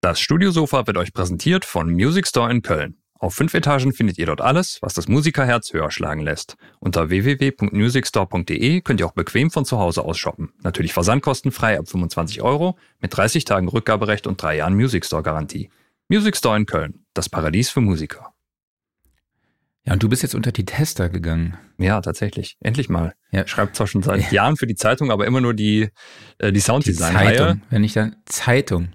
Das Studiosofa wird euch präsentiert von Music Store in Köln. Auf fünf Etagen findet ihr dort alles, was das Musikerherz höher schlagen lässt. Unter www.musicstore.de könnt ihr auch bequem von zu Hause aus shoppen. Natürlich versandkostenfrei ab 25 Euro mit 30 Tagen Rückgaberecht und drei Jahren Music Store Garantie. Music Store in Köln, das Paradies für Musiker. Ja, und du bist jetzt unter die Tester gegangen. Ja, tatsächlich. Endlich mal. Ja. Schreibt zwar schon seit ja. Jahren für die Zeitung, aber immer nur die, äh, die Sounddesign-Reihe. Zeitung, wenn ich dann Zeitung.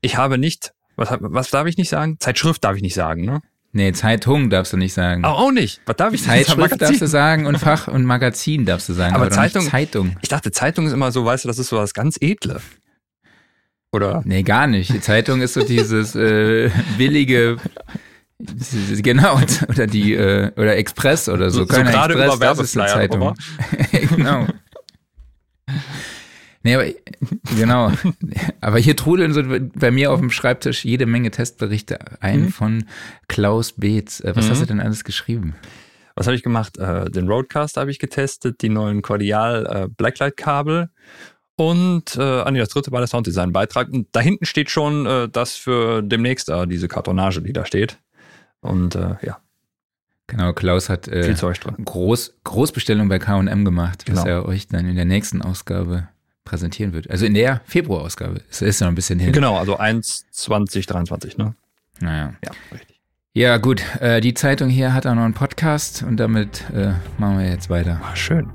Ich habe nicht, was, was darf ich nicht sagen? Zeitschrift darf ich nicht sagen, ne? Nee, Zeitung darfst du nicht sagen. Oh, auch nicht. Was darf ich Zeitschrift darfst du sagen und Fach und Magazin darfst du sagen. Aber, aber Zeitung, Zeitung. Ich dachte, Zeitung ist immer so, weißt du, das ist so was ganz Edle. Oder? Nee, gar nicht. Die Zeitung ist so dieses äh, billige Genau, oder die, äh, oder Express oder so. so, so gerade Express, über Werbeflyer Zeitung. genau. Nee, aber genau. Aber hier trudeln so bei mir auf dem Schreibtisch jede Menge Testberichte ein mhm. von Klaus Beetz. Äh, was mhm. hast du denn alles geschrieben? Was habe ich gemacht? Äh, den Roadcast habe ich getestet, die neuen Cordial äh, Blacklight-Kabel und äh, ah nee, das dritte war der Sounddesign-Beitrag. Und da hinten steht schon äh, das für demnächst äh, diese Kartonage, die da steht. Und äh, ja. Genau, Klaus hat äh, Groß, Großbestellung bei KM gemacht, was genau. er euch dann in der nächsten Ausgabe präsentieren wird. Also in der Februarausgabe. Es ist noch ein bisschen hin. Genau, also 1, 2023, ne? Naja. Ja, richtig. Ja, gut. Äh, die Zeitung hier hat auch noch einen Podcast und damit äh, machen wir jetzt weiter. Ah, schön.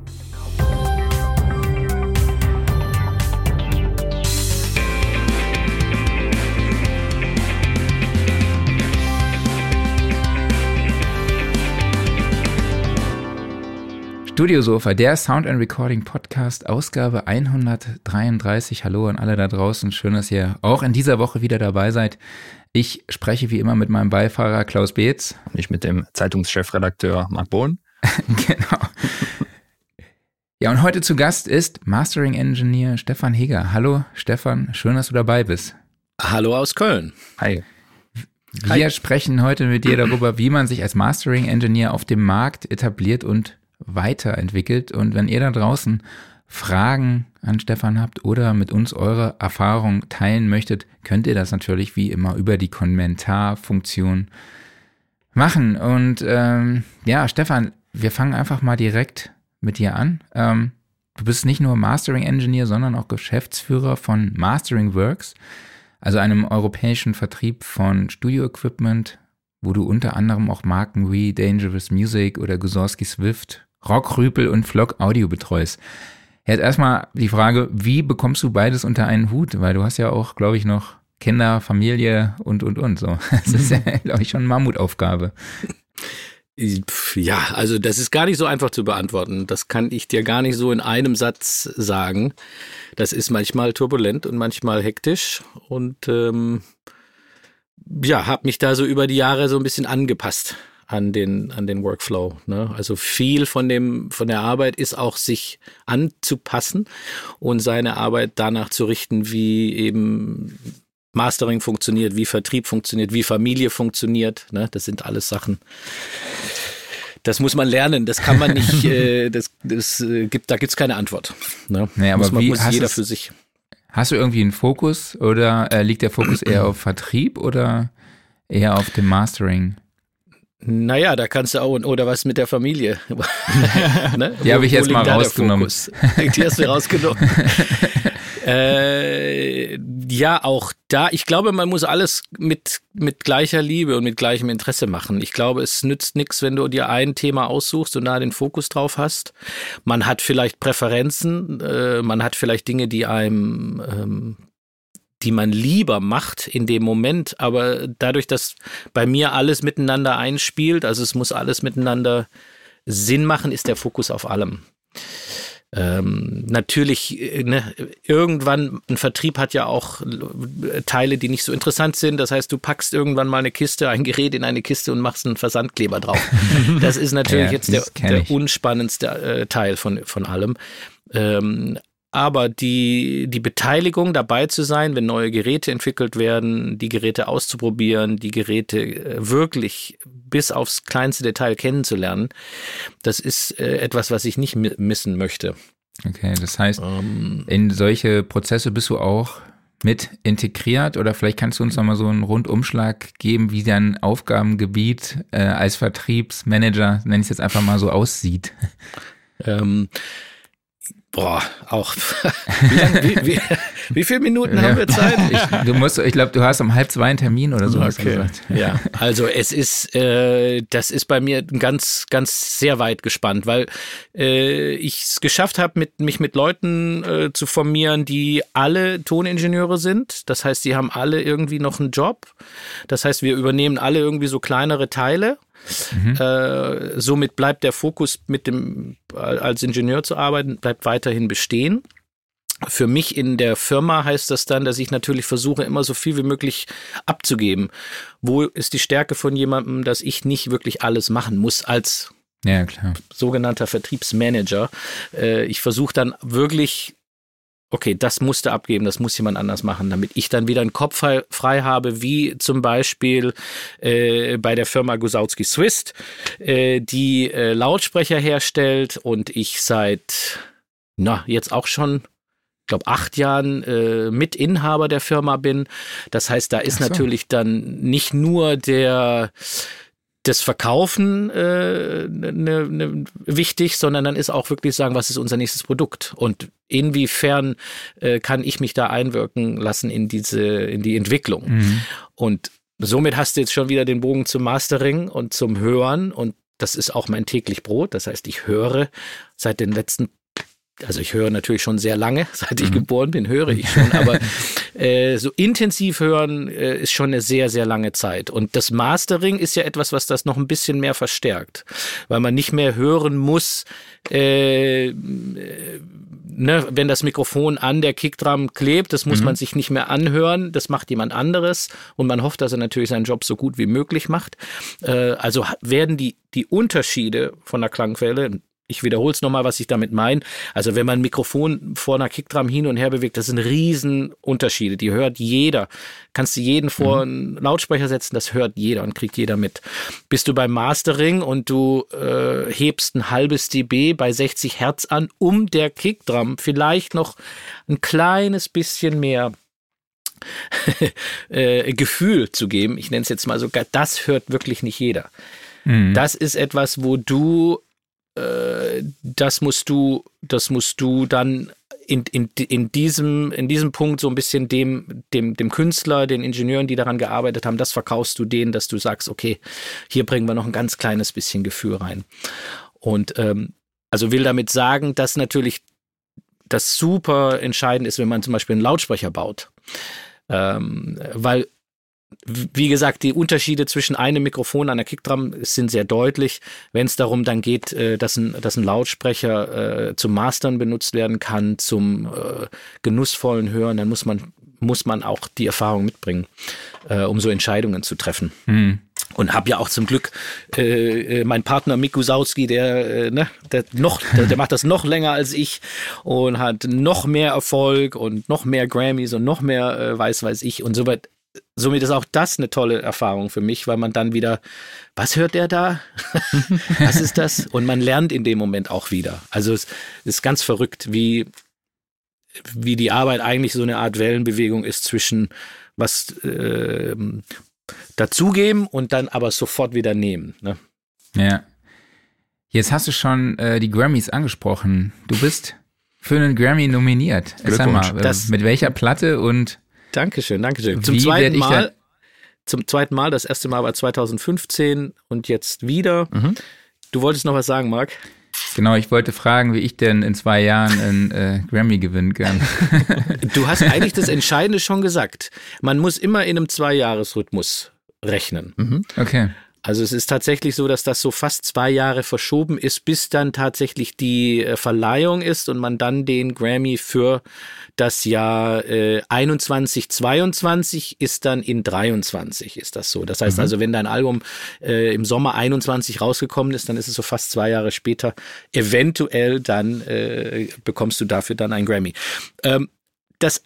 Studiosofa, der Sound and Recording Podcast, Ausgabe 133. Hallo an alle da draußen. Schön, dass ihr auch in dieser Woche wieder dabei seid. Ich spreche wie immer mit meinem Beifahrer Klaus Beetz. Und ich mit dem Zeitungschefredakteur Marc Bohn. genau. Ja, und heute zu Gast ist Mastering Engineer Stefan Heger. Hallo Stefan, schön, dass du dabei bist. Hallo aus Köln. Hi. Wir Hi. sprechen heute mit dir darüber, wie man sich als Mastering Engineer auf dem Markt etabliert und weiterentwickelt. Und wenn ihr da draußen Fragen an Stefan habt oder mit uns eure Erfahrung teilen möchtet, könnt ihr das natürlich wie immer über die Kommentarfunktion machen. Und ähm, ja, Stefan, wir fangen einfach mal direkt mit dir an. Ähm, du bist nicht nur Mastering Engineer, sondern auch Geschäftsführer von Mastering Works, also einem europäischen Vertrieb von Studio Equipment, wo du unter anderem auch Marken wie Dangerous Music oder Guzorski Swift Rockrüpel und Flock Audio betreust. Jetzt erstmal die Frage, wie bekommst du beides unter einen Hut? Weil du hast ja auch, glaube ich, noch Kinder, Familie und, und, und so. Das ist ja, glaube ich, schon eine Mammutaufgabe. Ja, also das ist gar nicht so einfach zu beantworten. Das kann ich dir gar nicht so in einem Satz sagen. Das ist manchmal turbulent und manchmal hektisch und ähm, ja, habe mich da so über die Jahre so ein bisschen angepasst an den, an den Workflow. Ne? Also viel von dem, von der Arbeit ist auch sich anzupassen und seine Arbeit danach zu richten, wie eben Mastering funktioniert, wie Vertrieb funktioniert, wie Familie funktioniert. Ne? Das sind alles Sachen. Das muss man lernen, das kann man nicht, äh, das, das äh, gibt, da gibt's keine Antwort. Ne? Aber muss man, wie muss jeder für sich. Hast du irgendwie einen Fokus oder äh, liegt der Fokus eher auf Vertrieb oder eher auf dem Mastering? Naja, da kannst du auch, oder was mit der Familie. ne? Die habe ich jetzt mal rausgenommen. Die hast du rausgenommen. äh, ja, auch da, ich glaube, man muss alles mit, mit gleicher Liebe und mit gleichem Interesse machen. Ich glaube, es nützt nichts, wenn du dir ein Thema aussuchst und da den Fokus drauf hast. Man hat vielleicht Präferenzen, äh, man hat vielleicht Dinge, die einem ähm, die man lieber macht in dem Moment, aber dadurch, dass bei mir alles miteinander einspielt, also es muss alles miteinander Sinn machen, ist der Fokus auf allem. Ähm, natürlich, äh, ne, irgendwann, ein Vertrieb hat ja auch äh, Teile, die nicht so interessant sind. Das heißt, du packst irgendwann mal eine Kiste, ein Gerät in eine Kiste und machst einen Versandkleber drauf. Das ist natürlich ja, jetzt der, der unspannendste äh, Teil von, von allem. Ähm, aber die, die Beteiligung dabei zu sein, wenn neue Geräte entwickelt werden, die Geräte auszuprobieren, die Geräte äh, wirklich bis aufs kleinste Detail kennenzulernen, das ist äh, etwas, was ich nicht missen möchte. Okay, das heißt, ähm, in solche Prozesse bist du auch mit integriert oder vielleicht kannst du uns nochmal so einen Rundumschlag geben, wie dein Aufgabengebiet äh, als Vertriebsmanager, nenne ich es jetzt einfach mal so, aussieht. Ähm, Boah, auch. wie, lang, wie, wie, wie viele Minuten haben wir Zeit? Ich, du musst, ich glaube, du hast um halb zwei einen Termin oder so. Okay. Ja, also es ist, äh, das ist bei mir ganz, ganz sehr weit gespannt, weil äh, ich es geschafft habe, mit, mich mit Leuten äh, zu formieren, die alle Toningenieure sind. Das heißt, die haben alle irgendwie noch einen Job. Das heißt, wir übernehmen alle irgendwie so kleinere Teile. Mhm. Äh, somit bleibt der Fokus mit dem als Ingenieur zu arbeiten bleibt weiterhin bestehen. Für mich in der Firma heißt das dann, dass ich natürlich versuche, immer so viel wie möglich abzugeben. Wo ist die Stärke von jemandem, dass ich nicht wirklich alles machen muss als ja, sogenannter Vertriebsmanager? Äh, ich versuche dann wirklich okay, das musste abgeben, das muss jemand anders machen, damit ich dann wieder einen Kopf frei habe, wie zum Beispiel äh, bei der Firma Gusautsky Swiss, äh, die äh, Lautsprecher herstellt und ich seit, na, jetzt auch schon ich glaube, acht Jahren äh, Mitinhaber der Firma bin. Das heißt, da ist so. natürlich dann nicht nur der das Verkaufen äh, ne, ne, wichtig, sondern dann ist auch wirklich sagen, was ist unser nächstes Produkt und inwiefern äh, kann ich mich da einwirken lassen in diese in die Entwicklung. Mhm. Und somit hast du jetzt schon wieder den Bogen zum Mastering und zum Hören und das ist auch mein täglich Brot. Das heißt, ich höre seit den letzten also ich höre natürlich schon sehr lange, seit ich mhm. geboren bin, höre ich schon, aber äh, so intensiv hören äh, ist schon eine sehr, sehr lange Zeit. Und das Mastering ist ja etwas, was das noch ein bisschen mehr verstärkt, weil man nicht mehr hören muss, äh, äh ne, wenn das Mikrofon an der Kickdrum klebt, das muss mhm. man sich nicht mehr anhören, das macht jemand anderes und man hofft, dass er natürlich seinen Job so gut wie möglich macht. Äh, also werden die, die Unterschiede von der Klangquelle ich wiederhole es nochmal, was ich damit meine. Also wenn man ein Mikrofon vor einer Kickdrum hin und her bewegt, das sind Riesenunterschiede. Die hört jeder. Kannst du jeden vor mhm. einen Lautsprecher setzen, das hört jeder und kriegt jeder mit. Bist du beim Mastering und du äh, hebst ein halbes dB bei 60 Hertz an, um der Kickdrum vielleicht noch ein kleines bisschen mehr äh, Gefühl zu geben. Ich nenne es jetzt mal so, das hört wirklich nicht jeder. Mhm. Das ist etwas, wo du äh, das musst du, das musst du dann in, in, in, diesem, in diesem Punkt so ein bisschen dem, dem, dem Künstler, den Ingenieuren, die daran gearbeitet haben, das verkaufst du denen, dass du sagst, okay, hier bringen wir noch ein ganz kleines bisschen Gefühl rein. Und ähm, also will damit sagen, dass natürlich das super entscheidend ist, wenn man zum Beispiel einen Lautsprecher baut. Ähm, weil wie gesagt, die Unterschiede zwischen einem Mikrofon und einer Kickdrum sind sehr deutlich. Wenn es darum dann geht, äh, dass, ein, dass ein Lautsprecher äh, zum Mastern benutzt werden kann, zum äh, genussvollen Hören, dann muss man, muss man auch die Erfahrung mitbringen, äh, um so Entscheidungen zu treffen. Mhm. Und habe ja auch zum Glück äh, äh mein Partner Mick Gusauski, der, äh, ne, der noch, der, der, macht das noch länger als ich und hat noch mehr Erfolg und noch mehr Grammys und noch mehr äh, weiß weiß ich und so weit somit ist auch das eine tolle Erfahrung für mich, weil man dann wieder, was hört der da? was ist das? Und man lernt in dem Moment auch wieder. Also es ist ganz verrückt, wie, wie die Arbeit eigentlich so eine Art Wellenbewegung ist zwischen was äh, dazugeben und dann aber sofort wieder nehmen. Ne? Ja. Jetzt hast du schon äh, die Grammys angesprochen. Du bist für einen Grammy nominiert. Sag mal, äh, mit welcher Platte und Dankeschön, Dankeschön. Zum Wie zweiten Mal. Zum zweiten Mal, das erste Mal war 2015 und jetzt wieder. Mhm. Du wolltest noch was sagen, Marc? Genau, ich wollte fragen, wie ich denn in zwei Jahren einen äh, Grammy gewinnen kann. du hast eigentlich das Entscheidende schon gesagt. Man muss immer in einem Zweijahresrhythmus rechnen. Mhm. Okay. Also es ist tatsächlich so, dass das so fast zwei Jahre verschoben ist, bis dann tatsächlich die äh, Verleihung ist und man dann den Grammy für das Jahr äh, 21, 22 ist dann in 23 ist das so. Das heißt mhm. also, wenn dein Album äh, im Sommer 21 rausgekommen ist, dann ist es so fast zwei Jahre später. Eventuell dann äh, bekommst du dafür dann ein Grammy. Ähm, das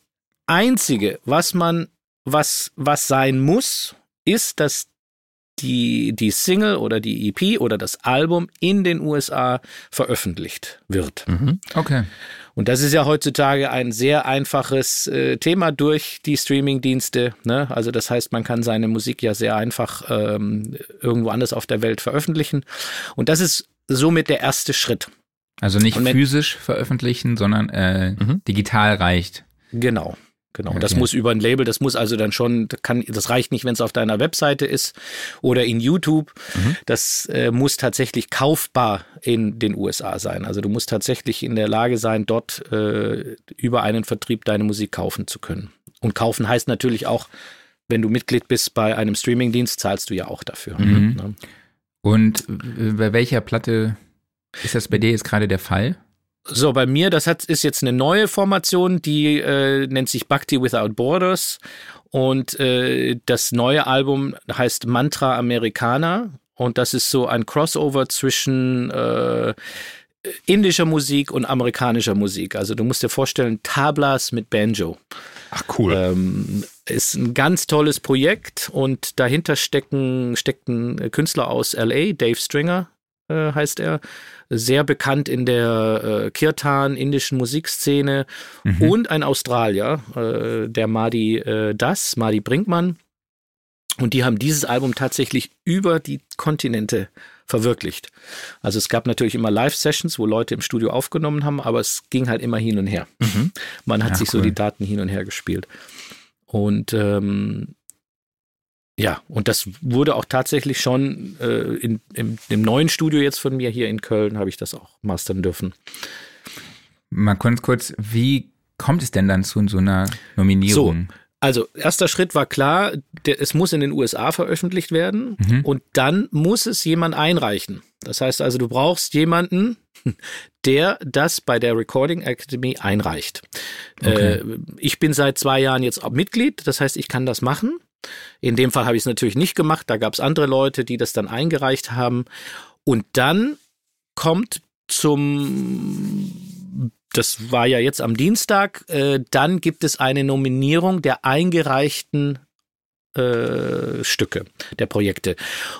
einzige, was man, was, was sein muss, ist, dass die, die Single oder die EP oder das Album in den USA veröffentlicht wird. Mhm. Okay. Und das ist ja heutzutage ein sehr einfaches äh, Thema durch die Streaming-Dienste. Ne? Also das heißt, man kann seine Musik ja sehr einfach ähm, irgendwo anders auf der Welt veröffentlichen. Und das ist somit der erste Schritt. Also nicht physisch veröffentlichen, sondern äh, mhm. digital reicht. Genau. Genau, okay. das muss über ein Label, das muss also dann schon, kann, das reicht nicht, wenn es auf deiner Webseite ist oder in YouTube. Mhm. Das äh, muss tatsächlich kaufbar in den USA sein. Also du musst tatsächlich in der Lage sein, dort äh, über einen Vertrieb deine Musik kaufen zu können. Und kaufen heißt natürlich auch, wenn du Mitglied bist bei einem Streamingdienst, zahlst du ja auch dafür. Mhm. Ne? Und bei welcher Platte ist das bei dir jetzt gerade der Fall? So, bei mir, das hat, ist jetzt eine neue Formation, die äh, nennt sich Bhakti Without Borders. Und äh, das neue Album heißt Mantra Americana. Und das ist so ein Crossover zwischen äh, indischer Musik und amerikanischer Musik. Also du musst dir vorstellen, Tablas mit Banjo. Ach cool. Ähm, ist ein ganz tolles Projekt und dahinter stecken, steckt ein Künstler aus LA, Dave Stringer äh, heißt er sehr bekannt in der äh, Kirtan indischen Musikszene mhm. und ein Australier, äh, der Madi äh, Das, Madi Brinkmann. Und die haben dieses Album tatsächlich über die Kontinente verwirklicht. Also es gab natürlich immer Live-Sessions, wo Leute im Studio aufgenommen haben, aber es ging halt immer hin und her. Mhm. Man hat ja, sich cool. so die Daten hin und her gespielt. Und ähm, ja, und das wurde auch tatsächlich schon äh, in, im, im, neuen Studio jetzt von mir hier in Köln, habe ich das auch mastern dürfen. Mal kurz, kurz, wie kommt es denn dann zu so einer Nominierung? So, also erster Schritt war klar, der, es muss in den USA veröffentlicht werden mhm. und dann muss es jemand einreichen. Das heißt also, du brauchst jemanden, der das bei der Recording Academy einreicht. Okay. Äh, ich bin seit zwei Jahren jetzt auch Mitglied, das heißt, ich kann das machen. In dem Fall habe ich es natürlich nicht gemacht. Da gab es andere Leute, die das dann eingereicht haben. Und dann kommt zum, das war ja jetzt am Dienstag, äh, dann gibt es eine Nominierung der eingereichten äh, Stücke der Projekte.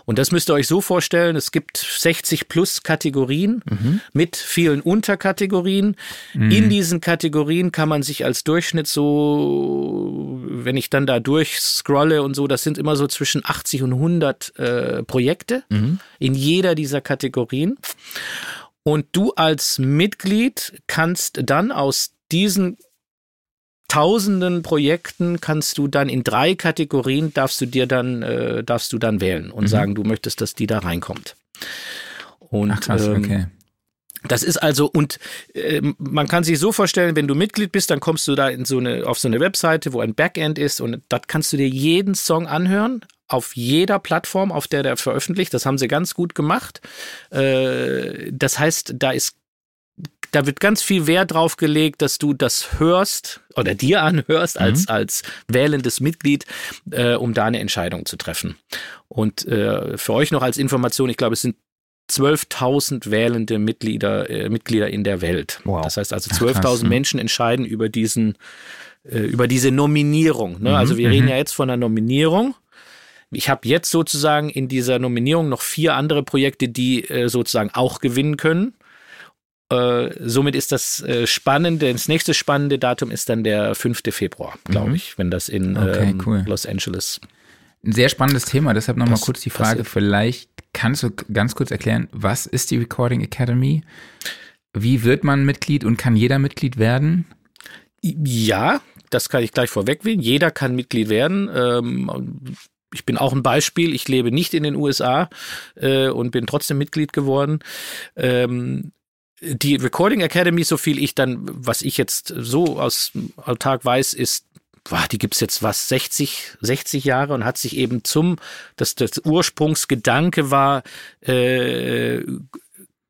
Und das müsst ihr euch so vorstellen, es gibt 60 plus Kategorien mhm. mit vielen Unterkategorien. Mhm. In diesen Kategorien kann man sich als Durchschnitt so, wenn ich dann da durchscrolle und so, das sind immer so zwischen 80 und 100 äh, Projekte mhm. in jeder dieser Kategorien. Und du als Mitglied kannst dann aus diesen tausenden Projekten kannst du dann in drei Kategorien darfst du dir dann äh, darfst du dann wählen und mhm. sagen, du möchtest, dass die da reinkommt. Und Ach, krass, ähm, okay. Das ist also, und äh, man kann sich so vorstellen, wenn du Mitglied bist, dann kommst du da in so eine, auf so eine Webseite, wo ein Backend ist und dort kannst du dir jeden Song anhören, auf jeder Plattform, auf der der veröffentlicht. Das haben sie ganz gut gemacht. Äh, das heißt, da ist da wird ganz viel Wert drauf gelegt, dass du das hörst oder dir anhörst als, mhm. als wählendes Mitglied, äh, um da eine Entscheidung zu treffen. Und äh, für euch noch als Information, ich glaube, es sind 12.000 wählende Mitglieder, äh, Mitglieder in der Welt. Wow. Das heißt also 12.000 ne? Menschen entscheiden über diesen, äh, über diese Nominierung. Ne? Mhm. Also wir reden mhm. ja jetzt von einer Nominierung. Ich habe jetzt sozusagen in dieser Nominierung noch vier andere Projekte, die äh, sozusagen auch gewinnen können. Äh, somit ist das äh, spannende, das nächste spannende Datum ist dann der 5. Februar, glaube mhm. ich, wenn das in okay, ähm, cool. Los Angeles. Ein sehr spannendes Thema, deshalb nochmal kurz die Frage, passiert. vielleicht kannst du ganz kurz erklären, was ist die Recording Academy? Wie wird man Mitglied und kann jeder Mitglied werden? Ja, das kann ich gleich vorwegwählen. Jeder kann Mitglied werden. Ähm, ich bin auch ein Beispiel. Ich lebe nicht in den USA äh, und bin trotzdem Mitglied geworden. Ähm, die Recording Academy, so viel ich dann, was ich jetzt so aus Alltag weiß, ist, boah, die gibt's jetzt was, 60, 60 Jahre und hat sich eben zum, dass das Ursprungsgedanke war, äh,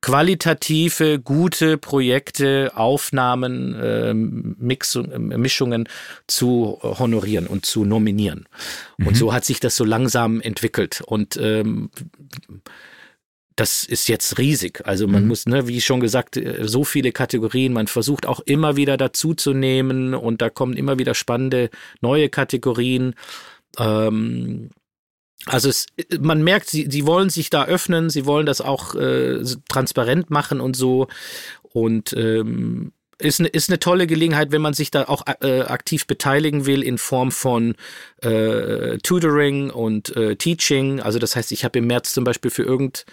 qualitative, gute Projekte, Aufnahmen, äh, Mixung, Mischungen zu honorieren und zu nominieren. Mhm. Und so hat sich das so langsam entwickelt. Und ähm, das ist jetzt riesig. Also man mhm. muss, ne, wie schon gesagt, äh, so viele Kategorien. Man versucht auch immer wieder dazu zu nehmen und da kommen immer wieder spannende neue Kategorien. Ähm, Also es, man merkt, sie, sie wollen sich da öffnen, sie wollen das auch äh, transparent machen und so. Und ähm, ist eine, ist eine tolle Gelegenheit, wenn man sich da auch äh, aktiv beteiligen will in Form von äh, Tutoring und äh, Teaching. Also das heißt, ich habe im März zum Beispiel für irgend,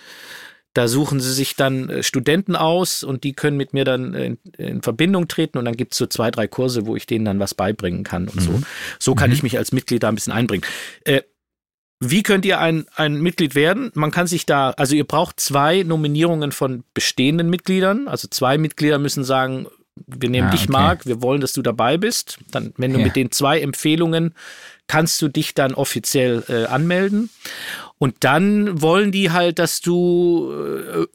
da suchen sie sich dann äh, Studenten aus und die können mit mir dann in, in Verbindung treten und dann gibt's so zwei, drei Kurse, wo ich denen dann was beibringen kann und mhm. so. So kann mhm. ich mich als Mitglied da ein bisschen einbringen. Äh, wie könnt ihr ein, ein Mitglied werden? Man kann sich da, also ihr braucht zwei Nominierungen von bestehenden Mitgliedern. Also zwei Mitglieder müssen sagen, wir nehmen ah, dich, okay. Marc, wir wollen, dass du dabei bist. Dann, wenn du ja. mit den zwei Empfehlungen kannst du dich dann offiziell äh, anmelden. Und dann wollen die halt, dass du, äh,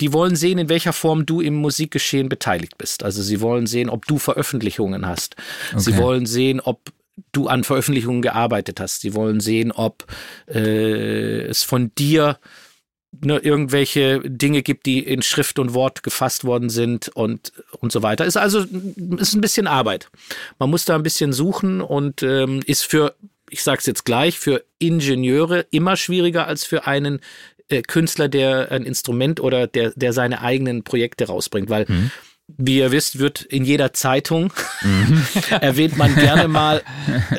die wollen sehen, in welcher Form du im Musikgeschehen beteiligt bist. Also sie wollen sehen, ob du Veröffentlichungen hast. Okay. Sie wollen sehen, ob du an Veröffentlichungen gearbeitet hast. Sie wollen sehen, ob äh, es von dir ne, irgendwelche Dinge gibt, die in Schrift und Wort gefasst worden sind und, und so weiter. Ist also ist ein bisschen Arbeit. Man muss da ein bisschen suchen und ähm, ist für, ich sage es jetzt gleich, für Ingenieure immer schwieriger als für einen äh, Künstler, der ein Instrument oder der, der seine eigenen Projekte rausbringt, weil mhm wie ihr wisst, wird in jeder Zeitung mhm. erwähnt man gerne mal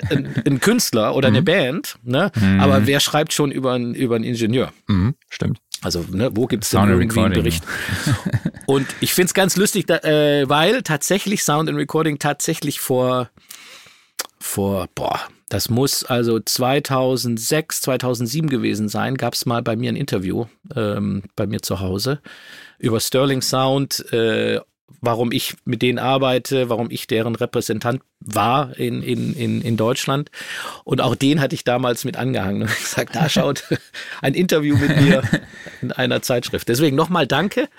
einen Künstler oder eine mhm. Band, ne? Mhm. aber wer schreibt schon über einen, über einen Ingenieur? Stimmt. Also, ne, wo gibt es denn irgendwie einen Bericht? Und ich finde es ganz lustig, da, äh, weil tatsächlich Sound and Recording tatsächlich vor, vor, boah, das muss also 2006, 2007 gewesen sein, gab es mal bei mir ein Interview ähm, bei mir zu Hause über Sterling Sound, äh, warum ich mit denen arbeite, warum ich deren Repräsentant war in, in, in, in Deutschland. Und auch den hatte ich damals mit angehangen und gesagt, da schaut ein Interview mit mir in einer Zeitschrift. Deswegen nochmal danke.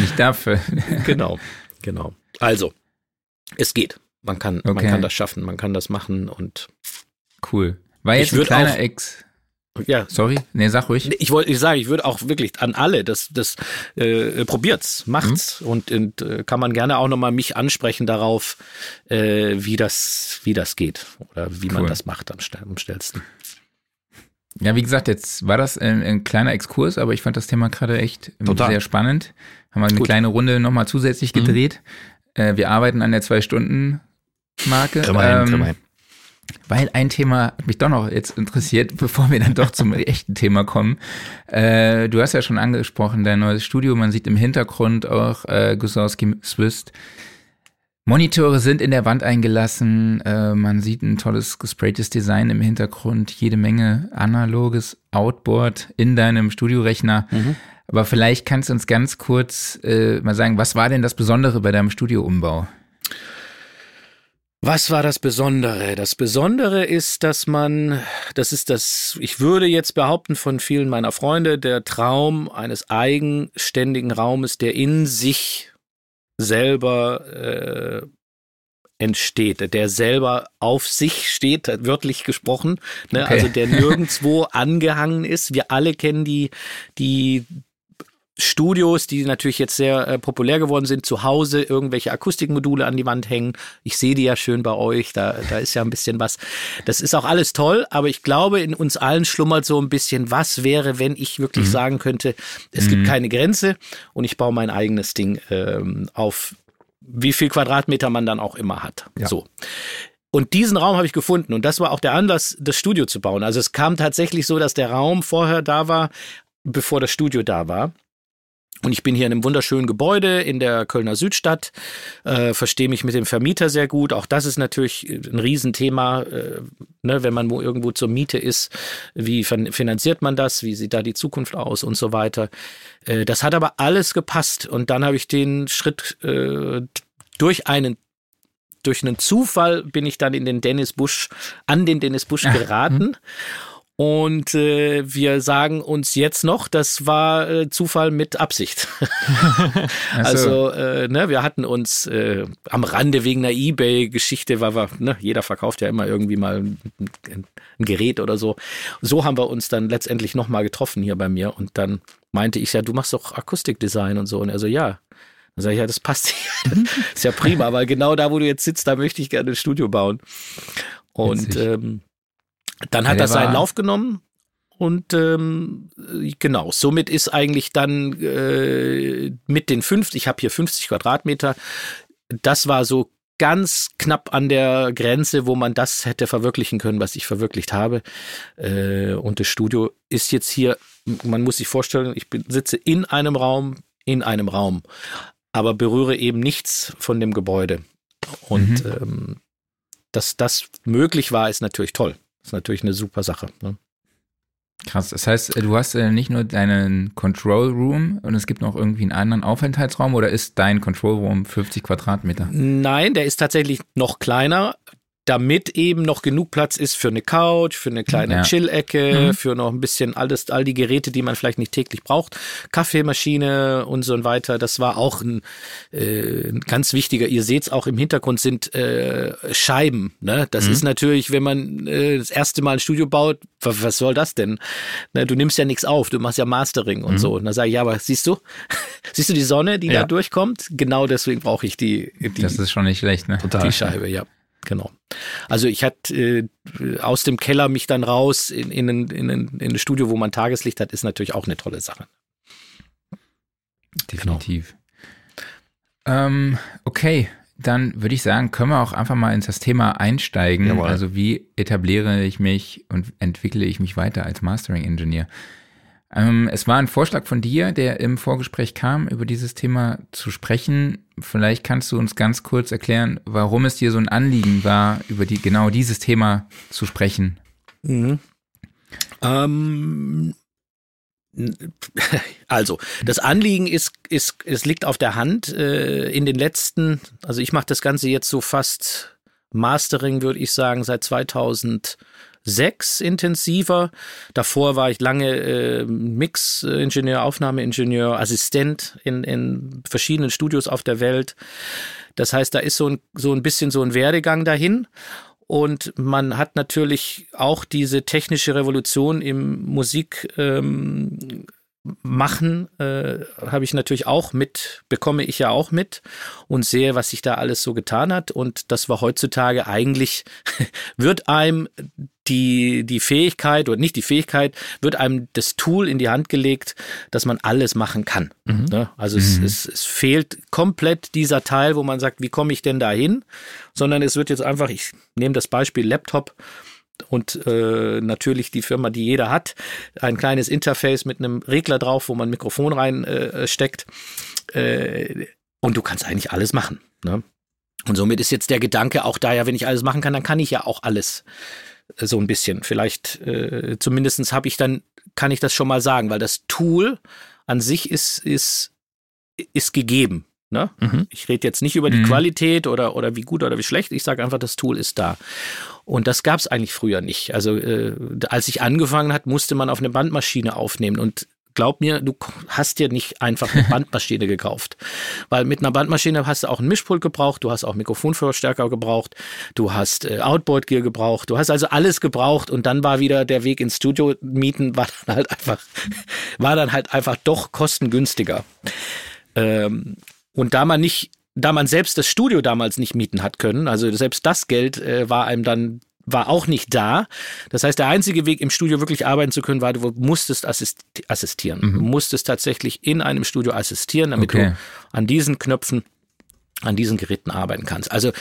Nicht dafür. Genau, genau. Also, es geht. Man kann, okay. man kann das schaffen, man kann das machen und cool. War jetzt ein kleiner Ex ja. Sorry? Nee, sag ruhig. Ich wollte ich sagen, ich würde auch wirklich an alle, das, das äh, probiert's, macht's mhm. und, und äh, kann man gerne auch nochmal mich ansprechen darauf, äh, wie das, wie das geht oder wie cool. man das macht am, am schnellsten. Ja, wie gesagt, jetzt war das ein, ein, kleiner Exkurs, aber ich fand das Thema gerade echt Total. sehr spannend. Haben wir eine Gut. kleine Runde nochmal zusätzlich gedreht. Mhm. Äh, wir arbeiten an der Zwei-Stunden-Marke. Ähm, weil ein Thema mich doch noch jetzt interessiert, bevor wir dann doch zum echten Thema kommen. Äh, du hast ja schon angesprochen, dein neues Studio. Man sieht im Hintergrund auch äh, Gusowski Swiss. Monitore sind in der Wand eingelassen. Äh, man sieht ein tolles gespraytes Design im Hintergrund. Jede Menge analoges Outboard in deinem Studiorechner. Mhm. Aber vielleicht kannst du uns ganz kurz äh, mal sagen, was war denn das Besondere bei deinem Studioumbau? Was war das Besondere? Das Besondere ist, dass man, das ist das, ich würde jetzt behaupten von vielen meiner Freunde, der Traum eines eigenständigen Raumes, der in sich selber äh, entsteht, der selber auf sich steht, wörtlich gesprochen, ne? okay. also der nirgendwo angehangen ist. Wir alle kennen die, die Studios, die natürlich jetzt sehr äh, populär geworden sind, zu Hause irgendwelche Akustikmodule an die Wand hängen. Ich sehe die ja schön bei euch, da, da ist ja ein bisschen was. Das ist auch alles toll, aber ich glaube, in uns allen schlummert so ein bisschen, was wäre, wenn ich wirklich mhm. sagen könnte, es mhm. gibt keine Grenze und ich baue mein eigenes Ding ähm, auf wie viel Quadratmeter man dann auch immer hat. Ja. So. Und diesen Raum habe ich gefunden und das war auch der Anlass, das Studio zu bauen. Also es kam tatsächlich so, dass der Raum vorher da war, bevor das Studio da war. Und ich bin hier in einem wunderschönen Gebäude in der Kölner Südstadt, äh, verstehe mich mit dem Vermieter sehr gut. Auch das ist natürlich ein Riesenthema, äh, ne, wenn man wo irgendwo zur Miete ist. Wie finanziert man das? Wie sieht da die Zukunft aus und so weiter? Äh, das hat aber alles gepasst. Und dann habe ich den Schritt äh, durch einen durch einen Zufall bin ich dann in den Dennis Busch, an den Dennis Busch geraten. Und äh, wir sagen uns jetzt noch, das war äh, Zufall mit Absicht. also, äh, ne, wir hatten uns äh, am Rande wegen einer Ebay-Geschichte, weil wir, ne, jeder verkauft ja immer irgendwie mal ein, ein, Gerät oder so. So haben wir uns dann letztendlich nochmal getroffen hier bei mir. Und dann meinte ich ja, du machst doch Akustikdesign und so. Und er so, ja. Dann sage ich, ja, das passt. ist ja prima, weil genau da, wo du jetzt sitzt, da möchte ich gerne ein Studio bauen. Und ähm, Dann hat Ja, er seinen war- Lauf genommen und ähm, genau, somit ist eigentlich dann äh, mit den 50, ich habe hier 50 Quadratmeter, das war so ganz knapp an der Grenze, wo man das hätte verwirklichen können, was ich verwirklicht habe. Äh, und das Studio ist jetzt hier, man muss sich vorstellen, ich bin, sitze in einem Raum, in einem Raum, aber berühre eben nichts von dem Gebäude. Und ähm, dass das möglich war, ist natürlich toll. Ist natürlich eine super Sache. Ne? Krass. Das heißt, du hast äh, nicht nur deinen Control Room und es gibt noch irgendwie einen anderen Aufenthaltsraum oder ist dein Control Room 50 Quadratmeter? Nein, der ist tatsächlich noch kleiner, damit eben noch genug Platz ist für eine Couch, für eine kleine Ja. Chill-Ecke, Mhm. für noch ein bisschen alles, all die Geräte, die man vielleicht nicht täglich braucht, Kaffeemaschine und so weiter. Das war auch ein, äh, ein ganz wichtiger. Ihr seht's auch im Hintergrund sind äh, Scheiben. Ne? Das Mhm. ist natürlich, wenn man äh, das erste Mal ein Studio baut, was, soll das denn? Ne, du nimmst ja nichts auf, du machst ja Mastering und so. Und dann sage ich, ja, aber siehst du, siehst du die Sonne, die Ja. da durchkommt? Genau deswegen brauche ich die, die Das ist schon nicht schlecht, ne? Total. die Scheibe, ja. Genau. Also ich hatte äh, aus dem Keller mich dann raus in, in, ein- in, ein- in ein Studio, wo man Tageslicht hat, ist natürlich auch eine tolle Sache. Definitiv. Ähm, okay, dann würde ich sagen, können wir auch einfach mal ins das Thema einsteigen. Jawohl. Also wie etabliere ich mich und entwickle ich mich weiter als Mastering Engineer? Ähm, es war ein Vorschlag von dir, der im Vorgespräch kam, über dieses Thema zu sprechen. Vielleicht kannst du uns ganz kurz erklären, warum es dir so ein Anliegen war, über die genau dieses Thema zu sprechen. Ähm, also, das Anliegen ist, ist, es liegt auf der Hand. Äh, in den letzten, also ich mache das Ganze jetzt so fast Mastering, würde ich sagen, seit 2006 intensiver. Davor war ich lange äh, Mix-Ingenieur, Aufnahmeingenieur, Assistent in, in verschiedenen Studios auf der Welt. Das heißt, da ist so ein, so ein bisschen so ein Werdegang dahin. Und man hat natürlich auch diese technische Revolution im Musik ähm, machen, äh, habe ich natürlich auch mit, bekomme ich ja auch mit und sehe, was sich da alles so getan hat. Und das war heutzutage eigentlich, wird einem die, die Fähigkeit oder nicht die Fähigkeit, wird einem das Tool in die Hand gelegt, dass man alles machen kann. Ne? Also es, es, es fehlt komplett dieser Teil, wo man sagt, wie komme ich denn da hin? Sondern es wird jetzt einfach, ich nehme das Beispiel Laptop, und äh, natürlich die Firma, die jeder hat, ein kleines Interface mit einem Regler drauf, wo man ein Mikrofon rein äh. Äh, und du kannst eigentlich alles machen. Ne? Und somit ist jetzt der Gedanke auch da, ja, wenn ich alles machen kann, dann kann ich ja auch alles äh, so ein bisschen. Vielleicht äh, zumindestens habe ich dann, kann ich das schon mal sagen, weil das Tool an sich ist, ist, ist gegeben. Ne? Mhm. Ich rede jetzt nicht über die Mhm. Qualität oder, oder wie gut oder wie schlecht. Ich sage einfach, das Tool ist da. Und das gab es eigentlich früher nicht. Also äh, als ich angefangen hat, musste man auf eine Bandmaschine aufnehmen. Und glaub mir, du hast dir nicht einfach eine Bandmaschine gekauft. Weil mit einer Bandmaschine hast du auch einen Mischpult gebraucht, du hast auch Mikrofonverstärker gebraucht, du hast äh, Outboard-Gear gebraucht, du hast also alles gebraucht und dann war wieder der Weg ins Studio mieten, war dann halt einfach, war dann halt einfach doch kostengünstiger. Ähm, und da man nicht, da man selbst das Studio damals nicht mieten hat können, also selbst das Geld äh, war einem dann war auch nicht da. Das heißt, der einzige Weg, im Studio wirklich arbeiten zu können, war, du musstest assist assistieren. Du musstest tatsächlich in einem Studio assistieren, damit Okay. du an diesen Knöpfen, an diesen Geräten arbeiten kannst. Also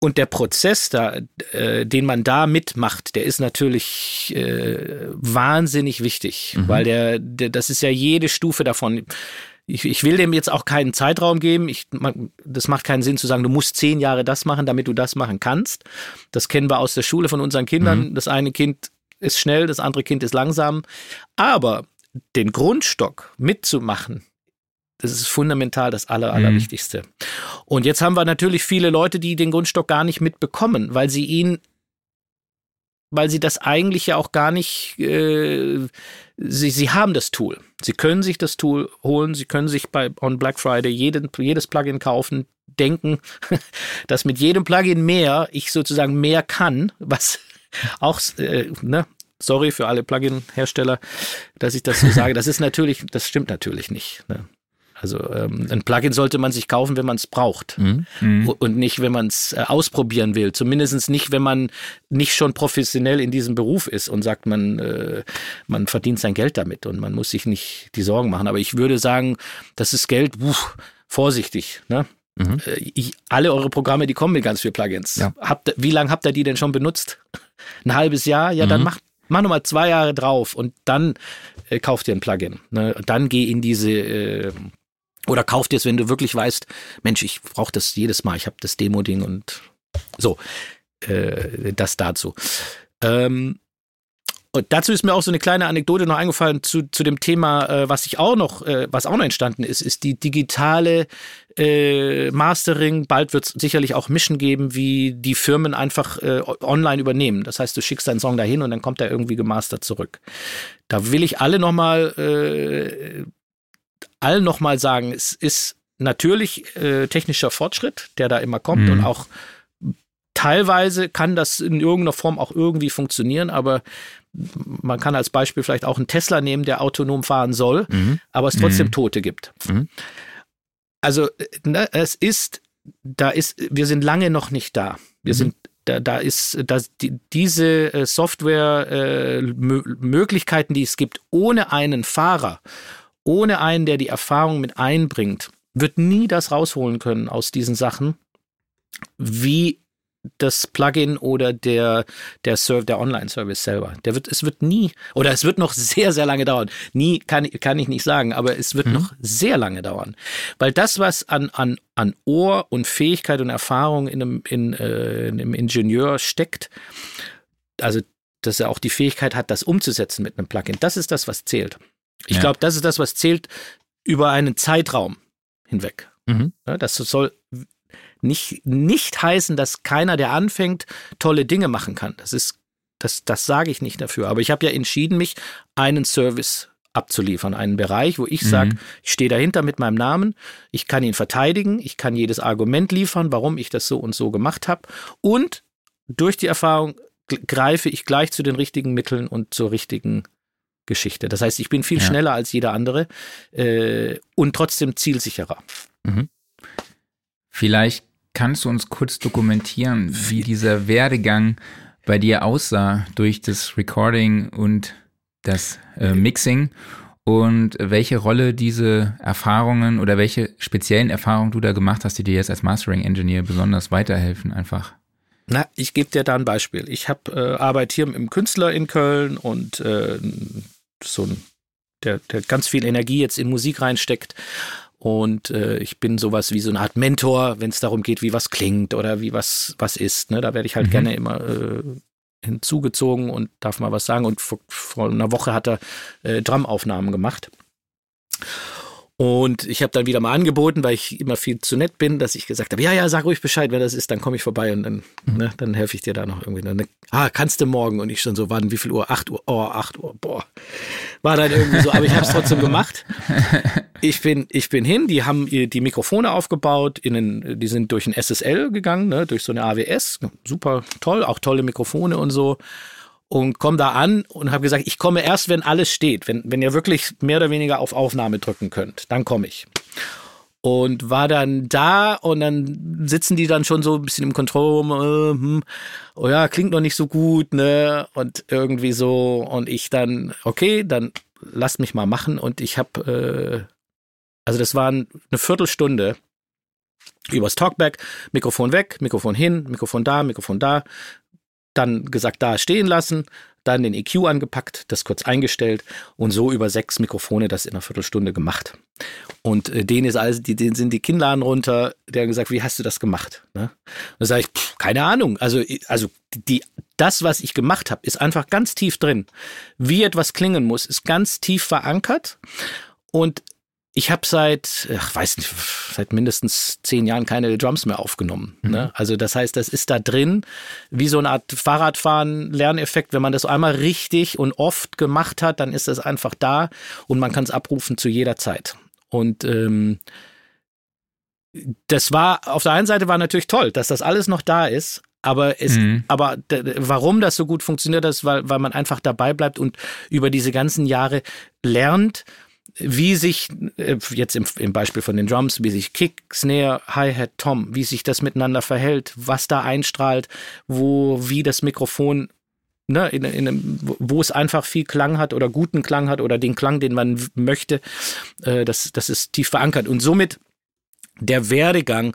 und der Prozess, da, äh, den man da mitmacht, der ist natürlich äh, wahnsinnig wichtig, weil der, der, das ist ja jede Stufe davon. Ich, ich will dem jetzt auch keinen Zeitraum geben. Ich, man, das macht keinen Sinn zu sagen, du musst zehn Jahre das machen, damit du das machen kannst. Das kennen wir aus der Schule von unseren Kindern. Das eine Kind ist schnell, das andere Kind ist langsam. Aber den Grundstock mitzumachen, das ist fundamental das Aller, Mhm. Allerwichtigste. Und jetzt haben wir natürlich viele Leute, die den Grundstock gar nicht mitbekommen, weil sie ihn, weil sie das eigentlich ja auch gar nicht, äh, sie, sie haben das Tool. Sie können sich das Tool holen, sie können sich bei on Black Friday jeden, jedes Plugin kaufen, denken, dass mit jedem Plugin mehr ich sozusagen mehr kann, was auch, äh, ne, sorry für alle Plugin-Hersteller, dass ich das so sage. Das ist natürlich, das stimmt natürlich nicht. Ne? Also ähm, ein Plugin sollte man sich kaufen, wenn man es braucht mhm. mhm. und nicht, wenn man es äh, ausprobieren will. Zumindest nicht, wenn man nicht schon professionell in diesem Beruf ist und sagt, man, äh, man verdient sein Geld damit und man muss sich nicht die Sorgen machen. Aber ich würde sagen, das ist Geld, uff, vorsichtig. Ne? Mhm. Äh, ich, alle eure Programme, die kommen mit ganz vielen Plugins. Ja. Habt, wie lange habt ihr die denn schon benutzt? Ein halbes Jahr? Ja, mhm. dann macht mach nochmal zwei Jahre drauf und dann äh, kauft ihr ein Plugin. Ne? Dann geh in diese äh, oder kauf dir es, wenn du wirklich weißt, Mensch, ich brauche das jedes Mal, ich habe das Demo-Ding und so. Äh, das dazu. Ähm, und dazu ist mir auch so eine kleine Anekdote noch eingefallen zu, zu dem Thema, äh, was ich auch noch, äh, was auch noch entstanden ist, ist die digitale äh, Mastering. Bald wird es sicherlich auch Mischen geben, wie die Firmen einfach äh, online übernehmen. Das heißt, du schickst deinen Song dahin und dann kommt er irgendwie gemastert zurück. Da will ich alle nochmal, äh, allen nochmal sagen, es ist natürlich äh, technischer Fortschritt, der da immer kommt mhm. und auch teilweise kann das in irgendeiner Form auch irgendwie funktionieren, aber man kann als Beispiel vielleicht auch einen Tesla nehmen, der autonom fahren soll, mhm. aber es trotzdem mhm. Tote gibt. Mhm. Also ne, es ist, da ist, wir sind lange noch nicht da. Wir mhm. sind da, da ist dass die, diese äh, Software äh, Möglichkeiten, die es gibt, ohne einen Fahrer, ohne einen, der die Erfahrung mit einbringt, wird nie das rausholen können aus diesen Sachen, wie das Plugin oder der, der, Serv der Online-Service selber. Der wird, es wird nie, oder es wird noch sehr, sehr lange dauern. Nie kann, kann ich nicht sagen, aber es wird mhm. noch sehr lange dauern. Weil das, was an, an, an Ohr und Fähigkeit und Erfahrung in einem, in, äh, in einem Ingenieur steckt, also dass er auch die Fähigkeit hat, das umzusetzen mit einem Plugin, das ist das, was zählt. Ich ja. glaube, das ist das, was zählt über einen Zeitraum hinweg. Mhm. Ja, das soll nicht, nicht heißen, dass keiner, der anfängt, tolle Dinge machen kann. Das ist, das, das sage ich nicht dafür. Aber ich habe ja entschieden, mich einen Service abzuliefern, einen Bereich, wo ich sage, mhm. ich stehe dahinter mit meinem Namen, ich kann ihn verteidigen, ich kann jedes Argument liefern, warum ich das so und so gemacht habe. Und durch die Erfahrung greife ich gleich zu den richtigen Mitteln und zur richtigen Geschichte. Das heißt, ich bin viel ja. schneller als jeder andere äh, und trotzdem zielsicherer. Mhm. Vielleicht kannst du uns kurz dokumentieren, wie dieser Werdegang bei dir aussah durch das Recording und das äh, Mixing und welche Rolle diese Erfahrungen oder welche speziellen Erfahrungen du da gemacht hast, die dir jetzt als Mastering Engineer besonders weiterhelfen einfach? Na, ich gebe dir da ein Beispiel. Ich habe äh, Arbeit hier im Künstler in Köln und äh, so ein der, der ganz viel Energie jetzt in Musik reinsteckt und äh, ich bin sowas wie so eine Art Mentor, wenn es darum geht, wie was klingt oder wie was, was ist. Ne? Da werde ich halt mhm. gerne immer äh, hinzugezogen und darf mal was sagen. Und vor, vor einer Woche hat er äh, Drumaufnahmen gemacht. Und ich habe dann wieder mal angeboten, weil ich immer viel zu nett bin, dass ich gesagt habe, ja, ja, sag ruhig Bescheid, wenn das ist, dann komme ich vorbei und dann, mhm. ne, dann helfe ich dir da noch irgendwie. Dann, ah, kannst du morgen? Und ich schon so, wann, wie viel Uhr? Acht Uhr, oh, acht Uhr, boah. War dann irgendwie so, aber ich habe es trotzdem gemacht. Ich bin, ich bin hin, die haben die Mikrofone aufgebaut, in den, die sind durch ein SSL gegangen, ne, durch so eine AWS, super toll, auch tolle Mikrofone und so und komme da an und habe gesagt, ich komme erst, wenn alles steht, wenn, wenn ihr wirklich mehr oder weniger auf Aufnahme drücken könnt, dann komme ich. Und war dann da und dann sitzen die dann schon so ein bisschen im Control äh, hm, oh ja, klingt noch nicht so gut, ne? Und irgendwie so und ich dann, okay, dann lasst mich mal machen und ich habe, äh, also das waren eine Viertelstunde übers Talkback, Mikrofon weg, Mikrofon hin, Mikrofon da, Mikrofon da, dann gesagt, da stehen lassen, dann den EQ angepackt, das kurz eingestellt und so über sechs Mikrofone das in einer Viertelstunde gemacht. Und äh, denen ist also, die, denen sind die Kinnladen runter, der hat gesagt, wie hast du das gemacht? Ne? Da sage ich, pff, keine Ahnung. Also, also die, das, was ich gemacht habe, ist einfach ganz tief drin. Wie etwas klingen muss, ist ganz tief verankert. Und ich habe seit, ach, weiß nicht, seit mindestens zehn Jahren keine Drums mehr aufgenommen. Mhm. Ne? Also das heißt, das ist da drin, wie so eine Art Fahrradfahren-Lerneffekt. Wenn man das einmal richtig und oft gemacht hat, dann ist das einfach da und man kann es abrufen zu jeder Zeit. Und ähm, das war auf der einen Seite war natürlich toll, dass das alles noch da ist, aber es, mhm. aber warum das so gut funktioniert, ist, weil, weil man einfach dabei bleibt und über diese ganzen Jahre lernt, wie sich, äh, jetzt im, im Beispiel von den Drums, wie sich Kick, Snare, Hi-Hat, Tom, wie sich das miteinander verhält, was da einstrahlt, wo, wie das Mikrofon Ne, in, in, wo es einfach viel Klang hat oder guten Klang hat oder den Klang, den man möchte, äh, das, das ist tief verankert. Und somit der Werdegang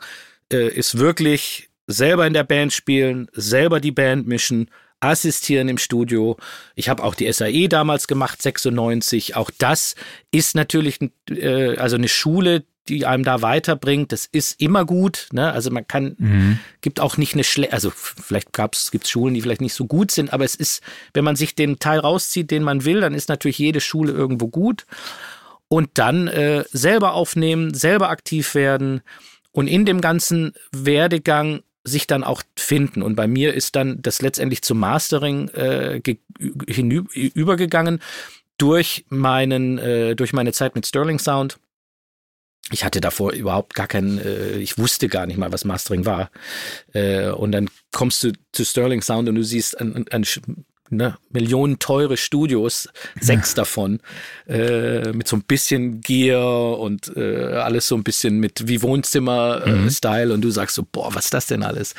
äh, ist wirklich selber in der Band spielen, selber die Band mischen, assistieren im Studio. Ich habe auch die SAE damals gemacht, 96. Auch das ist natürlich äh, also eine Schule, die einem da weiterbringt. Das ist immer gut. Ne? Also man kann, mhm. gibt auch nicht eine schlechte, also vielleicht gab's, gibt's Schulen, die vielleicht nicht so gut sind, aber es ist, wenn man sich den Teil rauszieht, den man will, dann ist natürlich jede Schule irgendwo gut. Und dann äh, selber aufnehmen, selber aktiv werden und in dem ganzen Werdegang sich dann auch finden. Und bei mir ist dann das letztendlich zum Mastering äh, hinüber, übergegangen durch meinen, äh, durch meine Zeit mit Sterling Sound. Ich hatte davor überhaupt gar keinen, äh, ich wusste gar nicht mal, was Mastering war. Äh, und dann kommst du zu Sterling Sound und du siehst ein, ein, ein ne, Millionen teure Studios, sechs davon, äh, mit so ein bisschen Gear und äh, alles so ein bisschen mit wie Wohnzimmer-Style äh, mhm. und du sagst so, boah, was ist das denn alles?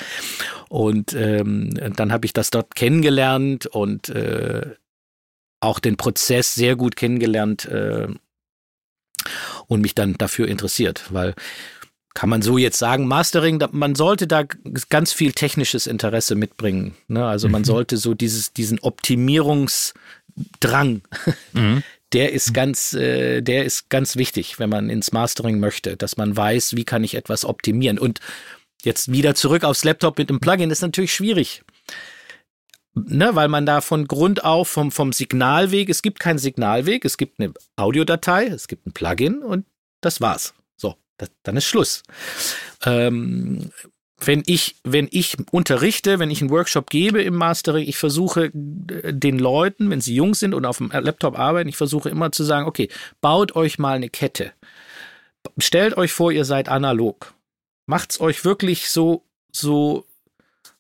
Und ähm, dann habe ich das dort kennengelernt und äh, auch den Prozess sehr gut kennengelernt äh, und mich dann dafür interessiert, weil kann man so jetzt sagen, Mastering, man sollte da ganz viel technisches Interesse mitbringen. Ne? Also man mhm. sollte so dieses, diesen Optimierungsdrang, mhm. der ist ganz, äh, der ist ganz wichtig, wenn man ins Mastering möchte, dass man weiß, wie kann ich etwas optimieren. Und jetzt wieder zurück aufs Laptop mit einem Plugin ist natürlich schwierig. Ne, weil man da von Grund auf vom, vom Signalweg, es gibt keinen Signalweg, es gibt eine Audiodatei, es gibt ein Plugin und das war's. Das, dann ist Schluss. Ähm, wenn ich, wenn ich unterrichte, wenn ich einen Workshop gebe im Mastering, ich versuche äh, den Leuten, wenn sie jung sind und auf dem Laptop arbeiten, ich versuche immer zu sagen, okay, baut euch mal eine Kette. Stellt euch vor, ihr seid analog. Macht's euch wirklich so, so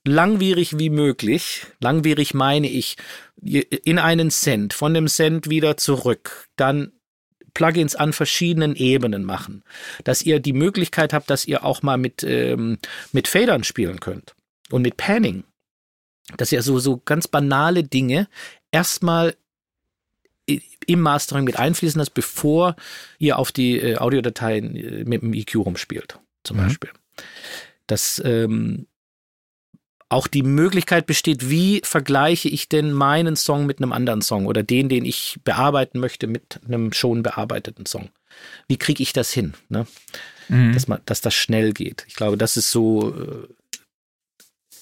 langwierig wie möglich. Langwierig meine ich in einen Cent, von dem Cent wieder zurück, dann Plugins an verschiedenen Ebenen machen. Dass ihr die Möglichkeit habt, dass ihr auch mal mit, ähm, mit Fadern spielen könnt und mit Panning. Dass ihr so, so ganz banale Dinge erstmal im Mastering mit einfließen lasst, bevor ihr auf die äh, Audiodateien äh, mit dem EQ rumspielt, zum mhm. Beispiel. Das ähm, auch die Möglichkeit besteht, wie vergleiche ich denn meinen Song mit einem anderen Song oder den, den ich bearbeiten möchte, mit einem schon bearbeiteten Song. Wie kriege ich das hin? Ne? Mhm. Dass, man, dass das schnell geht. Ich glaube, das ist so, äh,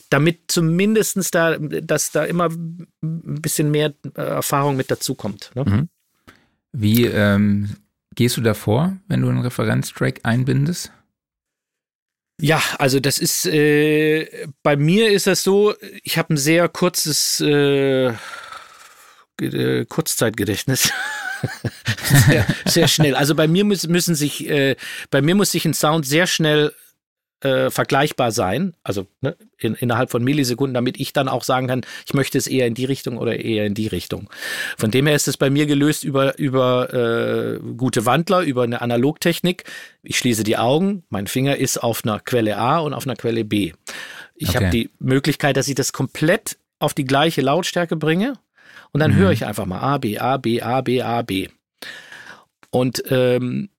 damit zumindest da, dass da immer ein bisschen mehr äh, Erfahrung mit dazukommt. Ne? Mhm. Wie ähm, gehst du davor, wenn du einen Referenztrack einbindest? Ja, also das ist äh, bei mir ist das so, ich habe ein sehr kurzes äh, äh, Kurzzeitgedächtnis. sehr, sehr schnell. Also bei mir müssen, müssen sich, äh, bei mir muss sich ein Sound sehr schnell äh, vergleichbar sein, also ne, in, innerhalb von Millisekunden, damit ich dann auch sagen kann, ich möchte es eher in die Richtung oder eher in die Richtung. Von dem her ist es bei mir gelöst über, über äh, gute Wandler, über eine Analogtechnik. Ich schließe die Augen, mein Finger ist auf einer Quelle A und auf einer Quelle B. Ich okay. habe die Möglichkeit, dass ich das komplett auf die gleiche Lautstärke bringe und dann mhm. höre ich einfach mal A, B, A, B, A, B, A, B. Und ähm,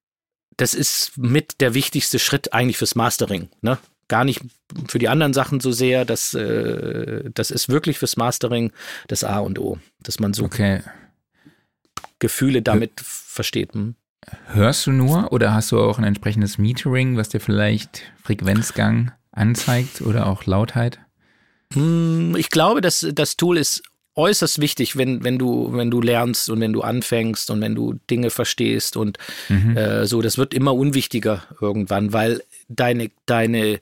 das ist mit der wichtigste Schritt eigentlich fürs Mastering. Ne? Gar nicht für die anderen Sachen so sehr. Das, äh, das ist wirklich fürs Mastering das A und O, dass man so okay. Gefühle damit Hör, versteht. Hm? Hörst du nur oder hast du auch ein entsprechendes Metering, was dir vielleicht Frequenzgang anzeigt oder auch Lautheit? Hm, ich glaube, dass das Tool ist äußerst wichtig, wenn, wenn du, wenn du lernst und wenn du anfängst und wenn du Dinge verstehst und mhm. äh, so, das wird immer unwichtiger irgendwann, weil deine, deine,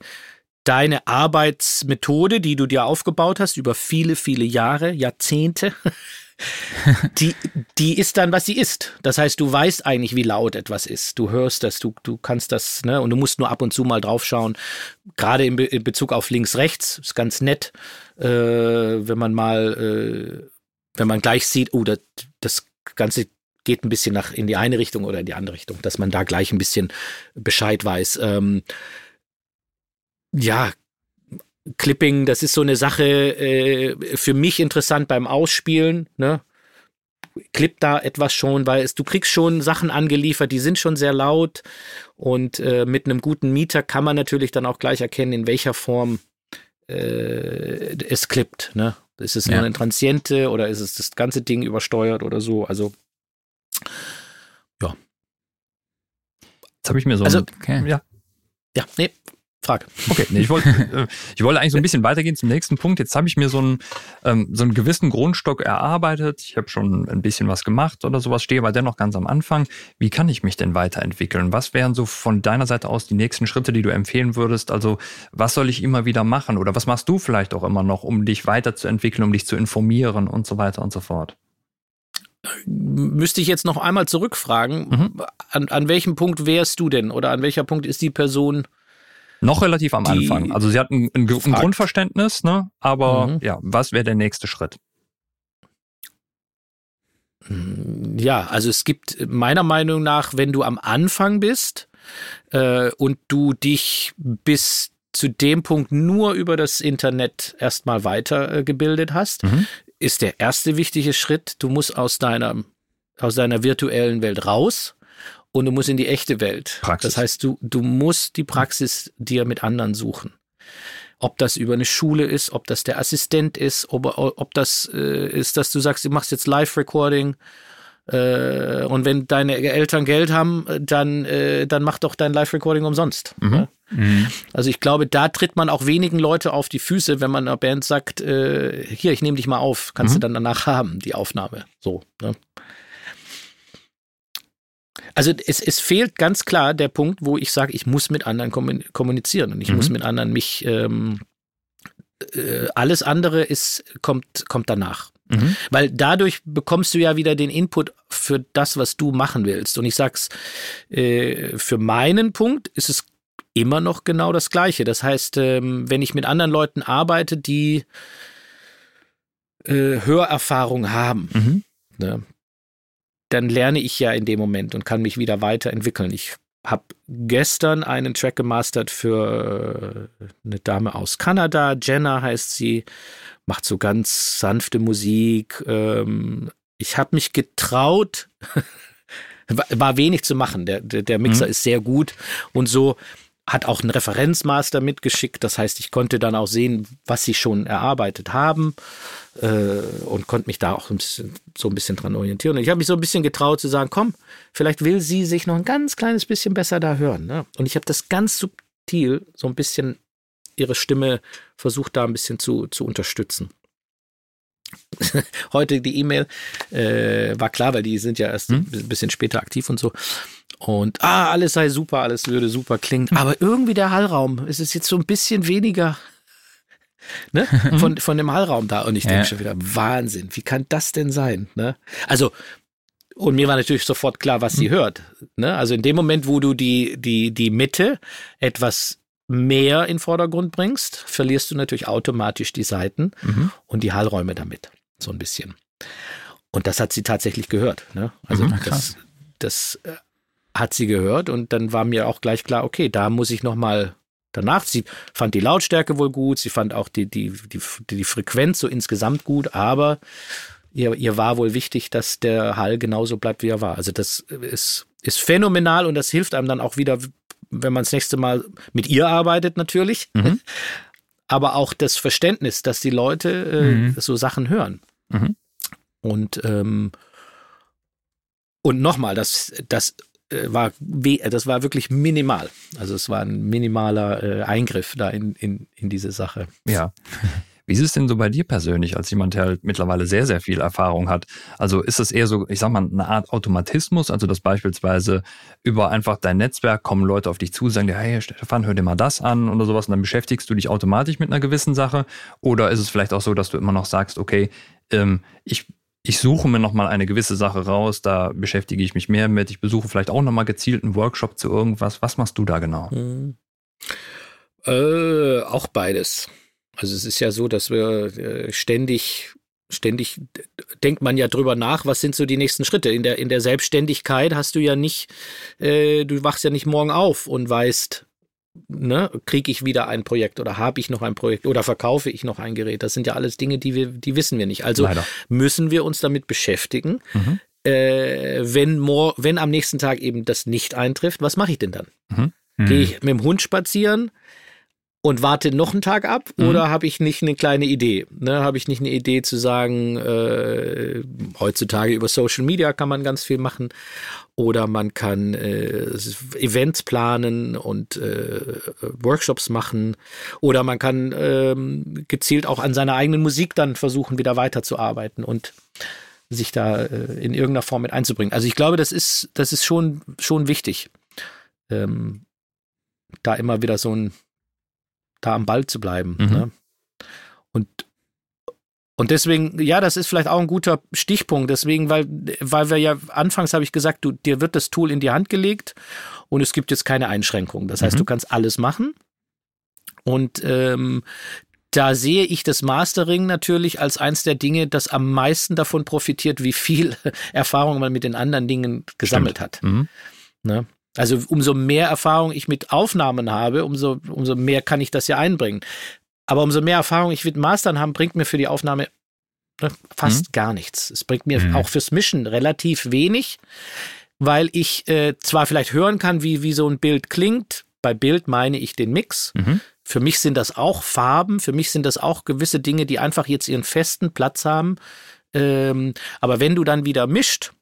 deine Arbeitsmethode, die du dir aufgebaut hast über viele, viele Jahre, Jahrzehnte, die, die ist dann, was sie ist. Das heißt, du weißt eigentlich, wie laut etwas ist. Du hörst das, du, du kannst das, ne, und du musst nur ab und zu mal draufschauen. Gerade in, Be in Bezug auf links-rechts, ist ganz nett, äh, wenn man mal, äh, wenn man gleich sieht, oh, das, das ganze geht ein bisschen nach in die eine Richtung oder in die andere Richtung, dass man da gleich ein bisschen Bescheid weiß. Ähm, ja, Clipping, das ist so eine Sache äh, für mich interessant beim Ausspielen. Ne? Clip da etwas schon, weil es, du kriegst schon Sachen angeliefert, die sind schon sehr laut und äh, mit einem guten Mieter kann man natürlich dann auch gleich erkennen, in welcher Form äh, es klippt. Ne? Ist es ja. nur eine Transiente oder ist es das ganze Ding übersteuert oder so? Also ja. Jetzt habe ich mir so also, ein, okay. ja. Ja, nee, Frage. Okay, nee, ich, wollte, äh, ich wollte eigentlich so ein bisschen weitergehen zum nächsten Punkt. Jetzt habe ich mir so einen, ähm, so einen gewissen Grundstock erarbeitet. Ich habe schon ein bisschen was gemacht oder sowas, stehe aber dennoch ganz am Anfang. Wie kann ich mich denn weiterentwickeln? Was wären so von deiner Seite aus die nächsten Schritte, die du empfehlen würdest? Also was soll ich immer wieder machen oder was machst du vielleicht auch immer noch, um dich weiterzuentwickeln, um dich zu informieren und so weiter und so fort? Müsste ich jetzt noch einmal zurückfragen, mhm. an, an welchem Punkt wärst du denn oder an welcher Punkt ist die Person noch relativ am Anfang. Also sie hat ein, ein, ein Grundverständnis, ne? aber mhm. ja, was wäre der nächste Schritt? Hm, ja, also es gibt meiner Meinung nach, wenn du am Anfang bist äh, und du dich bis zu dem Punkt nur über das Internet erstmal weitergebildet äh, hast, mhm. ist der erste wichtige Schritt, du musst aus deiner, aus deiner virtuellen Welt raus und du musst in die echte Welt. Praxis. Das heißt, du, du musst die Praxis dir mit anderen suchen. Ob das über eine Schule ist, ob das der Assistent ist, ob, ob das äh, ist, dass du sagst, du machst jetzt Live-Recording äh, und wenn deine Eltern Geld haben, dann, äh, dann mach doch dein Live-Recording umsonst. Mhm. Mhm. Also ich glaube, da tritt man auch wenigen Leute auf die Füße, wenn man einer Band sagt, äh, hier, ich nehme dich mal auf, kannst mhm. du dann danach haben, die Aufnahme. So. Ne? Also es, es fehlt ganz klar der Punkt, wo ich sage, ich muss mit anderen kommunizieren und ich mhm. muss mit anderen mich ähm, äh, alles andere ist, kommt, kommt danach. Mhm. Weil dadurch bekommst du ja wieder den Input für das, was du machen willst. Und ich sag's, äh, für meinen Punkt ist es immer noch genau das Gleiche. Das heißt, ähm, wenn ich mit anderen Leuten arbeite, die äh, Hörerfahrung haben, mhm. ne, dann lerne ich ja in dem Moment und kann mich wieder weiterentwickeln. Ich habe gestern einen Track gemastert für äh, eine Dame aus Kanada, Jenna heißt sie, macht so ganz sanfte Musik. Ähm, ich habe mich getraut, war wenig zu machen. Der, der Mixer mhm. ist sehr gut und so hat auch einen Referenzmaster mitgeschickt. Das heißt, ich konnte dann auch sehen, was sie schon erarbeitet haben äh, und konnte mich da auch ein bisschen, so ein bisschen dran orientieren. Und ich habe mich so ein bisschen getraut zu sagen, komm, vielleicht will sie sich noch ein ganz kleines bisschen besser da hören. Ne? Und ich habe das ganz subtil so ein bisschen ihre Stimme versucht da ein bisschen zu, zu unterstützen. Heute die E-Mail äh, war klar, weil die sind ja erst hm? ein bisschen später aktiv und so. Und ah, alles sei super, alles würde super klingen. Hm. Aber irgendwie der Hallraum, es ist jetzt so ein bisschen weniger ne? Mhm. von, von dem Hallraum da. Und ich denke ja. schon wieder, Wahnsinn, wie kann das denn sein? Ne? Also, und mir war natürlich sofort klar, was sie mhm. hört. Ne? Also in dem Moment, wo du die, die, die Mitte etwas mehr in Vordergrund bringst, verlierst du natürlich automatisch die Seiten mhm. und die Hallräume damit. So ein bisschen. Und das hat sie tatsächlich gehört. Ne? Also mhm, das, das äh, hat sie gehört und dann war mir auch gleich klar, okay, da muss ich nochmal danach. Sie fand die Lautstärke wohl gut, sie fand auch die, die, die, die Frequenz so insgesamt gut, aber ihr, ihr war wohl wichtig, dass der Hall genauso bleibt, wie er war. Also das ist, ist phänomenal und das hilft einem dann auch wieder, wenn man das nächste Mal mit ihr arbeitet natürlich. Mhm. Aber auch das Verständnis, dass die Leute äh, mhm. so Sachen hören. Mhm. Und ähm, und nochmal, das, das äh, war das war wirklich minimal. Also es war ein minimaler äh, Eingriff da in, in, in diese Sache. Ja. Wie ist es denn so bei dir persönlich, als jemand, der halt mittlerweile sehr, sehr viel Erfahrung hat? Also ist es eher so, ich sag mal, eine Art Automatismus, also dass beispielsweise über einfach dein Netzwerk kommen Leute auf dich zu, sagen dir, hey Stefan, hör dir mal das an oder sowas und dann beschäftigst du dich automatisch mit einer gewissen Sache? Oder ist es vielleicht auch so, dass du immer noch sagst, okay, ähm, ich ich suche mir nochmal eine gewisse Sache raus, da beschäftige ich mich mehr mit. Ich besuche vielleicht auch nochmal gezielt einen Workshop zu irgendwas. Was machst du da genau? Hm. Äh, auch beides. Also es ist ja so, dass wir äh, ständig ständig denkt man ja drüber nach, was sind so die nächsten Schritte. In der, in der Selbstständigkeit hast du ja nicht, äh, du wachst ja nicht morgen auf und weißt, ne, kriege ich wieder ein Projekt oder habe ich noch ein Projekt oder verkaufe ich noch ein Gerät. Das sind ja alles Dinge, die wir, die wissen wir nicht. Also Leider. müssen wir uns damit beschäftigen. Mhm. Äh, wenn, more, wenn am nächsten Tag eben das nicht eintrifft, was mache ich denn dann? Mhm. Gehe ich mit dem Hund spazieren? Und warte noch einen Tag ab mhm. oder habe ich nicht eine kleine Idee? Ne, habe ich nicht eine Idee zu sagen, äh, heutzutage über Social Media kann man ganz viel machen oder man kann äh, Events planen und äh, Workshops machen oder man kann ähm, gezielt auch an seiner eigenen Musik dann versuchen, wieder weiterzuarbeiten und sich da äh, in irgendeiner Form mit einzubringen. Also ich glaube, das ist, das ist schon, schon wichtig, ähm, da immer wieder so ein da am Ball zu bleiben. Mhm. Ne? Und und deswegen, ja, das ist vielleicht auch ein guter Stichpunkt. Deswegen, weil, weil wir ja anfangs habe ich gesagt, du, dir wird das Tool in die Hand gelegt und es gibt jetzt keine Einschränkungen. Das heißt, mhm. du kannst alles machen. Und ähm, da sehe ich das Mastering natürlich als eins der Dinge, das am meisten davon profitiert, wie viel Erfahrung man mit den anderen Dingen gesammelt Stimmt. hat. Mhm. Ne? Also umso mehr Erfahrung ich mit Aufnahmen habe, umso, umso mehr kann ich das ja einbringen. Aber umso mehr Erfahrung ich mit Mastern habe, bringt mir für die Aufnahme ne, fast mhm. gar nichts. Es bringt mir mhm. auch fürs Mischen relativ wenig, weil ich äh, zwar vielleicht hören kann, wie, wie so ein Bild klingt. Bei Bild meine ich den Mix. Mhm. Für mich sind das auch Farben, für mich sind das auch gewisse Dinge, die einfach jetzt ihren festen Platz haben. Ähm, aber wenn du dann wieder mischt,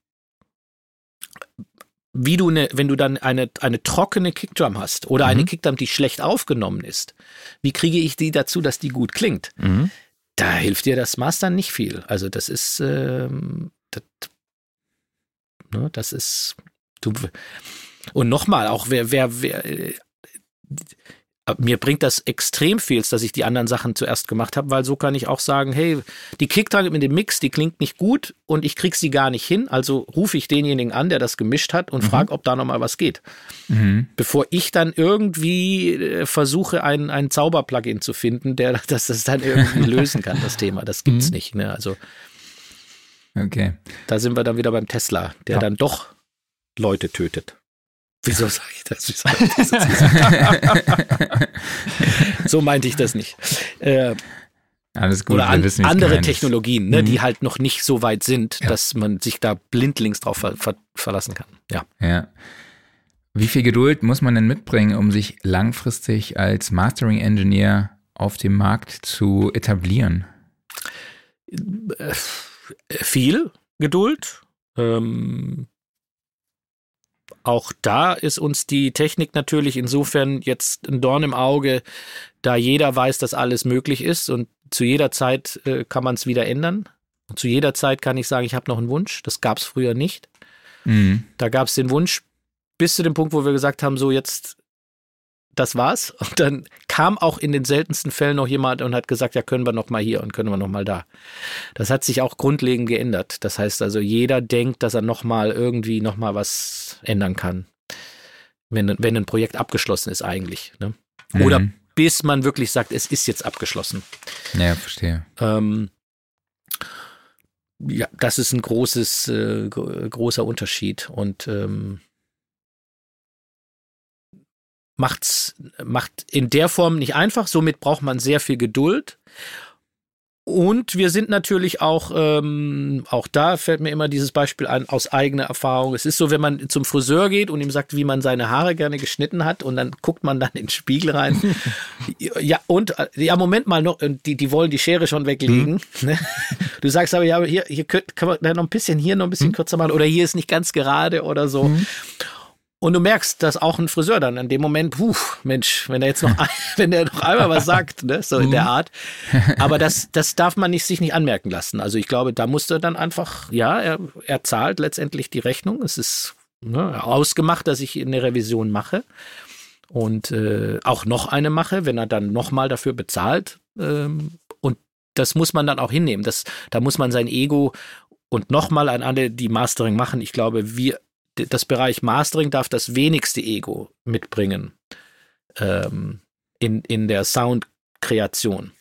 wie du eine, wenn du dann eine, eine trockene Kickdrum hast oder mhm. eine Kickdrum, die schlecht aufgenommen ist, wie kriege ich die dazu, dass die gut klingt? Mhm. Da hilft dir das Mastern nicht viel. Also das ist, ähm, das, ne, das ist, du, und nochmal, auch wer, wer, wer, äh, mir bringt das extrem viel, dass ich die anderen Sachen zuerst gemacht habe, weil so kann ich auch sagen, hey, die Kicktrage mit dem Mix, die klingt nicht gut und ich krieg sie gar nicht hin, also rufe ich denjenigen an, der das gemischt hat und mhm. frage, ob da nochmal was geht. Mhm. Bevor ich dann irgendwie äh, versuche, ein, ein Zauber-Plugin zu finden, der das, das dann irgendwie lösen kann, das Thema. Das gibt's mhm. nicht. Ne? Also okay. da sind wir dann wieder beim Tesla, der ja. dann doch Leute tötet. Wieso sage ich das? Wieso ich das so meinte ich das nicht. Äh, Alles gut. Oder an, andere Technologien, ne, mhm. die halt noch nicht so weit sind, ja. dass man sich da blindlings drauf ver ver verlassen kann. Ja. ja. Wie viel Geduld muss man denn mitbringen, um sich langfristig als Mastering Engineer auf dem Markt zu etablieren? Äh, viel Geduld. Ähm, auch da ist uns die Technik natürlich insofern jetzt ein Dorn im Auge, da jeder weiß, dass alles möglich ist und zu jeder Zeit äh, kann man es wieder ändern. Und zu jeder Zeit kann ich sagen, ich habe noch einen Wunsch. Das gab es früher nicht. Mhm. Da gab es den Wunsch bis zu dem Punkt, wo wir gesagt haben, so jetzt das war's. Und dann kam auch in den seltensten Fällen noch jemand und hat gesagt, ja, können wir noch mal hier und können wir noch mal da. Das hat sich auch grundlegend geändert. Das heißt also, jeder denkt, dass er noch mal irgendwie noch mal was ändern kann, wenn, wenn ein Projekt abgeschlossen ist eigentlich. Ne? Oder mhm. bis man wirklich sagt, es ist jetzt abgeschlossen. Ja, verstehe. Ähm, ja, das ist ein großes, äh, großer Unterschied und ähm, macht's, macht in der Form nicht einfach. Somit braucht man sehr viel Geduld. Und wir sind natürlich auch, ähm, auch da fällt mir immer dieses Beispiel ein, aus eigener Erfahrung. Es ist so, wenn man zum Friseur geht und ihm sagt, wie man seine Haare gerne geschnitten hat und dann guckt man dann in den Spiegel rein. ja, und, ja, Moment mal noch, die, die wollen die Schere schon weglegen. Mhm. Du sagst aber, ja, hier, hier kann man noch ein bisschen, hier noch ein bisschen mhm. kürzer machen oder hier ist nicht ganz gerade oder so. Mhm. Und du merkst, dass auch ein Friseur dann in dem Moment, puh, Mensch, wenn er jetzt noch, wenn er noch einmal was sagt, ne, so in der mhm. Art. Aber das, das darf man nicht, sich nicht anmerken lassen. Also ich glaube, da musste dann einfach, ja, er, er zahlt letztendlich die Rechnung. Es ist ne, ausgemacht, dass ich eine Revision mache und äh, auch noch eine mache, wenn er dann nochmal dafür bezahlt. Ähm, und das muss man dann auch hinnehmen. Das, da muss man sein Ego und nochmal an alle, die Mastering machen. Ich glaube, wir das Bereich Mastering darf das wenigste Ego mitbringen ähm, in, in der Soundkreation.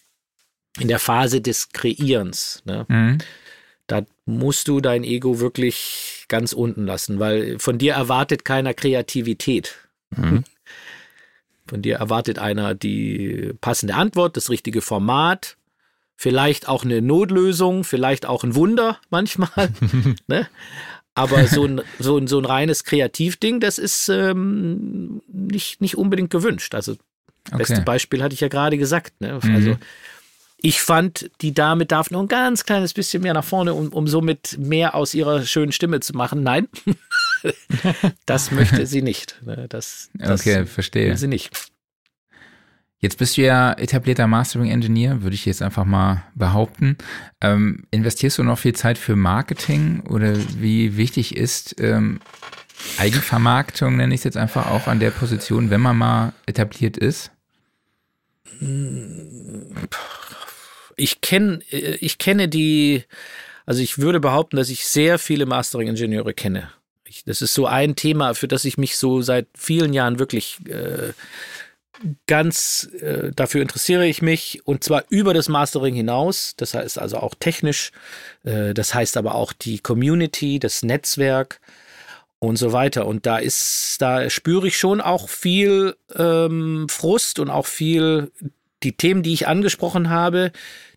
in der Phase des Kreierens. Ne? Mhm. Da musst du dein Ego wirklich ganz unten lassen, weil von dir erwartet keiner Kreativität. Mhm. Von dir erwartet einer die passende Antwort, das richtige Format, vielleicht auch eine Notlösung, vielleicht auch ein Wunder manchmal. ne? Aber so ein, so, ein, so ein reines Kreativding, das ist ähm, nicht, nicht unbedingt gewünscht. Also, okay. beste Beispiel hatte ich ja gerade gesagt. Ne? Mhm. Also, ich fand, die Dame darf noch ein ganz kleines bisschen mehr nach vorne, um, um somit mehr aus ihrer schönen Stimme zu machen. Nein, das möchte sie nicht. Ne? Das, das okay, verstehe. Will sie nicht. Jetzt bist du ja etablierter Mastering Engineer, würde ich jetzt einfach mal behaupten. Ähm, investierst du noch viel Zeit für Marketing oder wie wichtig ist ähm, Eigenvermarktung, nenne ich es jetzt einfach auch an der Position, wenn man mal etabliert ist? Ich kenne, ich kenne die, also ich würde behaupten, dass ich sehr viele Mastering-Ingenieure kenne. Ich, das ist so ein Thema, für das ich mich so seit vielen Jahren wirklich äh, ganz, äh, dafür interessiere ich mich und zwar über das Mastering hinaus. Das heißt also auch technisch. Äh, das heißt aber auch die Community, das Netzwerk und so weiter. Und da ist, da spüre ich schon auch viel ähm, Frust und auch viel die Themen, die ich angesprochen habe,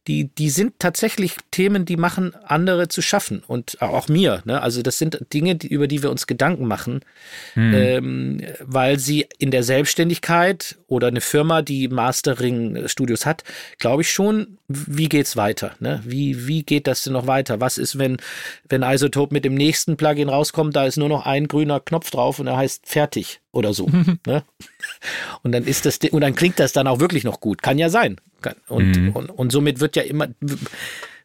die, die sind tatsächlich Themen, die machen andere zu schaffen und auch mir. Ne? Also das sind Dinge, die, über die wir uns Gedanken machen, hm. ähm, weil sie in der Selbstständigkeit oder eine Firma, die Mastering-Studios hat, glaube ich schon, wie geht's weiter? Ne? Wie, wie geht das denn noch weiter? Was ist, wenn, wenn Isotope mit dem nächsten Plugin rauskommt, da ist nur noch ein grüner Knopf drauf und er heißt fertig oder so. ne? Und dann ist das, und dann klingt das dann auch wirklich noch gut. Kann ja sein. Und, mhm. und, und somit wird ja immer,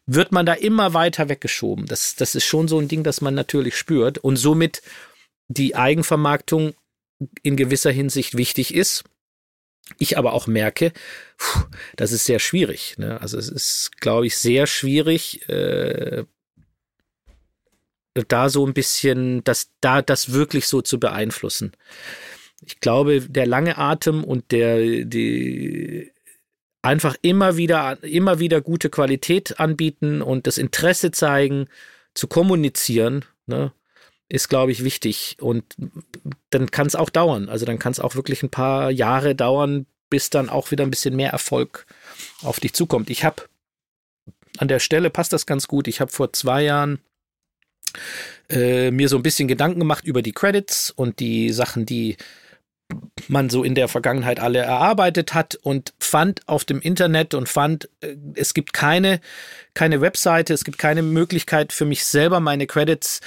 wird man da immer weiter weggeschoben. Das, das ist schon so ein Ding, das man natürlich spürt und somit die Eigenvermarktung in gewisser Hinsicht wichtig ist. Ich aber auch merke, das ist sehr schwierig. Ne? Also es ist, glaube ich, sehr schwierig, äh, da so ein bisschen, das, da das wirklich so zu beeinflussen. Ich glaube, der lange Atem und der, die, einfach immer wieder, immer wieder gute Qualität anbieten und das Interesse zeigen, zu kommunizieren, ne, ist, glaube ich, wichtig. Und dann kann es auch dauern. Also dann kann es auch wirklich ein paar Jahre dauern, bis dann auch wieder ein bisschen mehr Erfolg auf dich zukommt. Ich habe an der Stelle passt das ganz gut. Ich habe vor zwei Jahren äh, mir so ein bisschen Gedanken gemacht über die Credits und die Sachen, die man so in der Vergangenheit alle erarbeitet hat und fand auf dem Internet und fand, äh, es gibt keine, keine Webseite, es gibt keine Möglichkeit für mich selber meine Credits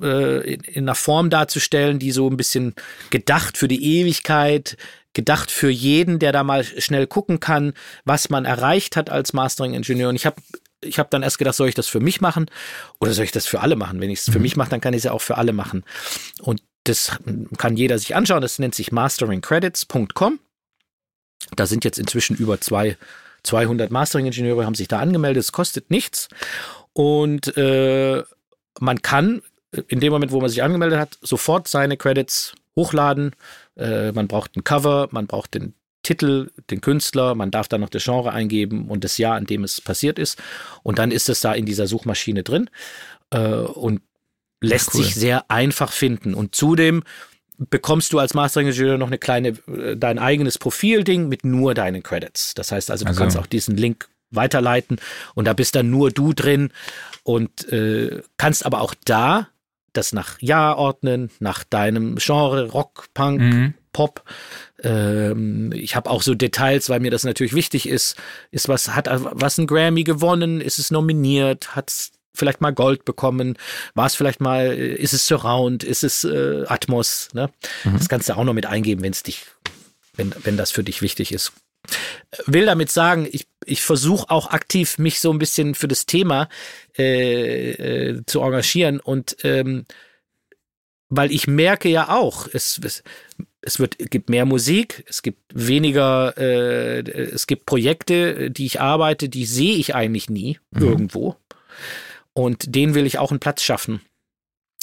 äh, in, in einer Form darzustellen, die so ein bisschen gedacht für die Ewigkeit, gedacht für jeden, der da mal schnell gucken kann, was man erreicht hat als Mastering-Ingenieur. Und ich habe ich habe dann erst gedacht, soll ich das für mich machen oder soll ich das für alle machen? Wenn ich es für mhm. mich mache, dann kann ich es ja auch für alle machen. Und das kann jeder sich anschauen. Das nennt sich masteringcredits.com. Da sind jetzt inzwischen über zwei, 200 Mastering-Ingenieure haben sich da angemeldet. Es kostet nichts. Und äh, man kann in dem Moment, wo man sich angemeldet hat, sofort seine Credits hochladen. Äh, man braucht ein Cover, man braucht den Titel, den Künstler, man darf dann noch das Genre eingeben und das Jahr, an dem es passiert ist. Und dann ist es da in dieser Suchmaschine drin. Äh, und lässt cool. sich sehr einfach finden. Und zudem bekommst du als Mastering-Ingenieur noch eine kleine, äh, dein eigenes Profil-Ding mit nur deinen Credits. Das heißt also, du also. kannst auch diesen Link weiterleiten und da bist dann nur du drin und äh, kannst aber auch da das nach Jahr ordnen, nach deinem Genre, Rock, Punk, mhm. Pop. Ähm, ich habe auch so Details, weil mir das natürlich wichtig ist. Ist was, hat was ein Grammy gewonnen? Ist es nominiert? Hat es vielleicht mal Gold bekommen? War es vielleicht mal, äh, ist es Surround, ist es äh, Atmos? Ne? Mhm. Das kannst du auch noch mit eingeben, wenn es dich, wenn, wenn das für dich wichtig ist. Will damit sagen, ich, ich versuche auch aktiv mich so ein bisschen für das Thema äh, äh, zu engagieren und ähm, weil ich merke ja auch, es, es, es wird, gibt mehr Musik, es gibt weniger, äh, es gibt Projekte, die ich arbeite, die sehe ich eigentlich nie mhm. irgendwo. Und den will ich auch einen Platz schaffen.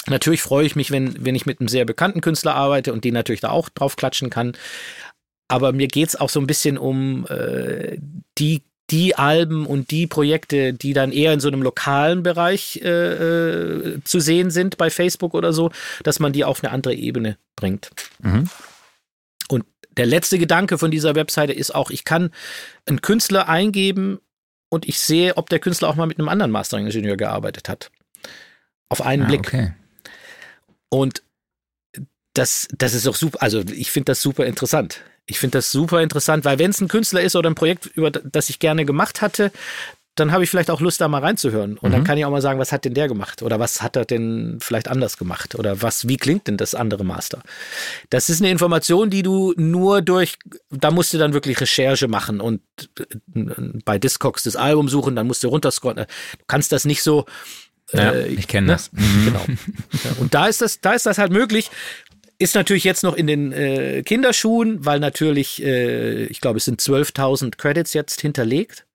Natürlich freue ich mich, wenn, wenn ich mit einem sehr bekannten Künstler arbeite und den natürlich da auch drauf klatschen kann. Aber mir geht es auch so ein bisschen um äh, die die Alben und die Projekte, die dann eher in so einem lokalen Bereich äh, äh, zu sehen sind bei Facebook oder so, dass man die auf eine andere Ebene bringt. Mhm. Und der letzte Gedanke von dieser Webseite ist auch, ich kann einen Künstler eingeben und ich sehe, ob der Künstler auch mal mit einem anderen Mastering-Ingenieur gearbeitet hat. Auf einen ah, Blick. Okay. Und das, das ist auch super, also ich finde das super interessant. Ich finde das super interessant, weil wenn es ein Künstler ist oder ein Projekt, über das ich gerne gemacht hatte, dann habe ich vielleicht auch Lust, da mal reinzuhören. Und mhm. dann kann ich auch mal sagen, was hat denn der gemacht? Oder was hat er denn vielleicht anders gemacht? Oder was, wie klingt denn das andere Master? Das ist eine Information, die du nur durch, da musst du dann wirklich Recherche machen und äh, bei Discogs das Album suchen, dann musst du runterscrollen. Du kannst das nicht so, ja, äh, ich kenne ne? das. Mhm. Genau. Und da ist das, da ist das halt möglich. Ist natürlich jetzt noch in den äh, Kinderschuhen, weil natürlich, äh, ich glaube, es sind 12.000 Credits jetzt hinterlegt.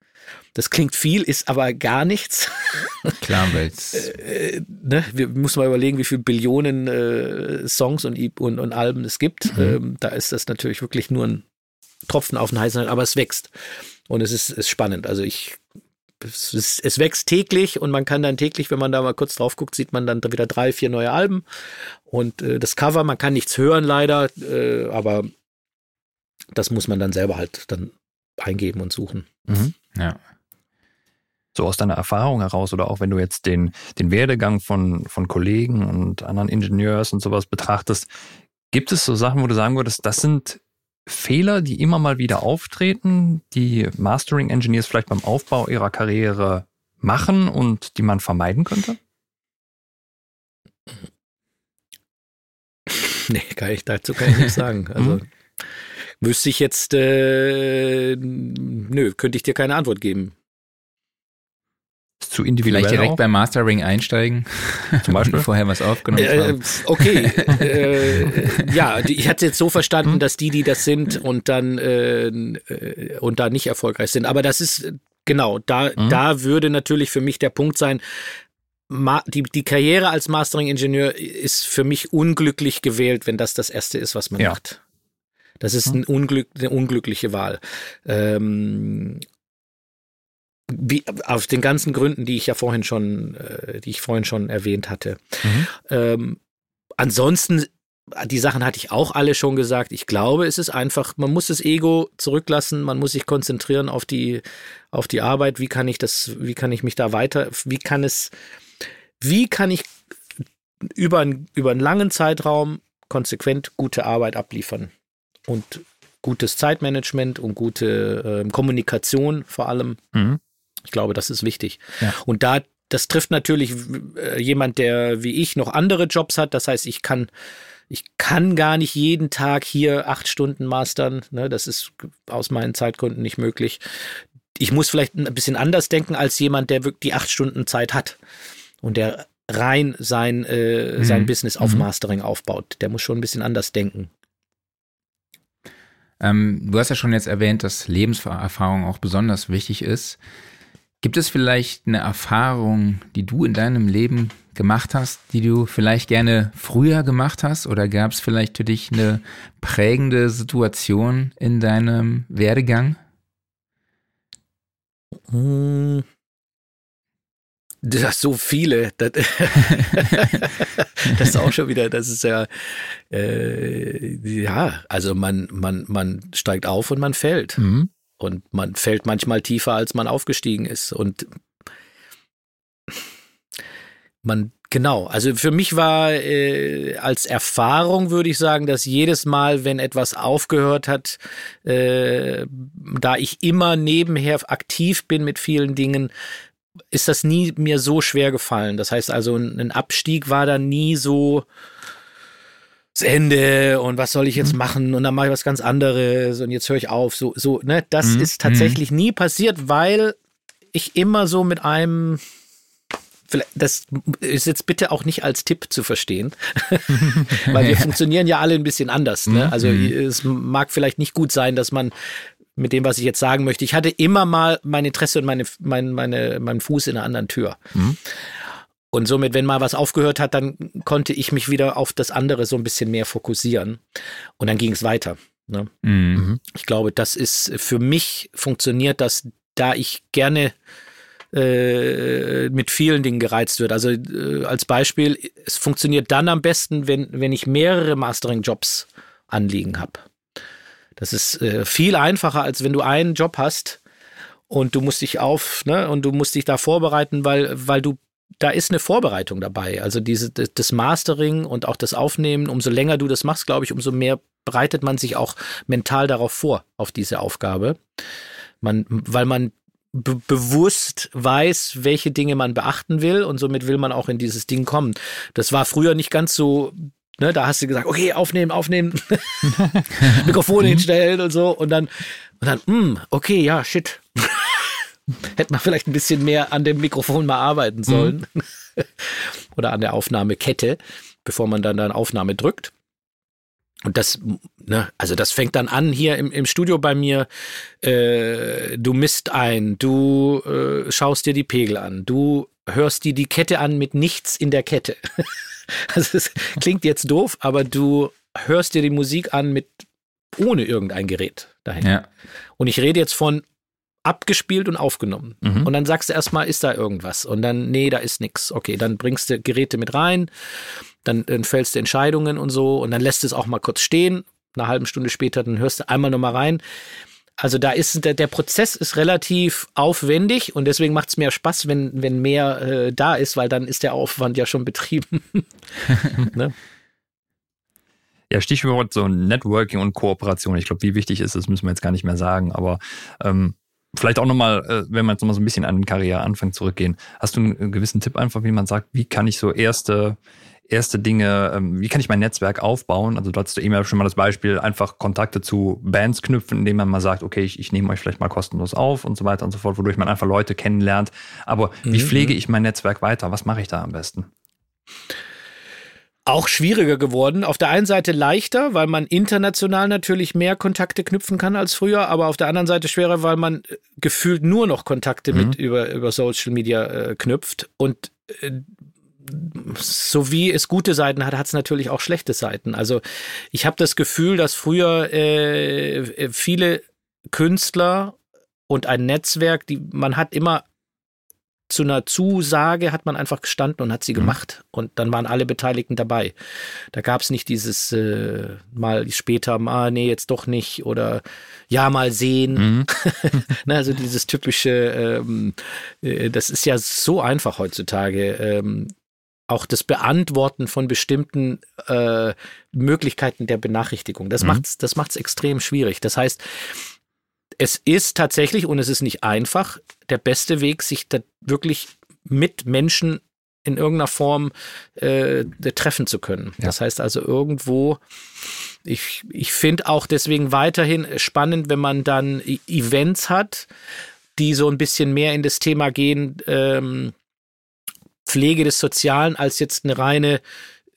Das klingt viel, ist aber gar nichts. Klar, weil äh, ne? Wir müssen mal überlegen, wie viele Billionen äh, Songs und, und, und, Alben es gibt. Mhm. Ähm, da ist das natürlich wirklich nur ein Tropfen auf den heißen, aber es wächst. Und es ist, ist spannend. Also ich es, ist, es, wächst täglich und man kann dann täglich, wenn man da mal kurz drauf guckt, sieht man dann wieder drei, vier neue Alben. Und äh, das Cover, man kann nichts hören leider, äh, aber das muss man dann selber halt dann eingeben und suchen. Mhm. Ja. So aus deiner Erfahrung heraus oder auch wenn du jetzt den, den Werdegang von, von Kollegen und anderen Ingenieurs und sowas betrachtest, gibt es so Sachen, wo du sagen würdest, das sind Fehler, die immer mal wieder auftreten, die Mastering Engineers vielleicht beim Aufbau ihrer Karriere machen und die man vermeiden könnte? Nee, kann ich, dazu kann ich nicht sagen. Also mhm. wüsste ich jetzt, äh, nö, könnte ich dir keine Antwort geben zu individuell. Vielleicht direkt auch. beim Mastering einsteigen. Zum Beispiel. Vorher was aufgenommen äh, haben. Okay. äh, ja, ich hatte jetzt so verstanden, hm? dass die, die das sind und dann äh, äh, und da nicht erfolgreich sind. Aber das ist genau, da, hm? da würde natürlich für mich der Punkt sein, die, die Karriere als Mastering-Ingenieur ist für mich unglücklich gewählt, wenn das das Erste ist, was man ja. macht. Das ist hm? ein Unglück, eine unglückliche Wahl. Ähm, wie, aus den ganzen Gründen, die ich ja vorhin schon, äh, die ich vorhin schon erwähnt hatte. Mhm. Ähm, ansonsten, die Sachen hatte ich auch alle schon gesagt. Ich glaube, es ist einfach, man muss das Ego zurücklassen, man muss sich konzentrieren auf die, auf die Arbeit. Wie kann ich das, wie kann ich mich da weiter, wie kann es, wie kann ich über, über einen langen Zeitraum konsequent gute Arbeit abliefern und gutes Zeitmanagement und gute äh, Kommunikation vor allem. Mhm. Ich glaube, das ist wichtig. Ja. Und da, das trifft natürlich äh, jemand, der wie ich noch andere Jobs hat. Das heißt, ich kann, ich kann gar nicht jeden Tag hier acht Stunden mastern. Ne? Das ist aus meinen Zeitgründen nicht möglich. Ich muss vielleicht ein bisschen anders denken als jemand, der wirklich die acht Stunden Zeit hat und der rein sein, äh, mhm. sein Business auf mhm. Mastering aufbaut. Der muss schon ein bisschen anders denken. Ähm, du hast ja schon jetzt erwähnt, dass Lebenserfahrung auch besonders wichtig ist. Gibt es vielleicht eine Erfahrung, die du in deinem Leben gemacht hast, die du vielleicht gerne früher gemacht hast? Oder gab es vielleicht für dich eine prägende Situation in deinem Werdegang? Hm. Das so viele. Das, das, ist auch schon wieder, das ist ja, äh, ja, also man, man, man steigt auf und man fällt. Mhm. Und man fällt manchmal tiefer, als man aufgestiegen ist. Und man, genau, also für mich war äh, als Erfahrung, würde ich sagen, dass jedes Mal, wenn etwas aufgehört hat, äh, da ich immer nebenher aktiv bin mit vielen Dingen, ist das nie mir so schwer gefallen. Das heißt also, ein Abstieg war da nie so, das Ende und was soll ich jetzt mhm. machen und dann mache ich was ganz anderes und jetzt höre ich auf. So, so, ne, das mhm. ist tatsächlich mhm. nie passiert, weil ich immer so mit einem das ist jetzt bitte auch nicht als Tipp zu verstehen, weil wir funktionieren ja alle ein bisschen anders. Ne? Mhm. Also mhm. es mag vielleicht nicht gut sein, dass man mit dem, was ich jetzt sagen möchte, ich hatte immer mal mein Interesse und meine, mein, meine, meinen Fuß in einer anderen Tür. Mhm. Und somit, wenn mal was aufgehört hat, dann konnte ich mich wieder auf das andere so ein bisschen mehr fokussieren. Und dann ging es weiter. Ne? Mhm. Ich glaube, das ist für mich funktioniert das da ich gerne äh, mit vielen Dingen gereizt wird. Also äh, als Beispiel, es funktioniert dann am besten, wenn, wenn ich mehrere Mastering-Jobs anliegen habe. Das ist äh, viel einfacher, als wenn du einen Job hast und du musst dich auf, ne, und du musst dich da vorbereiten, weil, weil du da ist eine Vorbereitung dabei. Also diese, das Mastering und auch das Aufnehmen, umso länger du das machst, glaube ich, umso mehr bereitet man sich auch mental darauf vor, auf diese Aufgabe. Man, weil man be bewusst weiß, welche Dinge man beachten will und somit will man auch in dieses Ding kommen. Das war früher nicht ganz so Ne, da hast du gesagt, okay, aufnehmen, aufnehmen, Mikrofon hinstellen und so und dann, und dann, mh, hm, okay, ja, shit. Hätte man vielleicht ein bisschen mehr an dem Mikrofon mal arbeiten mhm. sollen. Mhm. Oder an der Aufnahmekette, bevor man dann dann Aufnahme drückt. Und das, ne, also das fängt dann an hier im, im Studio bei mir. Äh, du misst ein, du äh, schaust dir die Pegel an, du hörst dir die Kette an mit nichts in der Kette. also es klingt jetzt doof, aber du hörst dir die Musik an mit ohne irgendein Gerät dahin. Ja. Und ich rede jetzt von abgespielt und aufgenommen. Mhm. Und dann sagst du erstmal, ist da irgendwas? Und dann, nee, da ist nichts. Okay, dann bringst du Geräte mit rein, dann, dann fällst du Entscheidungen und so und dann lässt es auch mal kurz stehen. Eine halbe Stunde später, dann hörst du einmal nochmal rein. Also da ist der, der Prozess ist relativ aufwendig und deswegen macht es mehr Spaß, wenn, wenn mehr äh, da ist, weil dann ist der Aufwand ja schon betrieben. ne? Ja, Stichwort so Networking und Kooperation. Ich glaube, wie wichtig ist das, müssen wir jetzt gar nicht mehr sagen. Aber ähm, Vielleicht auch nochmal, äh, wenn wir jetzt nochmal so ein bisschen an den Karriereanfang zurückgehen. Hast du einen gewissen Tipp einfach, wie man sagt, wie kann ich so erste, erste Dinge, ähm, wie kann ich mein Netzwerk aufbauen? Also du hattest eben ja schon mal das Beispiel, einfach Kontakte zu Bands knüpfen, indem man mal sagt, okay, ich, ich nehme euch vielleicht mal kostenlos auf und so weiter und so fort, wodurch man einfach Leute kennenlernt. Aber wie mhm. pflege ich mein Netzwerk weiter? Was mache ich da am besten? Auch schwieriger geworden. Auf der einen Seite leichter, weil man international natürlich mehr Kontakte knüpfen kann als früher, aber auf der anderen Seite schwerer, weil man äh, gefühlt nur noch Kontakte mhm. mit über, über Social Media äh, knüpft. Und äh, so wie es gute Seiten hat, hat es natürlich auch schlechte Seiten. Also ich habe das Gefühl, dass früher äh, äh, viele Künstler und ein Netzwerk, die man hat immer zu einer Zusage hat man einfach gestanden und hat sie mhm. gemacht. Und dann waren alle Beteiligten dabei. Da gab es nicht dieses äh, mal später, ah, nee, jetzt doch nicht oder ja, mal sehen. Mhm. Na, also dieses typische, ähm, äh, das ist ja so einfach heutzutage. Ähm, auch das Beantworten von bestimmten äh, Möglichkeiten der Benachrichtigung. Das mhm. macht's, das macht's extrem schwierig. Das heißt, es ist tatsächlich, und es ist nicht einfach, der beste Weg, sich da wirklich mit Menschen in irgendeiner Form äh, treffen zu können. Ja. Das heißt also irgendwo, ich, ich finde auch deswegen weiterhin spannend, wenn man dann e-, Events hat, die so ein bisschen mehr in das Thema gehen, ähm, Pflege des Sozialen als jetzt eine reine,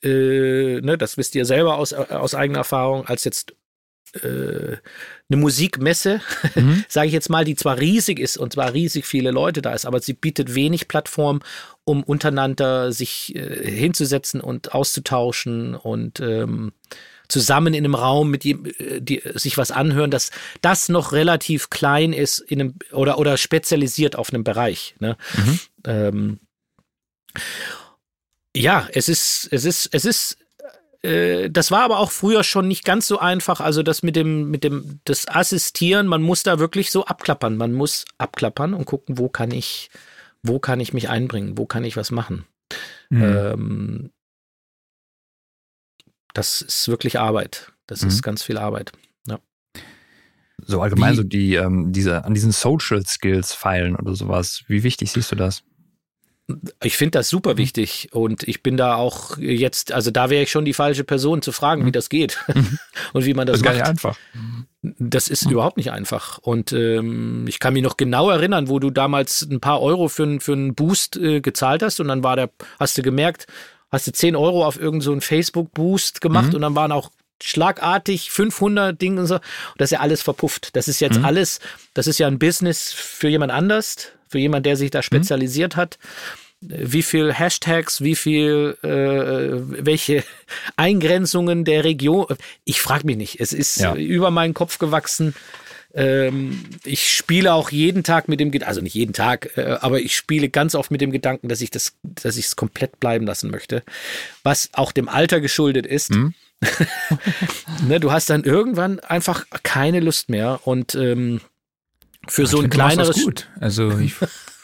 äh, ne, das wisst ihr selber aus, aus eigener Erfahrung, als jetzt äh, eine Musikmesse, mhm. sage ich jetzt mal, die zwar riesig ist und zwar riesig viele Leute da ist, aber sie bietet wenig Plattform, um untereinander sich äh, hinzusetzen und auszutauschen und ähm, zusammen in einem Raum mit ihm, äh, die, sich was anhören, dass das noch relativ klein ist in einem oder oder spezialisiert auf einem Bereich. Ne? Mhm. Ähm, ja, es ist es ist es ist das war aber auch früher schon nicht ganz so einfach. Also das mit dem, mit dem, das Assistieren, man muss da wirklich so abklappern. Man muss abklappern und gucken, wo kann ich, wo kann ich mich einbringen, wo kann ich was machen. Mhm. Ähm, das ist wirklich Arbeit. Das mhm. ist ganz viel Arbeit. Ja. So allgemein wie, so die, ähm, diese, an diesen Social Skills feilen oder sowas. Wie wichtig siehst du das? Ich finde das super mhm. wichtig und ich bin da auch jetzt, also da wäre ich schon die falsche Person zu fragen, wie mhm. das geht mhm. und wie man das, das macht. Das ist gar nicht einfach. Das ist überhaupt nicht einfach. Und ähm, ich kann mich noch genau erinnern, wo du damals ein paar Euro für, für einen Boost äh, gezahlt hast und dann war der, hast du gemerkt, hast du 10 Euro auf irgendeinen so Facebook-Boost gemacht mhm. und dann waren auch schlagartig 500 Dinge und so. Und das ist ja alles verpufft. Das ist jetzt mhm. alles, das ist ja ein Business für jemand anders für jemand, der sich da mhm. spezialisiert mhm. hat. Wie viel Hashtags, wie viel, äh, welche Eingrenzungen der Region. Ich frage mich nicht. Es ist ja. über meinen Kopf gewachsen. Ähm, ich spiele auch jeden Tag mit dem Gedanken, also nicht jeden Tag, äh, aber ich spiele ganz oft mit dem Gedanken, dass ich das, dass ich es komplett bleiben lassen möchte. Was auch dem Alter geschuldet ist. Mhm. ne, du hast dann irgendwann einfach keine Lust mehr und ähm, für ich so ein kleineres. gut. Also ich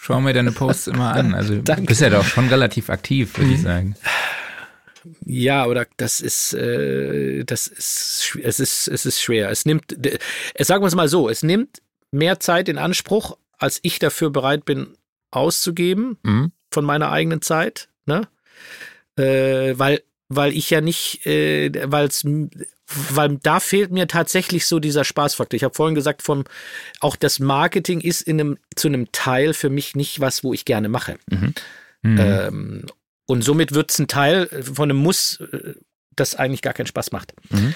schaue mir deine Posts immer an. Also du bist ja doch schon relativ aktiv, würde mhm. ich sagen. Ja, oder das ist, äh, das ist, es ist, es ist schwer. Es nimmt, äh, sagen wir es mal so, es nimmt mehr Zeit in Anspruch, als ich dafür bereit bin auszugeben mhm. von meiner eigenen Zeit, ne? Äh, weil, weil ich ja nicht, äh, weil es, weil da fehlt mir tatsächlich so dieser Spaßfaktor. Ich habe vorhin gesagt, vom, auch das Marketing ist in einem, zu einem Teil für mich nicht was, wo ich gerne mache. Mhm. Mhm. Ähm, und somit wird es ein Teil von einem Muss, äh, das eigentlich gar keinen Spaß macht. Mhm.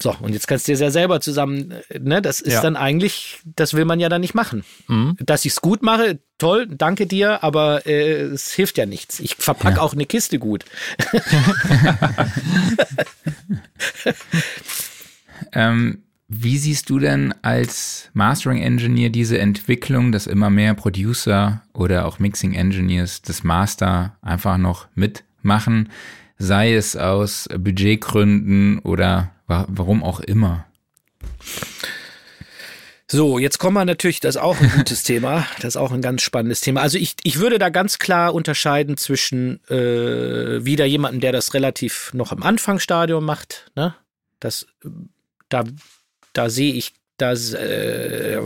So, und jetzt kannst du dir ja selber zusammen, äh, ne, das ist ja. dann eigentlich, das will man ja dann nicht machen. Mhm. Dass ich es gut mache, toll, danke dir, aber äh, es hilft ja nichts. Ich verpacke ja. auch eine Kiste gut. ähm, wie siehst du denn als Mastering Engineer diese Entwicklung, dass immer mehr Producer oder auch Mixing Engineers das Master einfach noch mitmachen, sei es aus Budgetgründen oder warum auch immer? So, jetzt kommen wir natürlich, das ist auch ein gutes Thema, das ist auch ein ganz spannendes Thema. Also ich, ich würde da ganz klar unterscheiden zwischen äh, wieder jemanden, der das relativ noch im Anfangsstadium macht, ne? Das da da sehe ich, das, äh,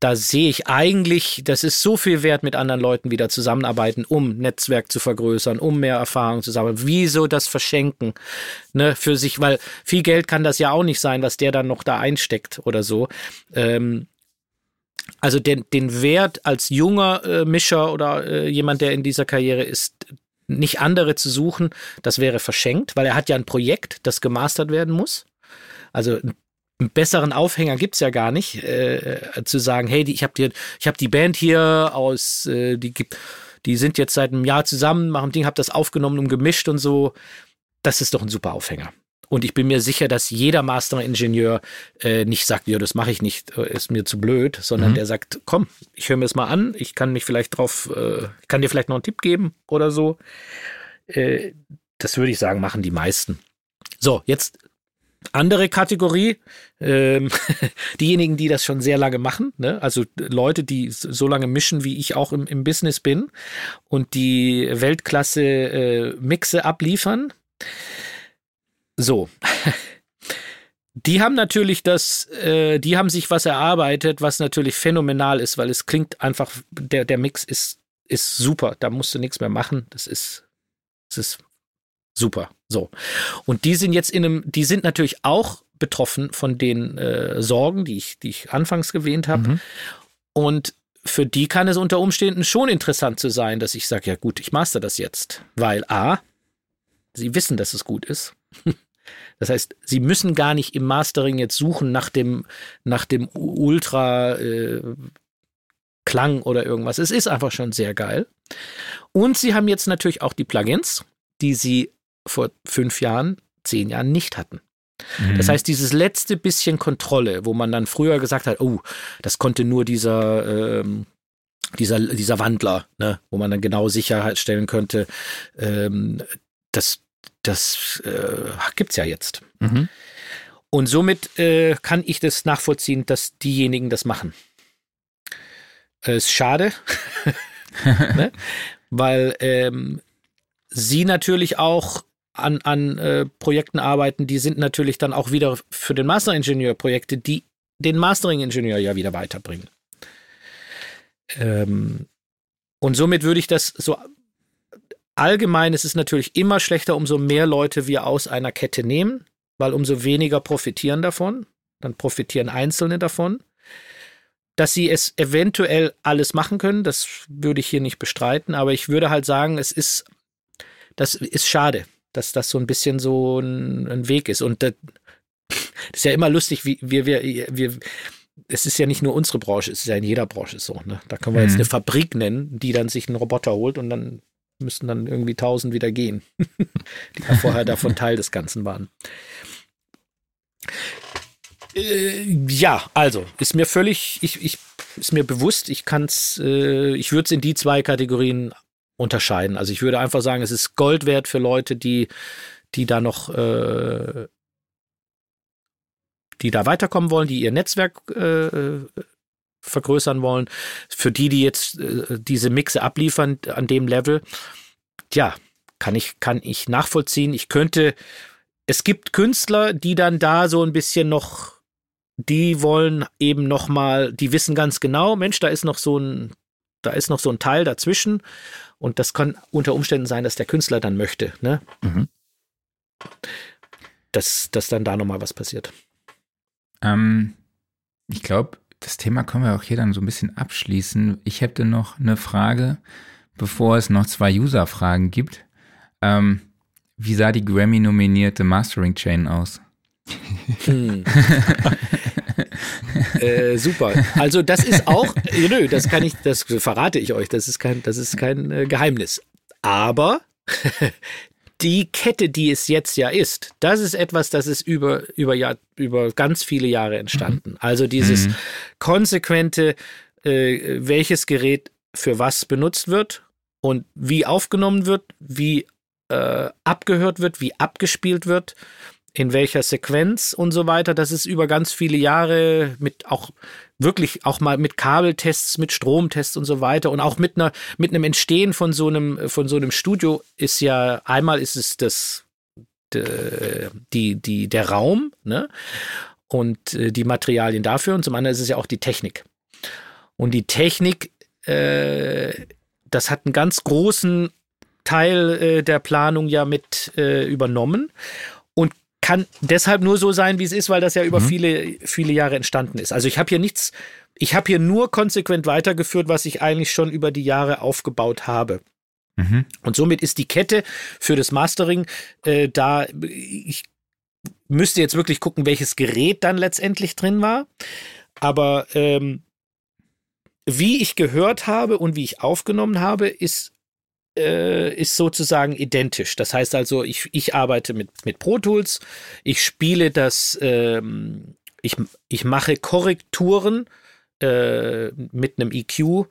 da sehe ich eigentlich, das ist so viel wert, mit anderen Leuten wieder zusammenarbeiten, um Netzwerk zu vergrößern, um mehr Erfahrung zu sammeln. Wieso das verschenken, ne, für sich, weil viel Geld kann das ja auch nicht sein, was der dann noch da einsteckt oder so. Ähm, also den, den Wert als junger äh, Mischer oder äh, jemand, der in dieser Karriere ist, nicht andere zu suchen, das wäre verschenkt, weil er hat ja ein Projekt, das gemastert werden muss. Also ein einen besseren Aufhänger gibt's ja gar nicht, äh, zu sagen, hey, die, ich habe hab die Band hier aus, äh, die gibt, die sind jetzt seit einem Jahr zusammen, machen Ding, hab das aufgenommen und gemischt und so. Das ist doch ein super Aufhänger. Und ich bin mir sicher, dass jeder Master-Ingenieur äh, nicht sagt, ja, das mache ich nicht, äh, ist mir zu blöd, sondern mhm. der sagt, komm, ich höre mir das mal an, ich kann mich vielleicht drauf, äh, kann dir vielleicht noch einen Tipp geben oder so. Äh, das würde ich sagen, machen die meisten. So, jetzt andere Kategorie, ähm, diejenigen, die das schon sehr lange machen, ne? also Leute, die so lange mischen, wie ich auch im, im Business bin und die Weltklasse äh, abliefern. So. Die haben natürlich das, äh, die haben sich was erarbeitet, was natürlich phänomenal ist, weil es klingt einfach, der, der Mix ist, ist super. Da musst du nichts mehr machen. Das ist, das ist Super. So. Und die sind jetzt in einem, die sind natürlich auch betroffen von den äh, Sorgen, die ich, die ich anfangs erwähnt habe. Mhm. Und für die kann es unter Umständen schon interessant zu sein, dass ich sage, ja gut, ich master das jetzt. Weil A, sie wissen, dass es gut ist. Das heißt, sie müssen gar nicht im Mastering jetzt suchen nach dem, nach dem Ultra äh, Klang oder irgendwas. Es ist einfach schon sehr geil. Und sie haben jetzt natürlich auch die Plugins, die sie vor fünf Jahren, zehn Jahren nicht hatten. Mhm. Das heißt, dieses letzte bisschen Kontrolle, wo man dann früher gesagt hat, oh, das konnte nur dieser, ähm, dieser, dieser Wandler, ne, wo man dann genau Sicherheit stellen könnte, ähm, das, das äh, gibt es ja jetzt. Mhm. Und somit äh, kann ich das nachvollziehen, dass diejenigen das machen. Äh, ist schade, ne? weil ähm, sie natürlich auch an, an äh, Projekten arbeiten, die sind natürlich dann auch wieder für den Master-Ingenieur Projekte, die den Mastering-Ingenieur ja wieder weiterbringen. Ähm, und somit würde ich das so allgemein, es ist natürlich immer schlechter, umso mehr Leute wir aus einer Kette nehmen, weil umso weniger profitieren davon. Dann profitieren Einzelne davon. Dass sie es eventuell alles machen können, das würde ich hier nicht bestreiten, aber ich würde halt sagen, es ist, das ist schade dass das so ein bisschen so ein, ein Weg ist. Und das, ist ja immer lustig, wie wir, wir, wir, es ist ja nicht nur unsere Branche, es ist ja in jeder Branche so. Ne? Da können wir mhm. jetzt eine Fabrik nennen, die dann sich einen Roboter holt und dann müssen dann irgendwie tausend wieder gehen, die ja vorher davon Teil des Ganzen waren. Äh, ja, also ist mir völlig, ich, ich ist mir bewusst, ich kann es, äh, ich würde es in die zwei Kategorien unterscheiden. Also ich würde einfach sagen, es ist Gold wert für Leute, die, die da noch, äh, die da weiterkommen wollen, die ihr Netzwerk äh, vergrößern wollen. Für die, die jetzt äh, diese Mixe abliefern an dem Level, ja, kann ich, kann ich nachvollziehen. Ich könnte, es gibt Künstler, die dann da so ein bisschen noch die wollen eben noch mal, die wissen ganz genau, Mensch, da ist noch so ein, da ist noch so ein Teil dazwischen und das kann unter Umständen sein, dass der Künstler dann möchte, ne? Mhm. Dass, dass dann da noch mal was passiert. Ähm, ich glaube, das Thema können wir auch hier dann so ein bisschen abschließen. Ich hätte noch eine Frage, bevor es noch zwei User-Fragen gibt. Ähm, wie sah die Grammy-nominierte Mastering Chain aus? Hm. äh, super. Also das ist auch, nö, das kann ich, das verrate ich euch, das ist kein, das ist kein äh, Geheimnis. Aber die Kette, die es jetzt ja ist, das ist etwas, das ist über, über, Jahr, über ganz viele Jahre entstanden. Mhm. Also dieses mhm. konsequente, äh, welches Gerät für was benutzt wird und wie aufgenommen wird, wie äh, abgehört wird, wie abgespielt wird in welcher Sequenz und so weiter. Das ist über ganz viele Jahre mit auch wirklich auch mal mit Kabeltests, mit Stromtests und so weiter und auch mit einer mit einem Entstehen von so einem von so einem Studio ist ja einmal ist es das die die der Raum, ne? Und äh, die Materialien dafür und zum anderen ist es ja auch die Technik. Und die Technik äh, das hat einen ganz großen Teil äh, der Planung ja mit äh, übernommen kann deshalb nur so sein, wie es ist, weil das ja über mhm. viele, viele Jahre entstanden ist. Also ich habe hier nichts, ich habe hier nur konsequent weitergeführt, was ich eigentlich schon über die Jahre aufgebaut habe. Mhm. Und somit ist die Kette für das Mastering äh, da, ich müsste jetzt wirklich gucken, welches Gerät dann letztendlich drin war. Aber ähm, wie ich gehört habe und wie ich aufgenommen habe, ist äh, ist sozusagen identisch. Das heißt also, ich, ich arbeite mit, mit Pro Tools, ich spiele das, ähm, ich, ich mache Korrekturen äh, mit einem EQ,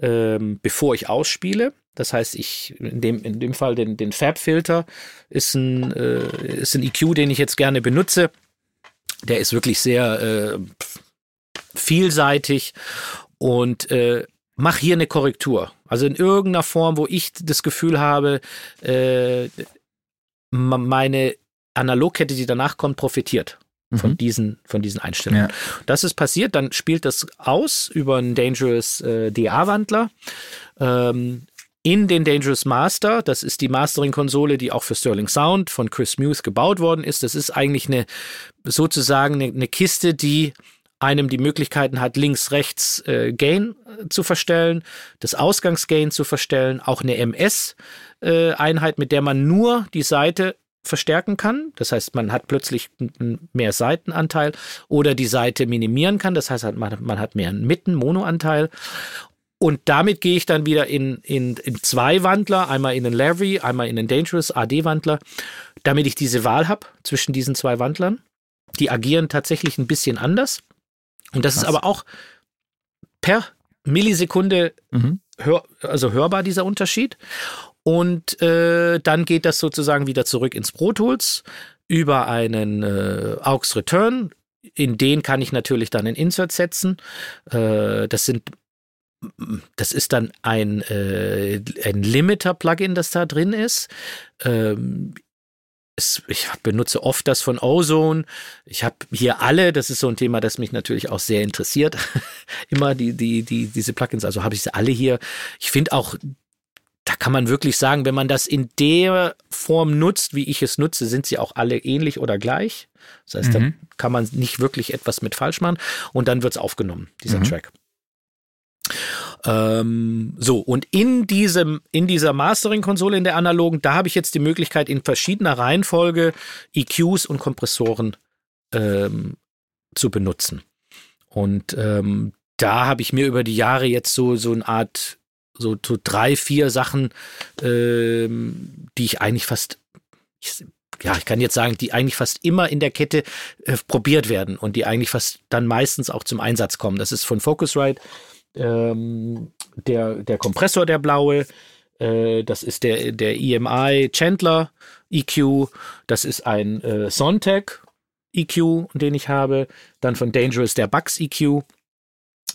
äh, bevor ich ausspiele. Das heißt, ich in dem, in dem Fall den, den Fab-Filter ist ein, äh, ist ein EQ, den ich jetzt gerne benutze. Der ist wirklich sehr äh, vielseitig und äh, mach hier eine Korrektur. Also in irgendeiner Form, wo ich das Gefühl habe, äh, meine Analogkette, die danach kommt, profitiert von mhm. diesen von diesen Einstellungen. Ja. Das ist passiert, dann spielt das aus über einen Dangerous äh, DA-Wandler. Ähm, in den Dangerous Master, das ist die Mastering-Konsole, die auch für Sterling Sound von Chris Muse gebaut worden ist. Das ist eigentlich eine sozusagen eine, eine Kiste, die einem die Möglichkeiten hat, links, rechts äh, Gain äh, zu verstellen, das Ausgangsgain zu verstellen, auch eine MS-Einheit, äh, mit der man nur die Seite verstärken kann. Das heißt, man hat plötzlich mehr Seitenanteil oder die Seite minimieren kann. Das heißt, man, hat mehr Mitten, Monoanteil. Und damit gehe ich dann wieder in, in, in zwei Wandler, einmal in den Larry, einmal in den Dangerous AD-Wandler, damit ich diese Wahl habe zwischen diesen zwei Wandlern. Die agieren tatsächlich ein bisschen anders. Und das Krass. ist aber auch per Millisekunde mhm. hör, also hörbar, dieser Unterschied. Und äh, dann geht das sozusagen wieder zurück ins Pro Tools über einen äh, AUX Return. In den kann ich natürlich dann ein Insert setzen. Äh, das sind das ist dann ein, äh, ein Limiter-Plugin, das da drin ist. Ähm, es, ich benutze oft das von Ozone. Ich habe hier alle, das ist so ein Thema, das mich natürlich auch sehr interessiert. Immer die, die, die, diese Plugins, also habe ich sie alle hier. Ich finde auch, da kann man wirklich sagen, wenn man das in der Form nutzt, wie ich es nutze, sind sie auch alle ähnlich oder gleich. Das heißt, mhm. da kann man nicht wirklich etwas mit falsch machen und dann wird es aufgenommen, dieser mhm. Track. Ähm, so, und in diesem, in dieser Mastering-Konsole, in der analogen, da habe ich jetzt die Möglichkeit, in verschiedener Reihenfolge EQs und Kompressoren ähm, zu benutzen. Und ähm, da habe ich mir über die Jahre jetzt so, so eine Art, so, so drei, vier Sachen, ähm, die ich eigentlich fast, ich ja, ich kann jetzt sagen, die eigentlich fast immer in der Kette äh, probiert werden und die eigentlich fast dann meistens auch zum Einsatz kommen. Das ist von Focusrite ähm, der, der Kompressor, der blaue, äh, das ist der, der EMI Chandler EQ, das ist ein äh, Sontec EQ, den ich habe, dann von Dangerous der Bugs EQ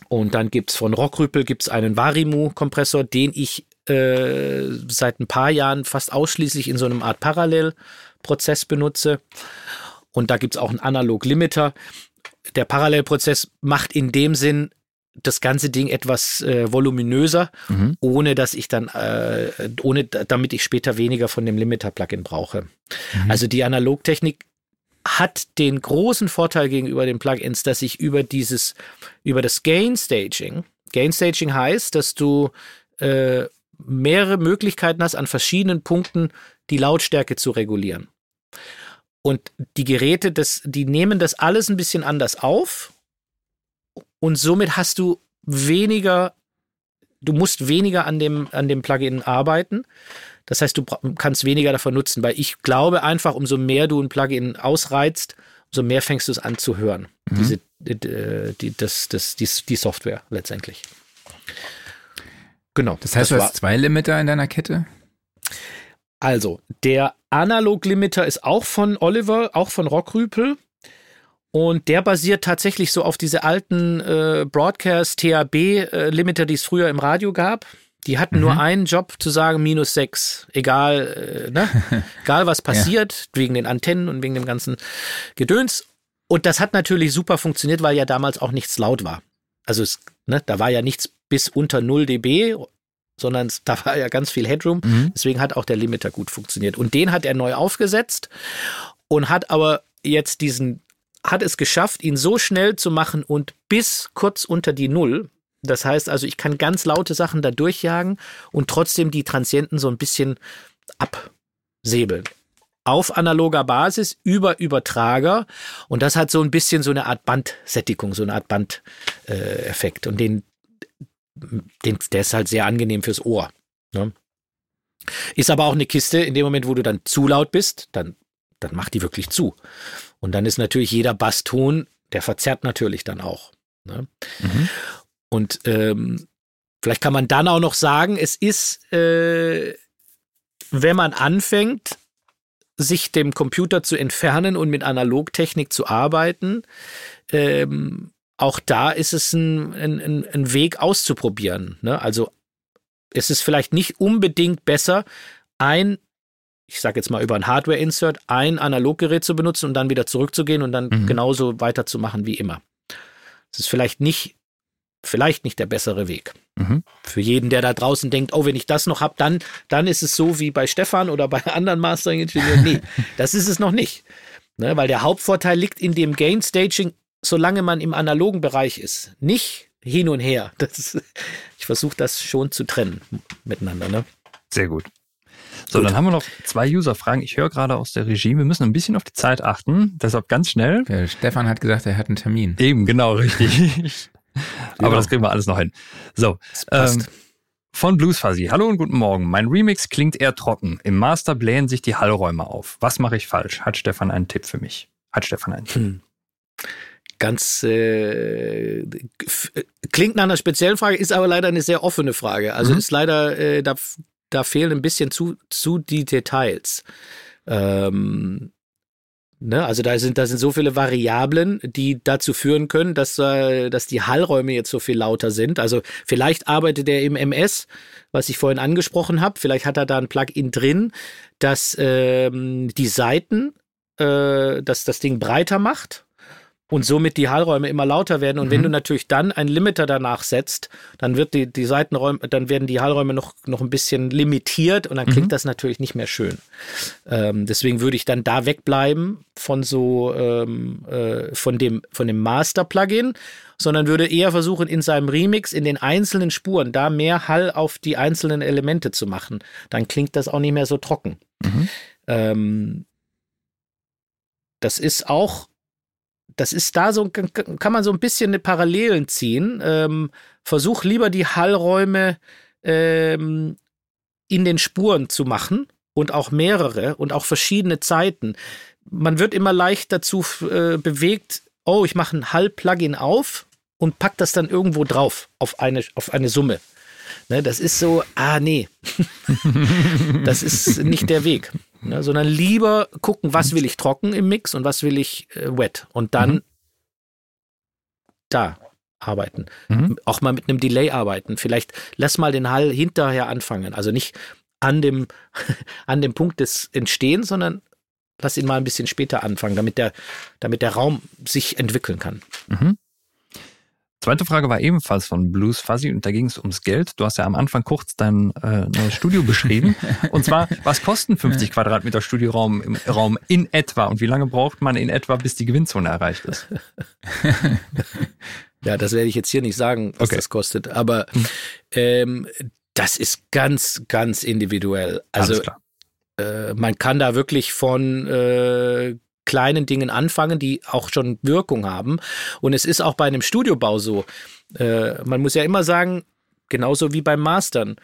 und dann gibt's von Rockrüppel gibt's einen Varimu-Kompressor, den ich äh, seit ein paar Jahren fast ausschließlich in so einem Art Parallelprozess benutze. Und da gibt's auch einen Analog-Limiter. Der Parallelprozess macht in dem Sinn das ganze Ding etwas äh, voluminöser, mhm. ohne dass ich dann, äh, ohne damit ich später weniger von dem Limiter-Plugin brauche. Mhm. Also die Analogtechnik hat den großen Vorteil gegenüber den Plugins, dass ich über dieses, über das Gain Staging, Gain Staging heißt, dass du äh, mehrere Möglichkeiten hast, an verschiedenen Punkten die Lautstärke zu regulieren. Und die Geräte, das, die nehmen das alles ein bisschen anders auf und somit hast du weniger, du musst weniger an dem, an dem Plugin arbeiten. Das heißt, du kannst weniger davon nutzen, weil ich glaube einfach, umso mehr du ein Plugin ausreizt, umso mehr fängst du es an zu hören. Mhm. Diese, die, die, das, das, die, die Software letztendlich. Genau. Das heißt, das du hast zwei Limiter in deiner Kette? Also, der Analog-Limiter ist auch von Oliver, auch von Rockrüpel. Und der basiert tatsächlich so auf diese alten äh, Broadcast-THB-Limiter, äh, die es früher im Radio gab. Die hatten mhm. nur einen Job zu sagen, minus sechs. Egal, äh, ne? Egal was passiert, ja. wegen den Antennen und wegen dem ganzen Gedöns. Und das hat natürlich super funktioniert, weil ja damals auch nichts laut war. Also es, ne, da war ja nichts bis unter 0 dB, sondern da war ja ganz viel Headroom. Mhm. Deswegen hat auch der Limiter gut funktioniert. Und den hat er neu aufgesetzt und hat aber jetzt diesen, hat es geschafft, ihn so schnell zu machen und bis kurz unter die Null, das heißt also, ich kann ganz laute Sachen da durchjagen und trotzdem die Transienten so ein bisschen absäbeln. Auf analoger Basis über Übertrager. Und das hat so ein bisschen so eine Art Bandsättigung, so eine Art Bandeffekt. Äh, und den, den, der ist halt sehr angenehm fürs Ohr. Ne? Ist aber auch eine Kiste, in dem Moment, wo du dann zu laut bist, dann, dann macht die wirklich zu. Und dann ist natürlich jeder Basston, der verzerrt natürlich dann auch. Ne? Mhm. Und ähm, vielleicht kann man dann auch noch sagen, es ist, äh, wenn man anfängt, sich dem Computer zu entfernen und mit Analogtechnik zu arbeiten, ähm, auch da ist es ein, ein, ein Weg auszuprobieren. Ne? Also es ist vielleicht nicht unbedingt besser, ein, ich sage jetzt mal über ein Hardware-Insert, ein Analoggerät zu benutzen und dann wieder zurückzugehen und dann mhm. genauso weiterzumachen wie immer. Es ist vielleicht nicht vielleicht nicht der bessere Weg. Mhm. Für jeden, der da draußen denkt, oh, wenn ich das noch habe, dann, dann ist es so wie bei Stefan oder bei anderen Mastering-Ingenieuren. Nee, das ist es noch nicht. Ne, weil der Hauptvorteil liegt in dem Gain-Staging, solange man im analogen Bereich ist. Nicht hin und her. Das, ich versuche das schon zu trennen miteinander. Ne? Sehr gut. So, gut. dann haben wir noch zwei User-Fragen. Ich höre gerade aus der Regie, wir müssen ein bisschen auf die Zeit achten. Deshalb ganz schnell. Der Stefan hat gesagt, er hat einen Termin. Eben, genau, richtig. Aber das kriegen wir alles noch hin. So, ähm, von Blues Fuzzy. Hallo und guten Morgen. Mein Remix klingt eher trocken. Im Master blähen sich die Hallräume auf. Was mache ich falsch? Hat Stefan einen Tipp für mich? Hat Stefan einen Tipp? Hm. Ganz äh, klingt nach einer speziellen Frage, ist aber leider eine sehr offene Frage. Also mhm. ist leider, äh, da, da fehlen ein bisschen zu, zu die Details. Ähm, Ne? Also da sind, da sind so viele Variablen, die dazu führen können, dass, äh, dass die Hallräume jetzt so viel lauter sind. Also vielleicht arbeitet er im MS, was ich vorhin angesprochen habe. Vielleicht hat er da ein Plugin drin, das ähm, die Seiten, äh, dass das Ding breiter macht und somit die Hallräume immer lauter werden. Und mhm. wenn du natürlich dann einen Limiter danach setzt, dann wird die, die Seitenräume, dann werden die Hallräume noch, noch ein bisschen limitiert und dann klingt mhm. das natürlich nicht mehr schön. Ähm, deswegen würde ich dann da wegbleiben von so, ähm, äh, von dem, von dem Master-Plugin, sondern würde eher versuchen, in seinem Remix, in den einzelnen Spuren, da mehr Hall auf die einzelnen Elemente zu machen. Dann klingt das auch nicht mehr so trocken. Mhm. Ähm, das ist auch das ist da so, kann man so ein bisschen eine Parallelen ziehen. Ähm, versuch lieber die Hallräume ähm, in den Spuren zu machen und auch mehrere und auch verschiedene Zeiten. Man wird immer leicht dazu äh, bewegt, oh, ich mache ein Hall-Plugin auf und pack das dann irgendwo drauf auf eine, auf eine Summe. Ne, das ist so, ah nee, das ist nicht der Weg. Ne, sondern lieber gucken, was will ich trocken im Mix und was will ich äh, wet. Und dann mhm. da arbeiten. Mhm. Auch mal mit einem Delay arbeiten. Vielleicht lass mal den Hall hinterher anfangen. Also nicht an dem, an dem Punkt des Entstehens, sondern lass ihn mal ein bisschen später anfangen, damit der, damit der Raum sich entwickeln kann. Mhm. Zweite Frage war ebenfalls von Blues Fuzzy und da ging es ums Geld. Du hast ja am Anfang kurz dein äh, neues Studio beschrieben. Und zwar, was kosten 50 Quadratmeter Studioraum im Raum in etwa und wie lange braucht man in etwa, bis die Gewinnzone erreicht ist? Ja, das werde ich jetzt hier nicht sagen, was okay. das kostet, aber hm. ähm, das ist ganz, ganz individuell. Also äh, man kann da wirklich von äh, kleinen Dingen anfangen, die auch schon Wirkung haben. Und es ist auch bei einem Studiobau so. Äh, man muss ja immer sagen, genauso wie beim Mastern.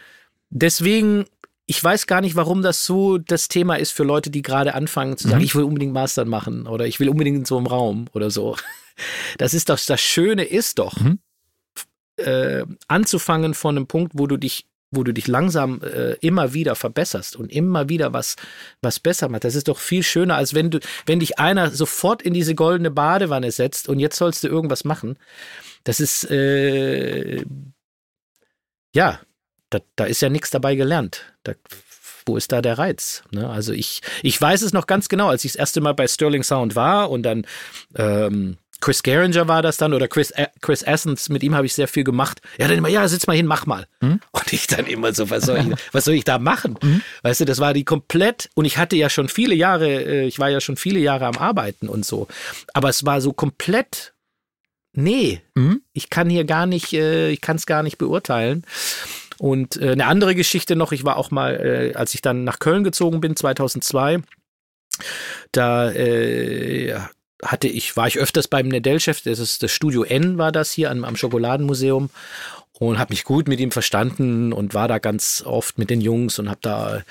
Deswegen, ich weiß gar nicht, warum das so das Thema ist für Leute, die gerade anfangen zu sagen, mhm. ich will unbedingt Mastern machen oder ich will unbedingt in so einem Raum oder so. Das ist doch, das Schöne ist doch, mhm. äh, anzufangen von einem Punkt, wo du dich wo du dich langsam äh, immer wieder verbesserst und immer wieder was, was besser machst. Das ist doch viel schöner, als wenn du, wenn dich einer sofort in diese goldene Badewanne setzt und jetzt sollst du irgendwas machen. Das ist, äh, ja, da, da ist ja nichts dabei gelernt. Da, wo ist da der Reiz? Ne? Also ich, ich weiß es noch ganz genau, als ich das erste Mal bei Sterling Sound war und dann ähm, Chris Geringer war das dann oder Chris, Chris Essence, mit ihm habe ich sehr viel gemacht. Ja, dann immer, ja, sitz mal hin, mach mal. Mhm. Und ich dann immer so, was soll ich, was soll ich da machen? Mhm. Weißt du, das war die komplett, und ich hatte ja schon viele Jahre, äh, ich war ja schon viele Jahre am Arbeiten und so. Aber es war so komplett, nee, mhm. ich kann hier gar nicht, äh, ich kann es gar nicht beurteilen. Und äh, eine andere Geschichte noch, ich war auch mal, als ich dann nach Köln gezogen bin, 2002, da äh, hatte ich, war ich öfters beim Nedell-Chef, das ist das Studio N war das hier am, am Schokoladenmuseum und habe mich gut mit ihm verstanden und war da ganz oft mit den Jungs und habe da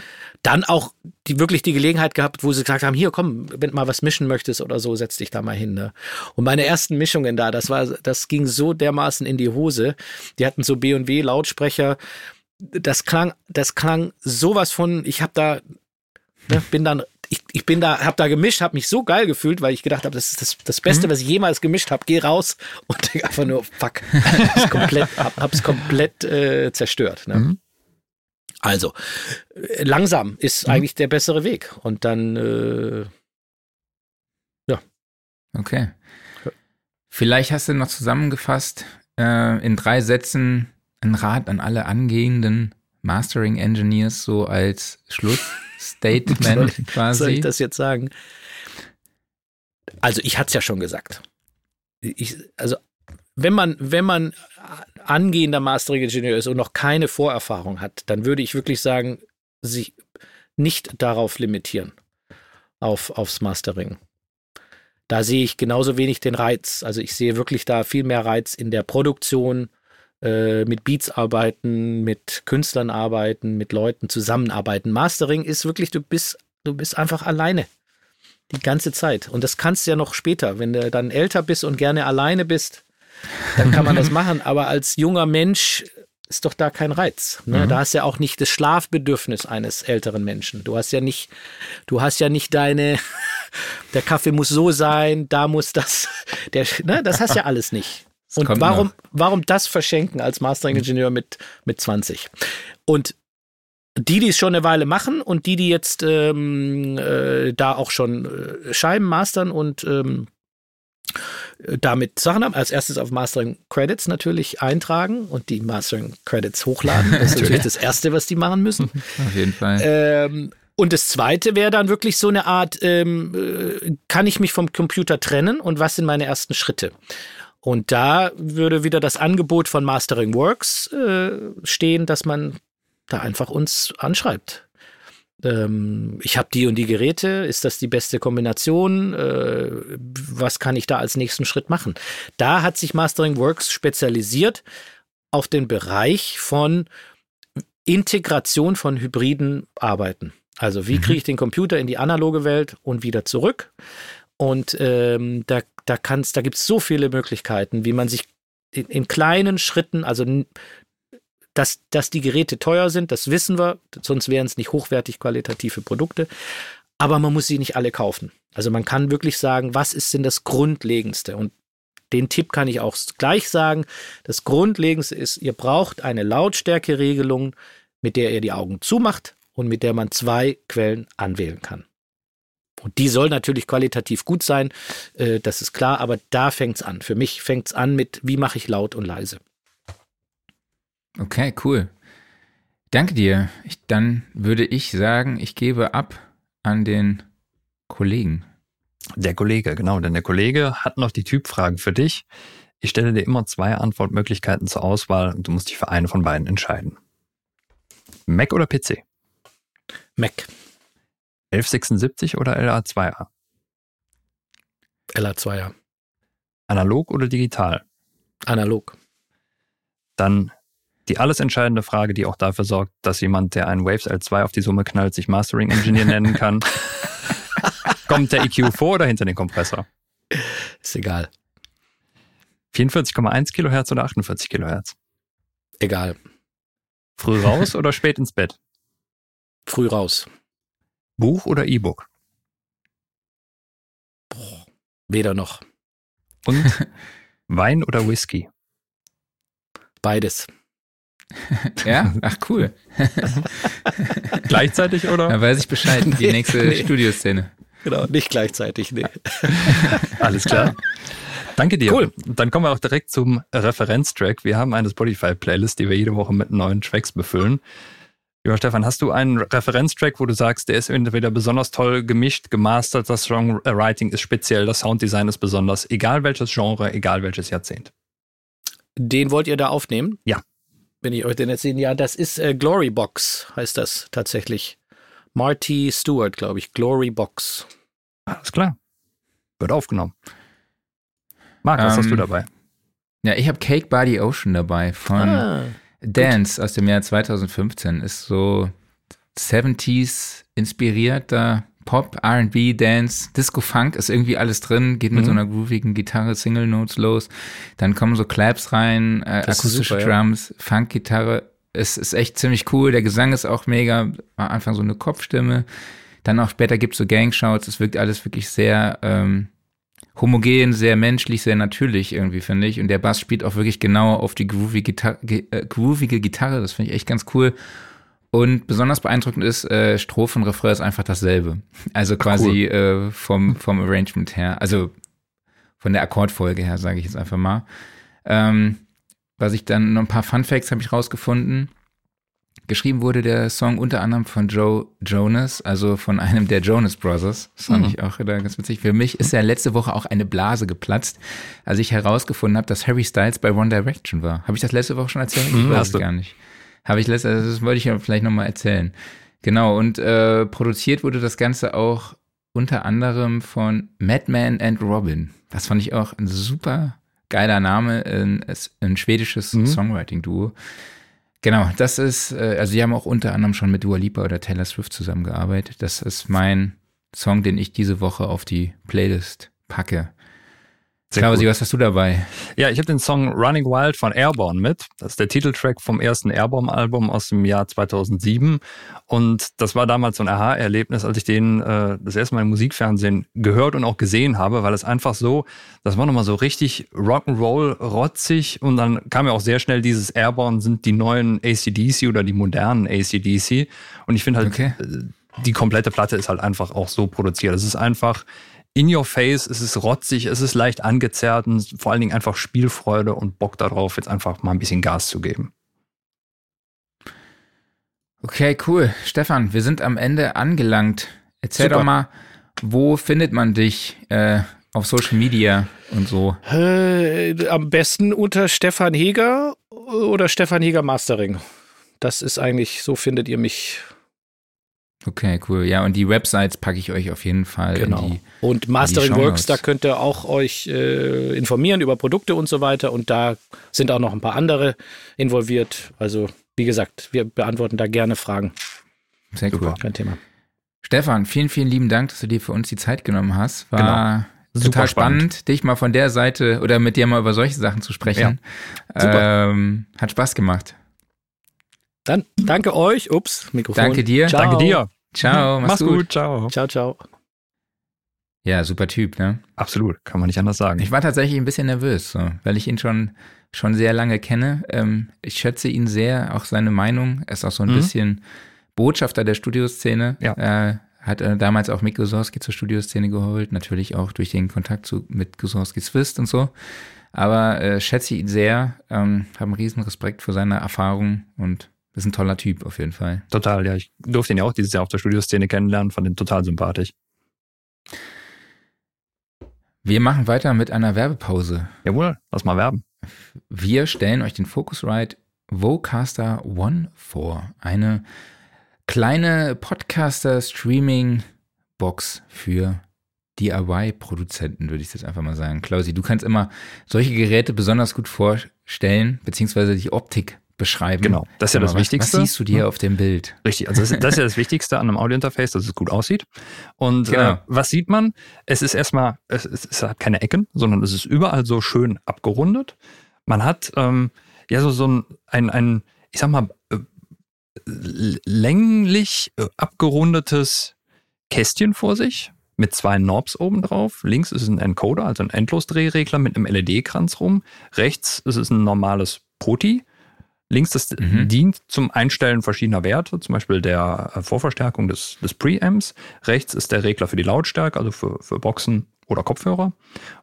dann auch die, wirklich die Gelegenheit gehabt, wo sie gesagt haben, hier komm, wenn du mal was mischen möchtest oder so, setz dich da mal hin. Ne? Und meine ersten Mischungen da, das war, das ging so dermaßen in die Hose. Die hatten so B&W Lautsprecher. Das klang, das klang sowas von, ich habe da Ne, bin dann ich, ich bin da, habe da gemischt, habe mich so geil gefühlt, weil ich gedacht habe, das ist das, das Beste, mhm. was ich jemals gemischt habe. Geh raus und denk einfach nur, fuck, hab's komplett, hab, hab's komplett äh, zerstört. Ne? Mhm. Also, langsam ist mhm. eigentlich der bessere Weg. Und dann, äh, ja. Okay. Vielleicht hast du noch zusammengefasst äh, in drei Sätzen ein Rat an alle angehenden Mastering Engineers so als Soll, quasi. Soll ich das jetzt sagen? Also ich hatte es ja schon gesagt. Ich, also wenn man, wenn man angehender Mastering-Ingenieur ist und noch keine Vorerfahrung hat, dann würde ich wirklich sagen, sich nicht darauf limitieren, auf, aufs Mastering. Da sehe ich genauso wenig den Reiz. Also ich sehe wirklich da viel mehr Reiz in der Produktion, äh, mit Beats arbeiten, mit Künstlern arbeiten, mit Leuten zusammenarbeiten. Mastering ist wirklich, du bist, du bist einfach alleine. Die ganze Zeit. Und das kannst du ja noch später. Wenn du dann älter bist und gerne alleine bist, dann kann man das machen. Aber als junger Mensch ist doch da kein Reiz. Ne? Mhm. Da hast ja auch nicht das Schlafbedürfnis eines älteren Menschen. Du hast ja nicht, du hast ja nicht deine, der Kaffee muss so sein, da muss das, der, ne? das hast ja alles nicht. Und warum, warum das verschenken als Mastering-Ingenieur mit, mit 20? Und die, die es schon eine Weile machen und die, die jetzt ähm, äh, da auch schon äh, Scheiben mastern und ähm, damit Sachen haben. Als erstes auf Mastering Credits natürlich eintragen und die Mastering Credits hochladen. Das ist natürlich das Erste, was die machen müssen. Auf jeden Fall. Ähm, und das Zweite wäre dann wirklich so eine Art, ähm, äh, kann ich mich vom Computer trennen und was sind meine ersten Schritte? Und da würde wieder das Angebot von Mastering Works äh, stehen, dass man da einfach uns anschreibt. Ähm, ich habe die und die Geräte, ist das die beste Kombination? Äh, was kann ich da als nächsten Schritt machen? Da hat sich Mastering Works spezialisiert auf den Bereich von Integration von hybriden Arbeiten. Also wie kriege ich den Computer in die analoge Welt und wieder zurück? Und ähm, da, da, kann's, da gibt es so viele Möglichkeiten, wie man sich in, in kleinen Schritten, also dass, dass die Geräte teuer sind, das wissen wir, sonst wären es nicht hochwertig qualitative Produkte. Aber man muss sie nicht alle kaufen. Also man kann wirklich sagen, was ist denn das Grundlegendste? Und den Tipp kann ich auch gleich sagen. Das Grundlegendste ist, ihr braucht eine Lautstärkeregelung, mit der ihr die Augen zumacht und mit der man zwei Quellen anwählen kann. Und die soll natürlich qualitativ gut sein, äh, das ist klar, aber da fängt es an. Für mich fängt es an mit, wie mache ich laut und leise. Okay, cool. Danke dir. Ich, dann würde ich sagen, ich gebe ab an den Kollegen. Der Kollege, genau, denn der Kollege hat noch die Typfragen für dich. Ich stelle dir immer zwei Antwortmöglichkeiten zur Auswahl und du musst dich für eine von beiden entscheiden. Mac oder PC? Mac. 1176 oder LA2A? LA2A. Analog oder digital? Analog. Dann die alles entscheidende Frage, die auch dafür sorgt, dass jemand, der einen Waves L2 auf die Summe knallt, sich Mastering Engineer nennen kann. Kommt der EQ vor oder hinter den Kompressor? Ist egal. 44,1 Kilohertz oder 48 Kilohertz? Egal. Früh raus oder spät ins Bett? Früh raus. Buch oder E-Book? Weder noch. Und Wein oder Whisky? Beides. ja? Ach cool. Gleichzeitig oder? Da weiß ich Bescheid. Die nee, nächste nee. Studioszene. Genau, nicht gleichzeitig, nee. Alles klar. Danke dir. Cool. Dann kommen wir auch direkt zum Referenztrack. Wir haben eine Spotify-Playlist, die wir jede Woche mit neuen Tracks befüllen. Lieber Stefan, hast du einen Referenztrack, wo du sagst, der ist entweder besonders toll gemischt, gemastert, das Songwriting ist speziell, das Sounddesign ist besonders, egal welches Genre, egal welches Jahrzehnt? Den wollt ihr da aufnehmen? Ja. Wenn ich euch den jetzt sehen, ja, das ist äh, Glory Box, heißt das tatsächlich. Marty Stewart, glaube ich. Glory Box. Alles klar. Wird aufgenommen. Marc, was ähm, hast du ähm, dabei? Ja, ich habe Cake by the Ocean dabei von ah, Dance gut. aus dem Jahr 2015. Ist so 70s inspirierter Pop, RB, Dance, Disco Funk ist irgendwie alles drin, geht mit mhm. so einer groovigen Gitarre, Single Notes los. Dann kommen so Claps rein, äh, akustische super, Drums, ja. Funk-Gitarre. Es ist echt ziemlich cool. Der Gesang ist auch mega. Am Anfang so eine Kopfstimme. Dann auch später gibt's so Gangshouts. Es wirkt alles wirklich sehr ähm, homogen, sehr menschlich, sehr natürlich irgendwie, finde ich. Und der Bass spielt auch wirklich genau auf die groovige Gitarre. Äh, groovige Gitarre. Das finde ich echt ganz cool. Und besonders beeindruckend ist, äh, Strophe und Refrain ist einfach dasselbe. Also quasi cool. äh, vom, vom Arrangement her, also von der Akkordfolge her, sage ich jetzt einfach mal. Ähm, was ich dann noch ein paar Fun Facts habe ich rausgefunden. Geschrieben wurde der Song unter anderem von Joe Jonas, also von einem der Jonas Brothers. Das fand mhm. ich auch ganz witzig. Für mich ist ja letzte Woche auch eine Blase geplatzt, als ich herausgefunden habe, dass Harry Styles bei One Direction war. Habe ich das letzte Woche schon erzählt? Ich mhm, weiß es gar nicht. Habe ich letztes, also das wollte ich ja vielleicht nochmal erzählen. Genau, und äh, produziert wurde das Ganze auch unter anderem von Madman and Robin. Das fand ich auch ein super geiler Name, ein, ein schwedisches mhm. Songwriting-Duo. Genau, das ist, äh, also sie haben auch unter anderem schon mit Dua Lipa oder Taylor Swift zusammengearbeitet. Das ist mein Song, den ich diese Woche auf die Playlist packe. Sehr Klausi, was hast du dabei? Ja, ich habe den Song Running Wild von Airborne mit. Das ist der Titeltrack vom ersten Airborne-Album aus dem Jahr 2007. Und das war damals so ein Aha-Erlebnis, als ich den äh, das erste Mal im Musikfernsehen gehört und auch gesehen habe, weil es einfach so, das war nochmal so richtig Rock'n'Roll, rotzig. Und dann kam ja auch sehr schnell dieses Airborne sind die neuen ACDC oder die modernen ACDC. Und ich finde halt, okay. Äh, die komplette Platte ist halt einfach auch so produziert. Es ist einfach in your face, es ist rotzig, es ist leicht angezerrt und vor allen Dingen einfach Spielfreude und Bock darauf, jetzt einfach mal ein bisschen Gas zu geben. Okay, cool. Stefan, wir sind am Ende angelangt. Erzähl Super. doch mal, wo findet man dich äh, auf Social Media und so? Äh, am besten unter Stefan Heger oder Stefan Heger Mastering. Das ist eigentlich, so findet ihr mich Okay, cool. Ja, und die Websites packe ich euch auf jeden Fall. Genau. Die, und Mastering Works, da könnt ihr auch euch äh, informieren über Produkte und so weiter. Und da sind auch noch ein paar andere involviert. Also, wie gesagt, wir beantworten da gerne Fragen. Sehr Super. cool. Kein Thema. Stefan, vielen, vielen lieben Dank, dass du dir für uns die Zeit genommen hast. War Genau. Super total spannend, spannend. dich mal von der Seite oder mit dir mal über solche Sachen zu sprechen. Super. Ähm, hat Spaß gemacht. Dann danke euch. Ups, Mikrofon. Danke dir. Ciao. Danke dir. Ciao, mach's, Mach's gut. gut. Ciao. Ciao, ciao. Ja, super Typ, ne? Absolut, kann man nicht anders sagen. Ich war tatsächlich ein bisschen nervös, so, weil ich ihn schon, schon sehr lange kenne. Ähm, ich schätze ihn sehr, auch seine Meinung. Er ist auch so ein Mhm. bisschen Botschafter der Studioszene. Ja. Äh, hat äh, damals auch Mick Guzorski zur Studioszene geholt, natürlich auch durch den Kontakt zu, mit Guzorski Swist und so. Aber äh, schätze ihn sehr, ähm, habe einen riesen Respekt für seine Erfahrung und ist ein toller Typ auf jeden Fall. Total, ja. Ich durfte ihn ja auch dieses Jahr auf der Studioszene kennenlernen, fand ihn total sympathisch. Wir machen weiter mit einer Werbepause. Jawohl, lass mal werben. Wir stellen euch den Focusrite Vocaster One vor. Eine kleine Podcaster-Streaming-Box für DIY-Produzenten, würde ich jetzt einfach mal sagen. Klausi, du kannst immer solche Geräte besonders gut vorstellen, beziehungsweise die Optik beschreiben. Genau, das ist ja das was, Wichtigste. Was siehst du dir auf dem Bild? Richtig, also das, das ist ja das Wichtigste an einem Audiointerface, dass es gut aussieht. Und Genau. äh, was sieht man? Es ist erstmal, es, es, es hat keine Ecken, sondern es ist überall so schön abgerundet. Man hat ähm, ja so, so ein, ein, ein, ich sag mal, äh, länglich äh, abgerundetes Kästchen vor sich mit zwei Knobs oben drauf. Links ist ein Encoder, also ein Endlosdrehregler mit einem LED-Kranz rum. Rechts ist es ein normales Poti. Links das Mhm. dient zum Einstellen verschiedener Werte, zum Beispiel der äh, Vorverstärkung des, des Preamps. Rechts ist der Regler für die Lautstärke, also für, für Boxen oder Kopfhörer.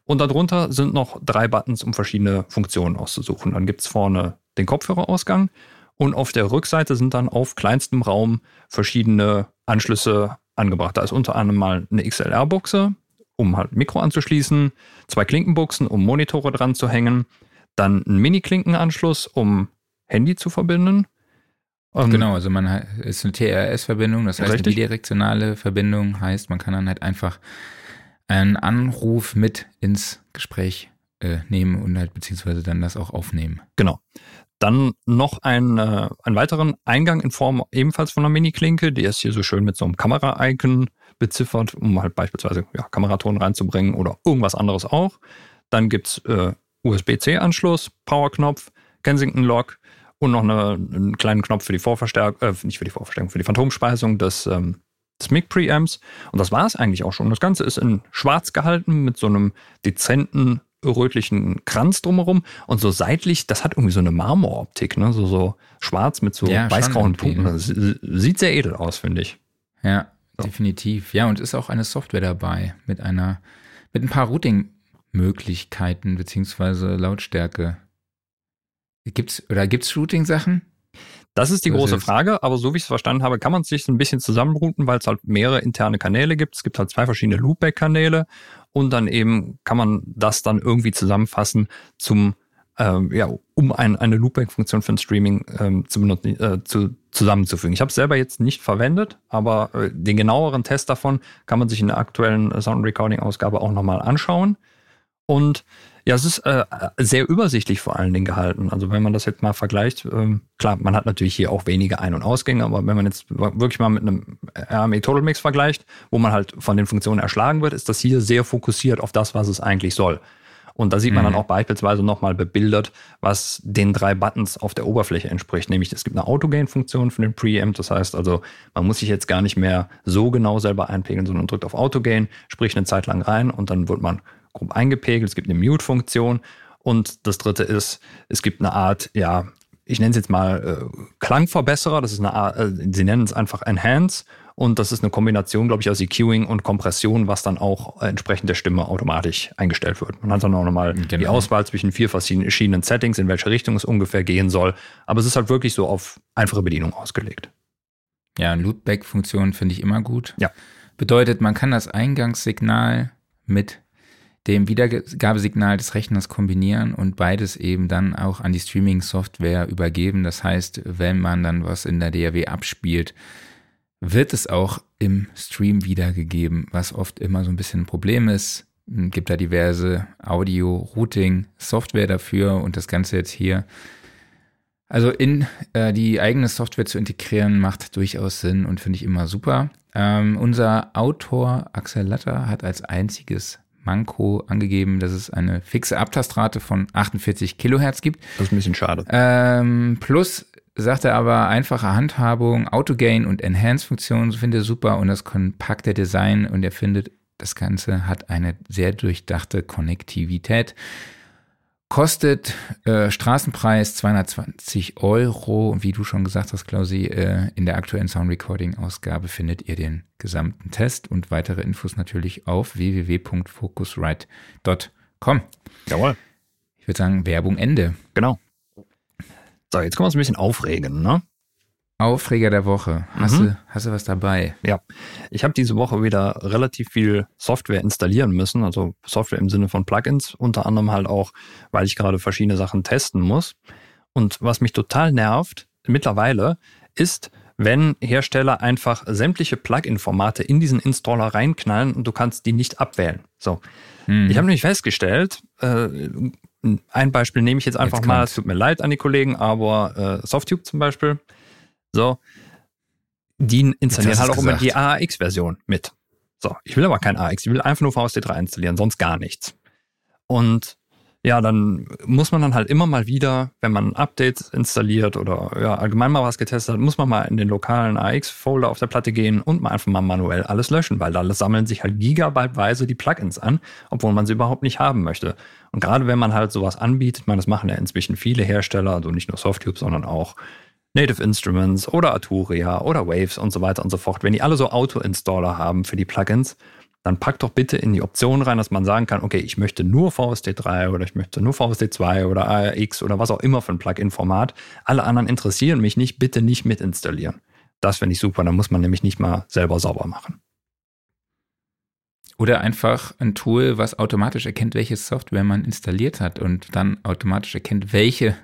Und darunter sind noch drei Buttons, um verschiedene Funktionen auszusuchen. Dann gibt's vorne den Kopfhörerausgang und auf der Rückseite sind dann auf kleinstem Raum verschiedene Anschlüsse angebracht. Da ist unter anderem mal eine XLR-Buchse, um halt Mikro anzuschließen, zwei Klinkenbuchsen, um Monitore dran zu hängen, dann ein Mini-Klinkenanschluss, um Handy zu verbinden. Ähm, Genau, also man hat, ist eine TRS-Verbindung, das heißt Richtig. eine bidirektionale Verbindung, heißt man kann dann halt einfach einen Anruf mit ins Gespräch äh, nehmen und halt beziehungsweise dann das auch aufnehmen. Genau. Dann noch ein, äh, einen weiteren Eingang in Form ebenfalls von einer Mini-Klinke, die ist hier so schön mit so einem Kamera-Icon beziffert, um halt beispielsweise ja, Kameraton reinzubringen oder irgendwas anderes auch. Dann gibt's äh, USB-C-Anschluss, Powerknopf, Kensington-Lock und noch eine, einen kleinen Knopf für die Vorverstärkung, äh, nicht für die Vorverstärkung, für die Phantomspeisung des, ähm, des Mic-Preamps. Und das war es eigentlich auch schon. Das Ganze ist in schwarz gehalten mit so einem dezenten rötlichen Kranz drumherum und so seitlich, das hat irgendwie so eine Marmoroptik, ne? so, so schwarz mit so Ja, weißgrauen Punkten. Das sieht sehr edel aus, finde ich. Ja, So. definitiv. Ja, und ist auch eine Software dabei mit einer, mit ein paar Routing-Möglichkeiten beziehungsweise Lautstärke. Gibt's, oder gibt's Shooting-Sachen? Das ist die Das große ist- Frage, aber so wie ich es verstanden habe, kann man es sich so ein bisschen zusammenrouten, weil es halt mehrere interne Kanäle gibt. Es gibt halt zwei verschiedene Loopback-Kanäle und dann eben kann man das dann irgendwie zusammenfassen zum, ähm, ja, um ein, eine Loopback-Funktion für ein Streaming ähm, zu benutzen, äh, zu, zusammenzufügen. Ich habe es selber jetzt nicht verwendet, aber äh, den genaueren Test davon kann man sich in der aktuellen Sound Recording-Ausgabe auch nochmal anschauen. Und ja, es ist äh, sehr übersichtlich vor allen Dingen gehalten. Also wenn man das jetzt mal vergleicht, ähm, klar, man hat natürlich hier auch wenige Ein- und Ausgänge, aber wenn man jetzt wirklich mal mit einem RME Total Mix vergleicht, wo man halt von den Funktionen erschlagen wird, ist das hier sehr fokussiert auf das, was es eigentlich soll. Und da sieht man Mhm. dann auch beispielsweise nochmal bebildert, was den drei Buttons auf der Oberfläche entspricht. Nämlich es gibt eine Autogain-Funktion für den Preamp. Das heißt also, man muss sich jetzt gar nicht mehr so genau selber einpegeln, sondern drückt auf Autogain, spricht eine Zeit lang rein und dann wird man grob eingepegelt. Es gibt eine Mute-Funktion. Und das dritte ist, es gibt eine Art, ja, ich nenne es jetzt mal äh, Klangverbesserer. Das ist eine Art, äh, sie nennen es einfach Enhance. Und das ist eine Kombination, glaube ich, aus EQing und Kompression, was dann auch entsprechend der Stimme automatisch eingestellt wird. Man hat dann auch nochmal die Genau. Auswahl zwischen vier verschiedenen Settings, in welche Richtung es ungefähr gehen soll. Aber es ist halt wirklich so auf einfache Bedienung ausgelegt. Ja, Loopback-Funktion finde ich immer gut. Ja. Bedeutet, man kann das Eingangssignal mit dem Wiedergabesignal des Rechners kombinieren und beides eben dann auch an die Streaming-Software übergeben. Das heißt, wenn man dann was in der DAW abspielt, wird es auch im Stream wiedergegeben, was oft immer so ein bisschen ein Problem ist. Es gibt da diverse Audio-Routing-Software dafür und das Ganze jetzt hier Also in äh, die eigene Software zu integrieren macht durchaus Sinn und finde ich immer super. Ähm, unser Autor Axel Latter hat als einziges Manko angegeben, dass es eine fixe Abtastrate von 48 Kilohertz gibt. Das ist ein bisschen schade. Ähm, plus sagt er aber einfache Handhabung, Autogain und Enhance-Funktionen finde er super und das kompakte Design und er findet, das Ganze hat eine sehr durchdachte Konnektivität. Kostet äh, Straßenpreis 220 Euro. Und wie du schon gesagt hast, Klausi, äh, in der aktuellen Sound Recording Ausgabe findet ihr den gesamten Test und weitere Infos natürlich auf www.focusrite.com. Jawohl. Ich würde sagen, Werbung Ende. Genau. So, jetzt können wir uns ein bisschen aufregen, ne? Aufreger der Woche. Hast, mhm. du, hast du was dabei? Ja, ich habe diese Woche wieder relativ viel Software installieren müssen, also Software im Sinne von Plugins, unter anderem halt auch, weil ich gerade verschiedene Sachen testen muss. Und was mich total nervt mittlerweile ist, wenn Hersteller einfach sämtliche Plugin-Formate in diesen Installer reinknallen und du kannst die nicht abwählen. So, mhm. ich habe nämlich festgestellt, äh, ein Beispiel nehme ich jetzt einfach jetzt mal, es tut mir leid an die Kollegen, aber äh, Softtube zum Beispiel so, die installieren halt auch gesagt. immer die AAX-Version mit. So, ich will aber kein AX, ich will einfach nur VST3 installieren, sonst gar nichts. Und ja, dann muss man dann halt immer mal wieder, wenn man Updates installiert oder ja, allgemein mal was getestet hat, muss man mal in den lokalen AX-Folder auf der Platte gehen und mal einfach mal manuell alles löschen, weil da sammeln sich halt gigabyteweise die Plugins an, obwohl man sie überhaupt nicht haben möchte. Und gerade wenn man halt sowas anbietet, meine, das machen ja inzwischen viele Hersteller, also nicht nur Softtube, sondern auch Native Instruments oder Arturia oder Waves und so weiter und so fort, wenn die alle so Auto-Installer haben für die Plugins, dann packt doch bitte in die Option rein, dass man sagen kann, okay, ich möchte nur VST3 oder ich möchte nur VST2 oder ARX oder was auch immer für ein Plugin-Format. Alle anderen interessieren mich nicht, bitte nicht mit installieren. Das finde ich super, dann muss man nämlich nicht mal selber sauber machen. Oder einfach ein Tool, was automatisch erkennt, welche Software man installiert hat und dann automatisch erkennt, welche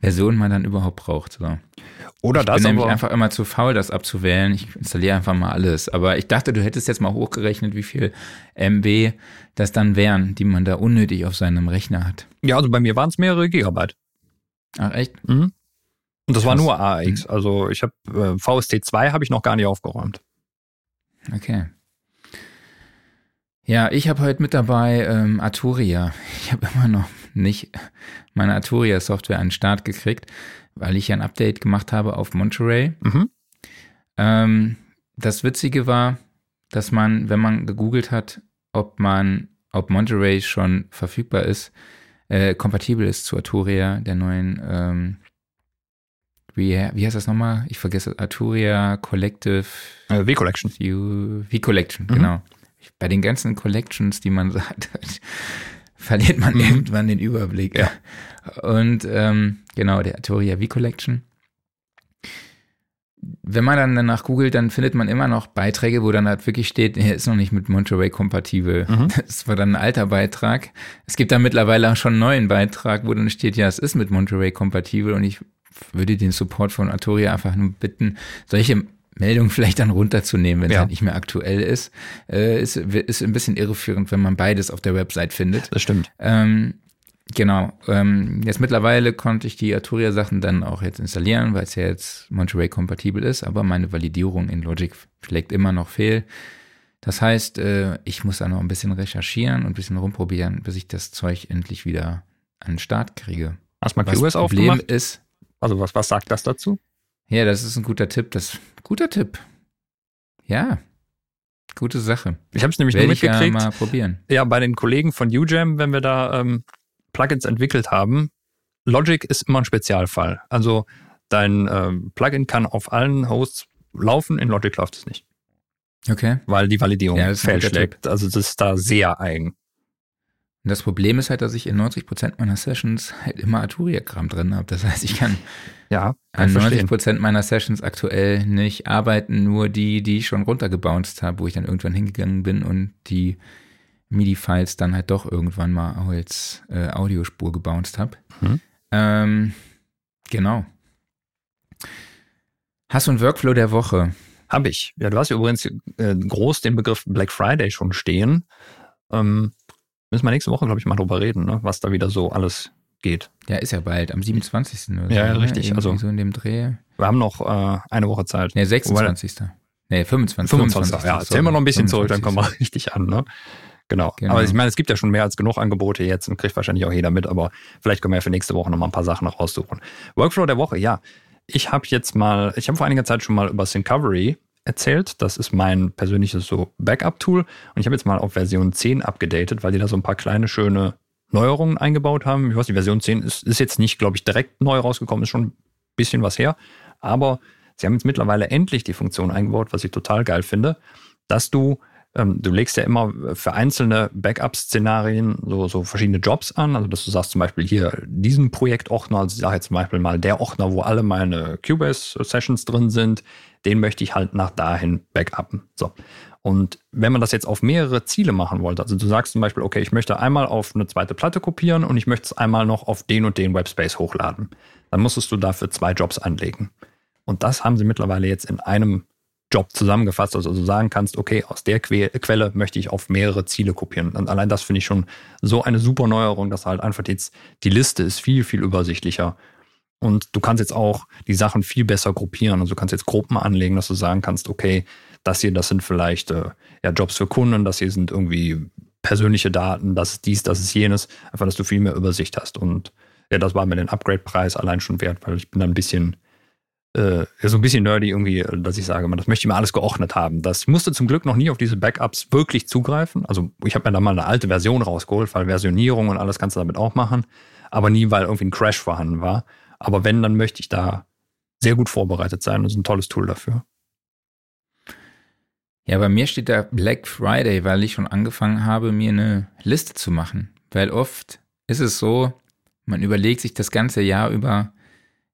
Version man dann überhaupt braucht. So. Oder ich das bin nämlich einfach immer zu faul, das abzuwählen. Ich installiere einfach mal alles. Aber ich dachte, du hättest jetzt mal hochgerechnet, wie viel MB das dann wären, die man da unnötig auf seinem Rechner hat. Ja, also bei mir waren es mehrere Gigabyte. Ach echt? Mhm. Und das Krass. war nur AX. Mhm. Also ich habe äh, VST2 habe ich noch gar nicht aufgeräumt. Okay. Ja, ich habe heute mit dabei ähm, Arturia. Ich habe immer noch nicht meine Arturia-Software an den Start gekriegt, weil ich ja ein Update gemacht habe auf Monterey. Mhm. Ähm, das Witzige war, dass man, wenn man gegoogelt hat, ob man, ob Monterey schon verfügbar ist, äh, kompatibel ist zu Arturia, der neuen, ähm, wie, wie heißt das nochmal? Ich vergesse Arturia Collective. Äh, V-Collection. V-Collection, mhm. genau. Bei den ganzen Collections, die man hat, verliert man mhm. irgendwann den Überblick. Ja. Und ähm, genau, der Arturia V-Collection. Wenn man dann danach googelt, dann findet man immer noch Beiträge, wo dann halt wirklich steht, er ist noch nicht mit Monterey kompatibel. Mhm. Das war dann ein alter Beitrag. Es gibt dann mittlerweile auch schon einen neuen Beitrag, wo dann steht, ja, es ist mit Monterey kompatibel und ich würde den Support von Arturia einfach nur bitten, solche Meldung vielleicht dann runterzunehmen, wenn es ja. halt nicht mehr aktuell ist. Äh, ist. Ist ein bisschen irreführend, wenn man beides auf der Website findet. Das stimmt. Ähm, genau. Ähm, jetzt mittlerweile konnte ich die Arturia-Sachen dann auch jetzt installieren, weil es ja jetzt Monterey-kompatibel ist, aber meine Validierung in Logic schlägt immer noch fehl. Das heißt, äh, ich muss da noch ein bisschen recherchieren und ein bisschen rumprobieren, bis ich das Zeug endlich wieder an den Start kriege. Hast du mal QS Problem aufgemacht? ist, also was, was sagt das dazu? Ja, das ist ein guter Tipp. Das guter Tipp. Ja, gute Sache. Ich habe es nämlich Werde nur mitgekriegt. Ich ja, mal probieren. Ja, bei den Kollegen von UJAM, wenn wir da ähm, Plugins entwickelt haben, Logic ist immer ein Spezialfall. Also dein ähm, Plugin kann auf allen Hosts laufen, in Logic läuft es nicht. Okay. Weil die Validierung ja, fehlschlägt. Also das ist da sehr eigen. Und das Problem ist halt, dass ich in 90% meiner Sessions halt immer Arturia-Kram drin habe. Das heißt, ich kann ja, an 90% meiner Sessions aktuell nicht arbeiten, nur die, die ich schon runtergebounced habe, wo ich dann irgendwann hingegangen bin und die MIDI-Files dann halt doch irgendwann mal als äh, Audiospur gebounced habe. Mhm. Ähm, genau. Hast du einen Workflow der Woche? Habe ich. Ja, du hast ja übrigens äh, groß den Begriff Black Friday schon stehen. Ähm, Müssen wir nächste Woche, glaube ich, mal drüber reden, ne? was da wieder so alles geht. Der ist ja bald, am 27. Oder ja, so, richtig. Ne? Also so in dem Dreh. Wir haben noch äh, eine Woche Zeit. Ne, 26. Nee, 25. 25. 25 ja, zählen wir noch ein bisschen 25. zurück, dann kommen wir richtig an, ne? Genau. genau. Aber ich meine, es gibt ja schon mehr als genug Angebote jetzt und kriegt wahrscheinlich auch jeder mit, aber vielleicht können wir ja für nächste Woche noch mal ein paar Sachen raussuchen. Workflow der Woche, ja. Ich habe jetzt mal, ich habe vor einiger Zeit schon mal über Syncovery erzählt. Das ist mein persönliches so Backup-Tool. Und ich habe jetzt mal auf Version 10 abgedatet, weil die da so ein paar kleine, schöne Neuerungen eingebaut haben. Ich weiß, die Version 10 ist, ist jetzt nicht, glaube ich, direkt neu rausgekommen, ist schon ein bisschen was her. Aber sie haben jetzt mittlerweile endlich die Funktion eingebaut, was ich total geil finde, dass du ähm, du legst ja immer für einzelne Backup-Szenarien so, so verschiedene Jobs an. Also, dass du sagst zum Beispiel hier diesen Projektordner, also ich sage jetzt zum Beispiel mal der Ordner, wo alle meine Cubase-Sessions drin sind, den möchte ich halt nach dahin backuppen. So. Und wenn man das jetzt auf mehrere Ziele machen wollte, also du sagst zum Beispiel, okay, ich möchte einmal auf eine zweite Platte kopieren und ich möchte es einmal noch auf den und den Webspace hochladen, dann musstest du dafür zwei Jobs anlegen. Und das haben sie mittlerweile jetzt in einem Job zusammengefasst, also du sagen kannst, okay, aus der que Quelle möchte ich auf mehrere Ziele kopieren. Und allein das finde ich schon so eine super Neuerung, dass halt einfach jetzt die Liste ist viel, viel übersichtlicher. Und du kannst jetzt auch die Sachen viel besser gruppieren. Also du kannst jetzt Gruppen anlegen, dass du sagen kannst, okay, das hier, das sind vielleicht äh, ja, Jobs für Kunden, das hier sind irgendwie persönliche Daten, das ist dies, das ist jenes. Einfach, dass du viel mehr Übersicht hast. Und ja, das war mir den Upgrade-Preis allein schon wert, weil ich bin dann ein bisschen äh, so ein bisschen nerdy irgendwie, dass ich sage, man, das möchte ich mal alles geordnet haben. Das musste zum Glück noch nie auf diese Backups wirklich zugreifen. Also ich habe mir da mal eine alte Version rausgeholt, weil Versionierung und alles kannst du damit auch machen, aber nie, weil irgendwie ein Crash vorhanden war. Aber wenn, dann möchte ich da sehr gut vorbereitet sein. Das ist ein tolles Tool dafür. Ja, bei mir steht da Black Friday, weil ich schon angefangen habe, mir eine Liste zu machen. Weil oft ist es so, man überlegt sich das ganze Jahr über,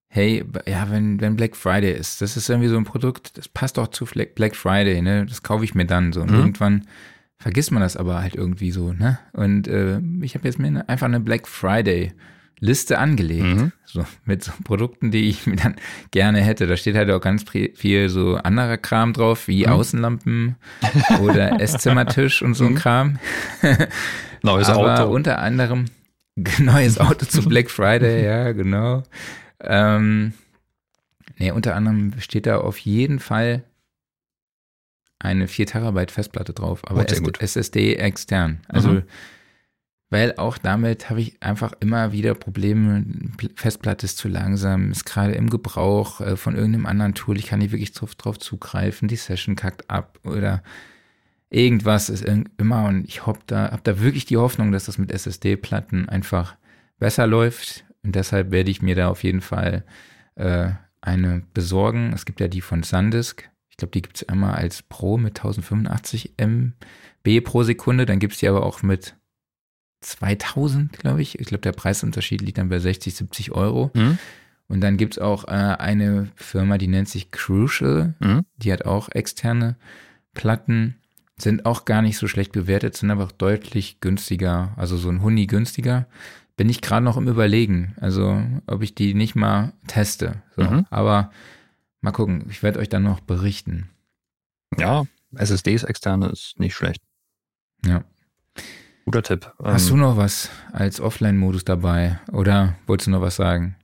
hey, ja, wenn, wenn Black Friday ist, das ist irgendwie so ein Produkt, das passt auch zu Black Friday, ne? Das kaufe ich mir dann so. Und mhm. irgendwann vergisst man das aber halt irgendwie so, ne? Und äh, ich habe jetzt mir einfach eine Black Friday Liste angelegt, mhm. so mit so Produkten, die ich mir dann gerne hätte. Da steht halt auch ganz viel so anderer Kram drauf, wie mhm. Außenlampen oder Esszimmertisch und so ein mhm. Kram. Neues aber Auto. Unter anderem neues Auto zu Black Friday, ja, genau. Ähm, nee, unter anderem steht da auf jeden Fall eine 4 Terabyte Festplatte drauf, aber oh, SSD extern. Also, mhm. Weil auch damit habe ich einfach immer wieder Probleme. Festplatte ist zu langsam, ist gerade im Gebrauch äh, von irgendeinem anderen Tool. Ich kann nicht wirklich drauf, drauf zugreifen. Die Session kackt ab oder irgendwas ist immer. Und ich habe da, hab da wirklich die Hoffnung, dass das mit SSD-Platten einfach besser läuft. Und deshalb werde ich mir da auf jeden Fall äh, eine besorgen. Es gibt ja die von Sandisk. Ich glaube, die gibt es einmal als Pro mit 1085 MB pro Sekunde. Dann gibt es die aber auch mit 2000, glaube ich. Ich glaube, der Preisunterschied liegt dann bei 60, 70 Euro. Mhm. Und dann gibt es auch äh, eine Firma, die nennt sich Crucial. Mhm. Die hat auch externe Platten. Sind auch gar nicht so schlecht bewertet, sind aber auch deutlich günstiger. Also so ein Huni günstiger bin ich gerade noch im Überlegen, also ob ich die nicht mal teste. So. Mhm. Aber mal gucken, ich werde euch dann noch berichten. Ja, SSDs externe ist nicht schlecht. Ja. Guter Tipp. Hast ähm, du noch was als Offline-Modus dabei oder wolltest du noch was sagen?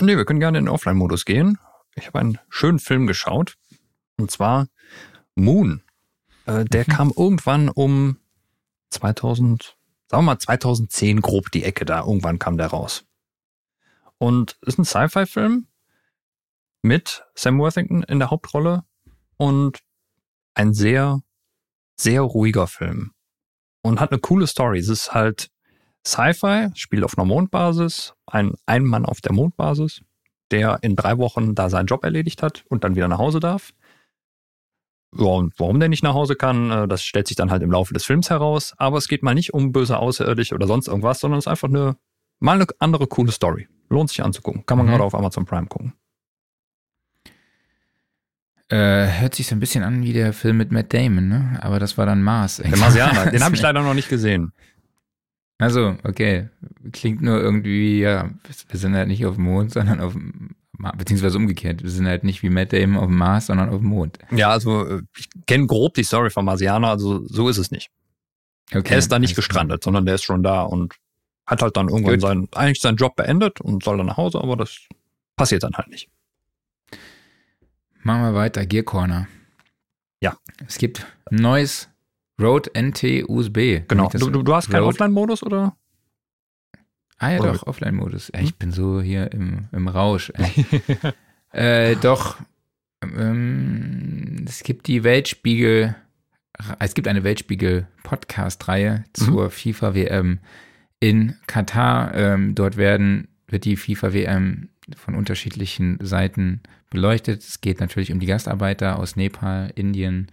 Nee, wir können gerne in den Offline-Modus gehen. Ich habe einen schönen Film geschaut und zwar Moon. Äh, der mhm. kam irgendwann um 2000 sagen wir mal 2010 grob die Ecke da. Irgendwann kam der raus. Und ist ein Sci-Fi-Film mit Sam Worthington in der Hauptrolle und ein sehr, sehr ruhiger Film. Und hat eine coole Story. Es ist halt Sci-Fi, spielt auf einer Mondbasis, ein, ein Mann auf der Mondbasis, der in drei Wochen da seinen Job erledigt hat und dann wieder nach Hause darf. Ja, und warum der nicht nach Hause kann, äh, das stellt sich dann halt im Laufe des Films heraus. Aber es geht mal nicht um böse Außerirdische oder sonst irgendwas, sondern es ist einfach eine, mal eine andere coole Story. Lohnt sich anzugucken. Kann man mhm. gerade auf Amazon Prime gucken. Äh, hört sich so ein bisschen an wie der Film mit Matt Damon, ne? Aber das war dann Mars. Der Marsianer, den habe ich leider noch nicht gesehen. Also, okay. Klingt nur irgendwie, ja, wir sind halt nicht auf dem Mond, sondern auf dem beziehungsweise umgekehrt. Wir sind halt nicht wie Matt Damon auf dem Mars, sondern auf dem Mond. Ja, also äh, ich kenne grob die Story von Marsianer, also so ist es nicht. Okay, er ist da nicht gestrandet, sondern der ist schon da und hat halt dann irgendwann sein, eigentlich seinen Job beendet und soll dann nach Hause, aber das passiert dann halt nicht. Machen wir weiter, Gear Corner. Ja. Es gibt ein neues Rode NT USB. Genau. Du, du, du, hast keinen Offline-Modus oder? Ah ja, oder doch, Offline-Modus. Ich bin so hier im, im Rausch. äh, doch, ähm, es gibt die Weltspiegel, es gibt eine Weltspiegel-Podcast-Reihe mhm. zur mhm. FIFA WM in Katar. Ähm, dort werden, wird die FIFA WM von unterschiedlichen Seiten beleuchtet. Es geht natürlich um die Gastarbeiter aus Nepal, Indien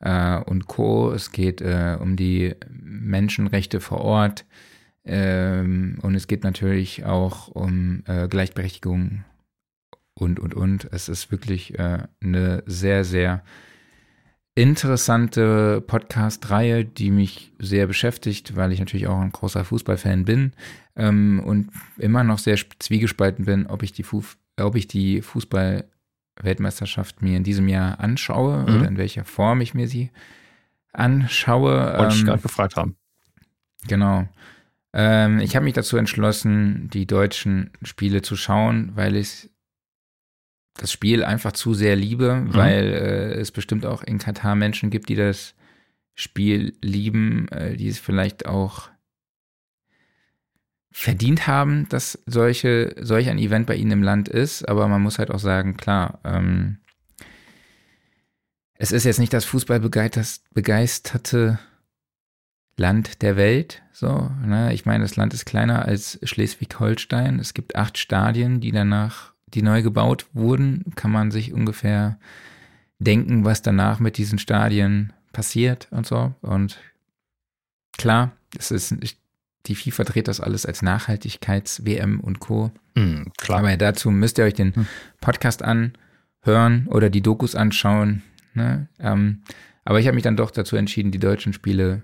äh, und Co. Es geht äh, um die Menschenrechte vor Ort. Ähm, und es geht natürlich auch um äh, Gleichberechtigung und, und, und. Es ist wirklich äh, eine sehr, sehr interessante Podcast-Reihe, die mich sehr beschäftigt, weil ich natürlich auch ein großer Fußballfan bin ähm, und immer noch sehr zwiegespalten bin, ob ich die, Fu ob ich die Fußball-Weltmeisterschaft mir in diesem Jahr anschaue mhm. oder in welcher Form ich mir sie anschaue. Wollte ähm, ich gerade gefragt haben. Genau. Ähm, ich habe mich dazu entschlossen, die deutschen Spiele zu schauen, weil ich das Spiel einfach zu sehr liebe, mhm. weil äh, es bestimmt auch in Katar Menschen gibt, die das Spiel lieben, äh, die es vielleicht auch verdient haben, dass solche, solch ein Event bei ihnen im Land ist. Aber man muss halt auch sagen, klar, ähm, es ist jetzt nicht das fußballbegeisterte Land der Welt. So, ne? Ich meine, das Land ist kleiner als Schleswig-Holstein. Es gibt acht Stadien, die danach die neu gebaut wurden, kann man sich ungefähr denken, was danach mit diesen Stadien passiert und so. Und klar, es ist, die FIFA dreht das alles als Nachhaltigkeits-WM und Co. Mm, klar. Aber dazu müsst ihr euch den hm. Podcast anhören oder die Dokus anschauen. Ne? Ähm, aber ich habe mich dann doch dazu entschieden, die deutschen Spiele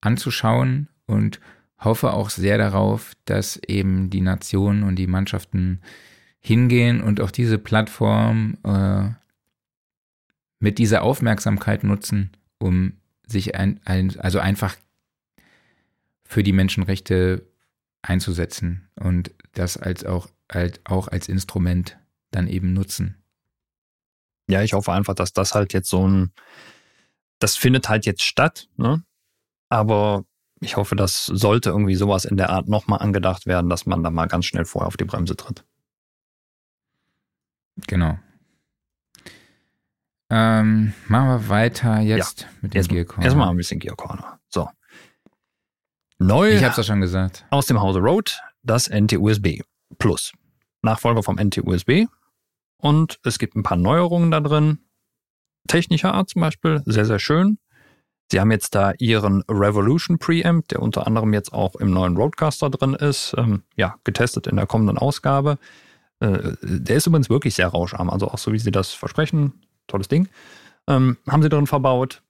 anzuschauen und hoffe auch sehr darauf, dass eben die Nationen und die Mannschaften hingehen und auch diese Plattform äh, mit dieser Aufmerksamkeit nutzen, um sich ein, ein, also einfach für die Menschenrechte einzusetzen und das als auch, als, auch als Instrument dann eben nutzen. Ja, ich hoffe einfach, dass das halt jetzt so ein, das findet halt jetzt statt, ne? Aber ich hoffe, das sollte irgendwie sowas in der Art nochmal angedacht werden, dass man da mal ganz schnell vorher auf die Bremse tritt. Genau. Ähm, machen wir weiter jetzt ja, mit dem Gear Corner. Erstmal ein bisschen Gear Corner. So. Neu. Ich hab's ja schon gesagt. Aus dem Hause Road das NT-USB Plus. Nachfolger vom NT-USB. Und es gibt ein paar Neuerungen da drin. Technischer Art zum Beispiel. Sehr, sehr schön. Sie haben jetzt da ihren Revolution Preamp, der unter anderem jetzt auch im neuen Roadcaster drin ist. Ähm, ja, getestet in der kommenden Ausgabe. Äh, der ist übrigens wirklich sehr rauscharm, also auch so wie sie das versprechen. Tolles Ding. Ähm, haben sie drin verbaut.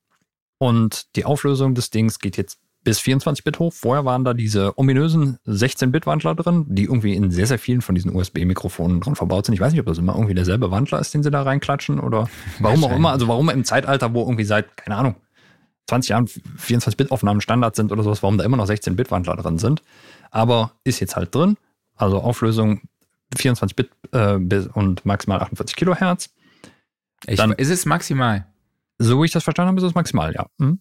Und die Auflösung des Dings geht jetzt bis 24-Bit hoch. Vorher waren da diese ominösen 16-Bit-Wandler drin, die irgendwie in sehr, sehr vielen von diesen USB-Mikrofonen drin verbaut sind. Ich weiß nicht, ob das immer irgendwie derselbe Wandler ist, den sie da reinklatschen oder warum auch immer. Also warum im Zeitalter, wo irgendwie seit, keine Ahnung, 20 Jahren 24-Bit-Aufnahmen Standard sind oder sowas, warum da immer noch 16-Bit-Wandler drin sind. Aber ist jetzt halt drin. Also Auflösung 24 Bit äh, und maximal 48 Kilohertz. Ich, Dann, ist es maximal? So wie ich das verstanden habe, ist es maximal, ja. Hm?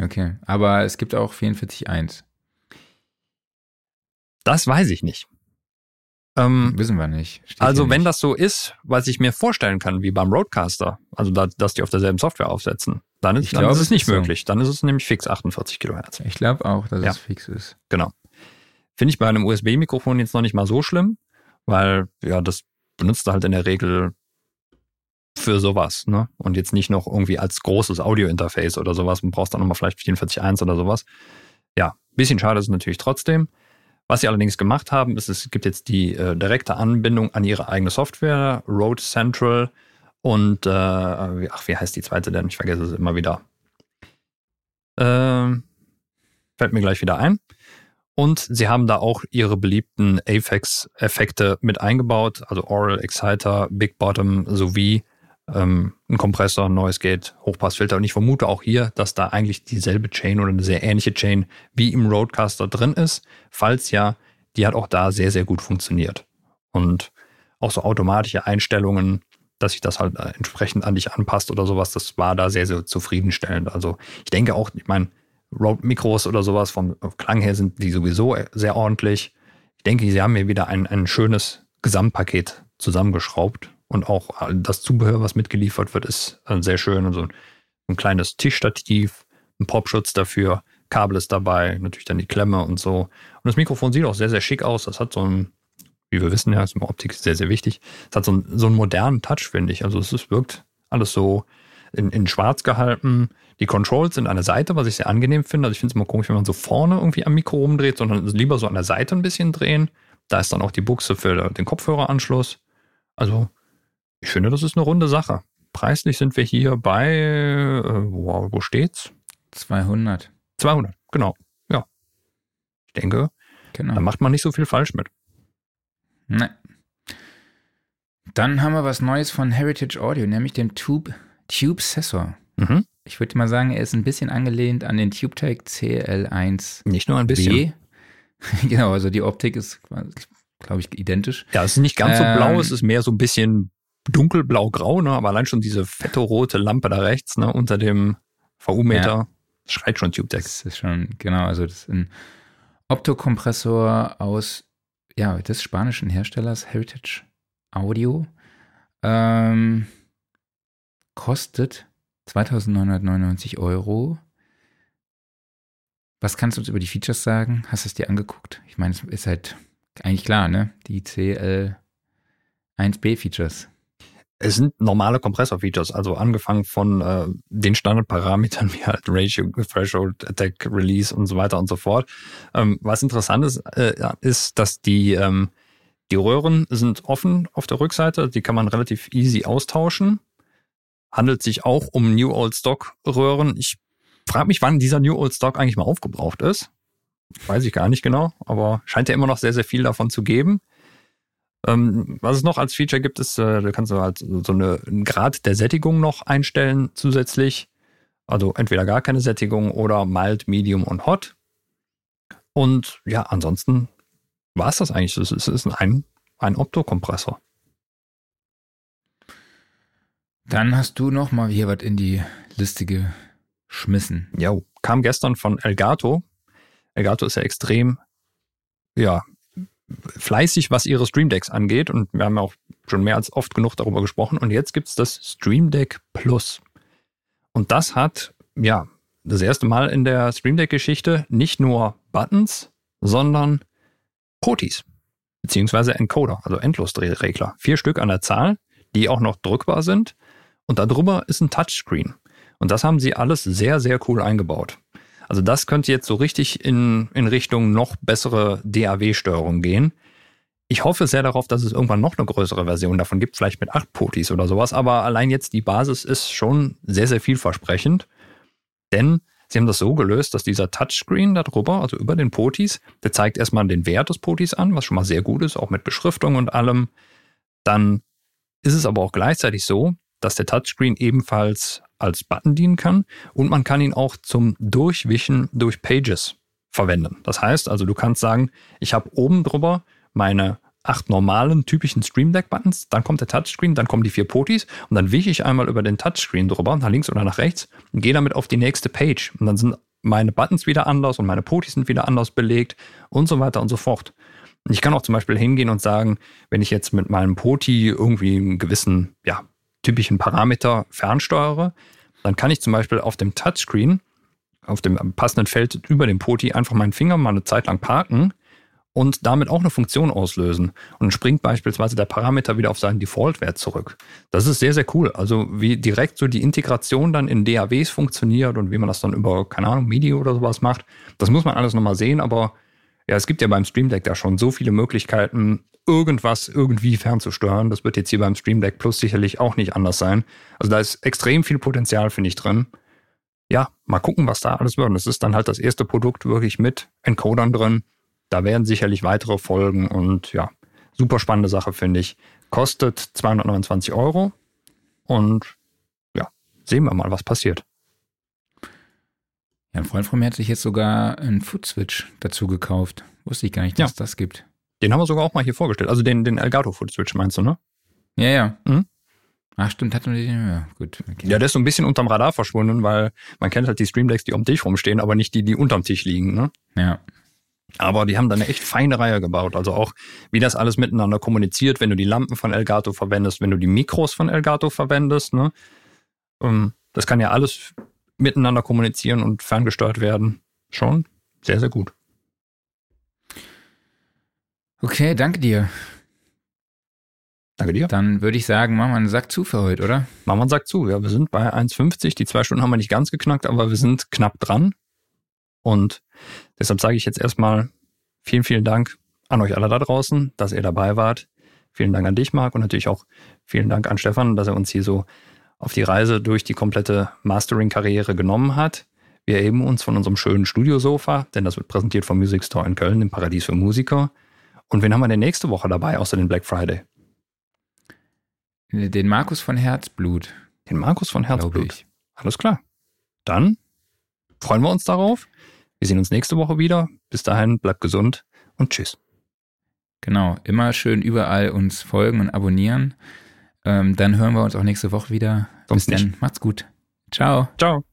Okay, aber es gibt auch 44.1. Das weiß ich nicht. Ähm, Wissen wir nicht. Steht also wenn nicht. das so ist, was ich mir vorstellen kann, wie beim Roadcaster, also da, dass die auf derselben Software aufsetzen, dann ist, dann glaub, ist es nicht möglich. So. Dann ist es nämlich fix 48 Kilohertz. Ich glaube auch, dass ja. es fix ist. Genau. Finde ich bei einem USB-Mikrofon jetzt noch nicht mal so schlimm weil ja, das benutzt du halt in der Regel für sowas, ne? Und jetzt nicht noch irgendwie als großes Audio-Interface oder sowas und brauchst dann nochmal vielleicht 44.1 oder sowas. Ja, bisschen schade ist es natürlich trotzdem. Was sie allerdings gemacht haben, ist, es gibt jetzt die äh, direkte Anbindung an ihre eigene Software, Road Central und, äh, ach, wie heißt die zweite denn? Ich vergesse es immer wieder. Ähm, fällt mir gleich wieder ein. Und sie haben da auch ihre beliebten Apex-Effekte mit eingebaut, also Oral Exciter, Big Bottom sowie ähm, ein Kompressor, ein neues Gate, Hochpassfilter. Und ich vermute auch hier, dass da eigentlich dieselbe Chain oder eine sehr ähnliche Chain wie im Roadcaster drin ist. Falls ja, die hat auch da sehr, sehr gut funktioniert. Und auch so automatische Einstellungen, dass sich das halt äh, entsprechend an dich anpasst oder sowas, das war da sehr, sehr zufriedenstellend. Also ich denke auch, ich meine, Road-Mikros oder sowas vom Klang her sind die sowieso sehr ordentlich. Ich denke, sie haben hier wieder ein, ein schönes Gesamtpaket zusammengeschraubt und auch das Zubehör, was mitgeliefert wird, ist äh, sehr schön. Also ein kleines Tischstativ, ein Popschutz dafür, Kabel ist dabei, natürlich dann die Klemme und so. Und das Mikrofon sieht auch sehr, sehr schick aus. Das hat so ein, wie wir wissen, ja, ist Optik sehr, sehr wichtig. Es hat so einen, so einen modernen Touch, finde ich. Also es ist, wirkt alles so in, in schwarz gehalten. Die Controls sind an der Seite, was ich sehr angenehm finde. Also ich finde es immer komisch, wenn man so vorne irgendwie am Mikro rumdreht, sondern lieber so an der Seite ein bisschen drehen. Da ist dann auch die Buchse für den Kopfhöreranschluss. Also ich finde, das ist eine runde Sache. Preislich sind wir hier bei, äh, wo, wo steht's? 200. 200, genau. Ja. Ich denke, genau. da macht man nicht so viel falsch mit. Nein. Dann haben wir was Neues von Heritage Audio, nämlich den Tube, Tube Sessor. Mhm. Ich würde mal sagen, er ist ein bisschen angelehnt an den TubeTech CL1. Nicht nur ein bisschen. genau, also die Optik ist, glaube ich, identisch. Ja, es ist nicht ganz so blau, ähm, es ist mehr so ein bisschen dunkelblau-grau, ne? aber allein schon diese fette rote Lampe da rechts ne? unter dem VU-Meter ja. schreit schon TubeTech. Das ist schon, genau, also das ist ein Optokompressor aus ja, des spanischen Herstellers Heritage Audio. Ähm, kostet 2999 Euro. Was kannst du uns über die Features sagen? Hast du es dir angeguckt? Ich meine, es ist halt eigentlich klar, ne? Die CL1B-Features. Es sind normale Kompressor-Features, also angefangen von äh, den Standardparametern wie halt Ratio, Threshold, Attack, Release und so weiter und so fort. Ähm, was interessant ist, äh, ist, dass die, ähm, die Röhren sind offen auf der Rückseite, die kann man relativ easy austauschen. Handelt sich auch um New Old Stock Röhren. Ich frage mich, wann dieser New Old Stock eigentlich mal aufgebraucht ist. Weiß ich gar nicht genau, aber scheint ja immer noch sehr, sehr viel davon zu geben. Ähm, was es noch als Feature gibt, ist, äh, da kannst du halt so eine, einen Grad der Sättigung noch einstellen zusätzlich. Also entweder gar keine Sättigung oder mild, medium und hot. Und ja, ansonsten war es das eigentlich. Es ist ein, ein Optokompressor. Dann hast du noch mal hier was in die Liste geschmissen. Ja, kam gestern von Elgato. Elgato ist ja extrem, ja, fleißig, was ihre Stream Decks angeht. Und wir haben auch schon mehr als oft genug darüber gesprochen. Und jetzt gibt es das Stream Deck Plus. Und das hat, ja, das erste Mal in der Stream Deck-Geschichte nicht nur Buttons, sondern Potis. Beziehungsweise Encoder, also Endlosdrehregler. Vier Stück an der Zahl, die auch noch drückbar sind. Und darüber ist ein Touchscreen. Und das haben sie alles sehr, sehr cool eingebaut. Also das könnte jetzt so richtig in, in Richtung noch bessere DAW-Steuerung gehen. Ich hoffe sehr darauf, dass es irgendwann noch eine größere Version davon gibt, vielleicht mit acht Potis oder sowas. Aber allein jetzt die Basis ist schon sehr, sehr vielversprechend. Denn sie haben das so gelöst, dass dieser Touchscreen darüber, also über den Potis, der zeigt erstmal den Wert des Potis an, was schon mal sehr gut ist, auch mit Beschriftung und allem. Dann ist es aber auch gleichzeitig so, dass der Touchscreen ebenfalls als Button dienen kann und man kann ihn auch zum Durchwischen durch Pages verwenden. Das heißt also, du kannst sagen, ich habe oben drüber meine acht normalen typischen Stream Deck Buttons, dann kommt der Touchscreen, dann kommen die vier Potis und dann wische ich einmal über den Touchscreen drüber, nach links oder nach rechts und gehe damit auf die nächste Page und dann sind meine Buttons wieder anders und meine Potis sind wieder anders belegt und so weiter und so fort. Ich kann auch zum Beispiel hingehen und sagen, wenn ich jetzt mit meinem Poti irgendwie einen gewissen, ja, typischen Parameter fernsteuere, dann kann ich zum Beispiel auf dem Touchscreen, auf dem passenden Feld über dem Poti, einfach meinen Finger mal eine Zeit lang parken und damit auch eine Funktion auslösen. Und springt beispielsweise der Parameter wieder auf seinen Default-Wert zurück. Das ist sehr, sehr cool. Also wie direkt so die Integration dann in DAWs funktioniert und wie man das dann über, keine Ahnung, MIDI oder sowas macht, das muss man alles nochmal sehen, aber ja, es gibt ja beim Stream Deck da schon so viele Möglichkeiten, irgendwas irgendwie fernzusteuern. Das wird jetzt hier beim Stream Deck Plus sicherlich auch nicht anders sein. Also da ist extrem viel Potenzial, finde ich, drin. Ja, mal gucken, was da alles wird. Und das ist dann halt das erste Produkt wirklich mit Encodern drin. Da werden sicherlich weitere folgen und ja, super spannende Sache, finde ich. Kostet 229 Euro. Und ja, sehen wir mal, was passiert. Ja, ein Freund von mir hat sich jetzt sogar einen Footswitch dazu gekauft. Wusste ich gar nicht, dass es das gibt. Den haben wir sogar auch mal hier vorgestellt. Also den, den Elgato Footswitch meinst du, ne? Ja, ja. Mhm. Ach, stimmt, hatten wir den. Ja, gut. Okay. Ja, der ist so ein bisschen unterm Radar verschwunden, weil man kennt halt die Streamdecks, die um Tisch rumstehen, aber nicht die, die unterm Tisch liegen, ne? Ja. Aber die haben da eine echt feine Reihe gebaut. Also auch, wie das alles miteinander kommuniziert, wenn du die Lampen von Elgato verwendest, wenn du die Mikros von Elgato verwendest, ne? Ähm, Das kann ja alles miteinander kommunizieren und ferngesteuert werden. Schon sehr, sehr gut. Okay, danke dir. Danke dir. Dann würde ich sagen, machen wir einen Sack zu für heute, oder? Mama sagt zu, ja, wir sind bei 1,50. Die zwei Stunden haben wir nicht ganz geknackt, aber wir sind knapp dran. Und deshalb sage ich jetzt erstmal vielen, vielen Dank an euch alle da draußen, dass ihr dabei wart. Vielen Dank an dich, Marc, und natürlich auch vielen Dank an Stefan, dass er uns hier so auf die Reise durch die komplette Mastering-Karriere genommen hat. Wir erheben uns von unserem schönen Studiosofa, denn das wird präsentiert vom Music Store in Köln, dem Paradies für Musiker. Und wen haben wir denn nächste Woche dabei, außer den Black Friday? Den Markus von Herzblut, Den Markus von Herzblut. ich. Alles klar. Dann freuen wir uns darauf. Wir sehen uns nächste Woche wieder. Bis dahin, bleibt gesund und tschüss. Genau, immer schön überall uns folgen und abonnieren. Ähm, dann hören wir uns auch nächste Woche wieder. Sonst Bis dann, macht's gut. Ciao. Ciao.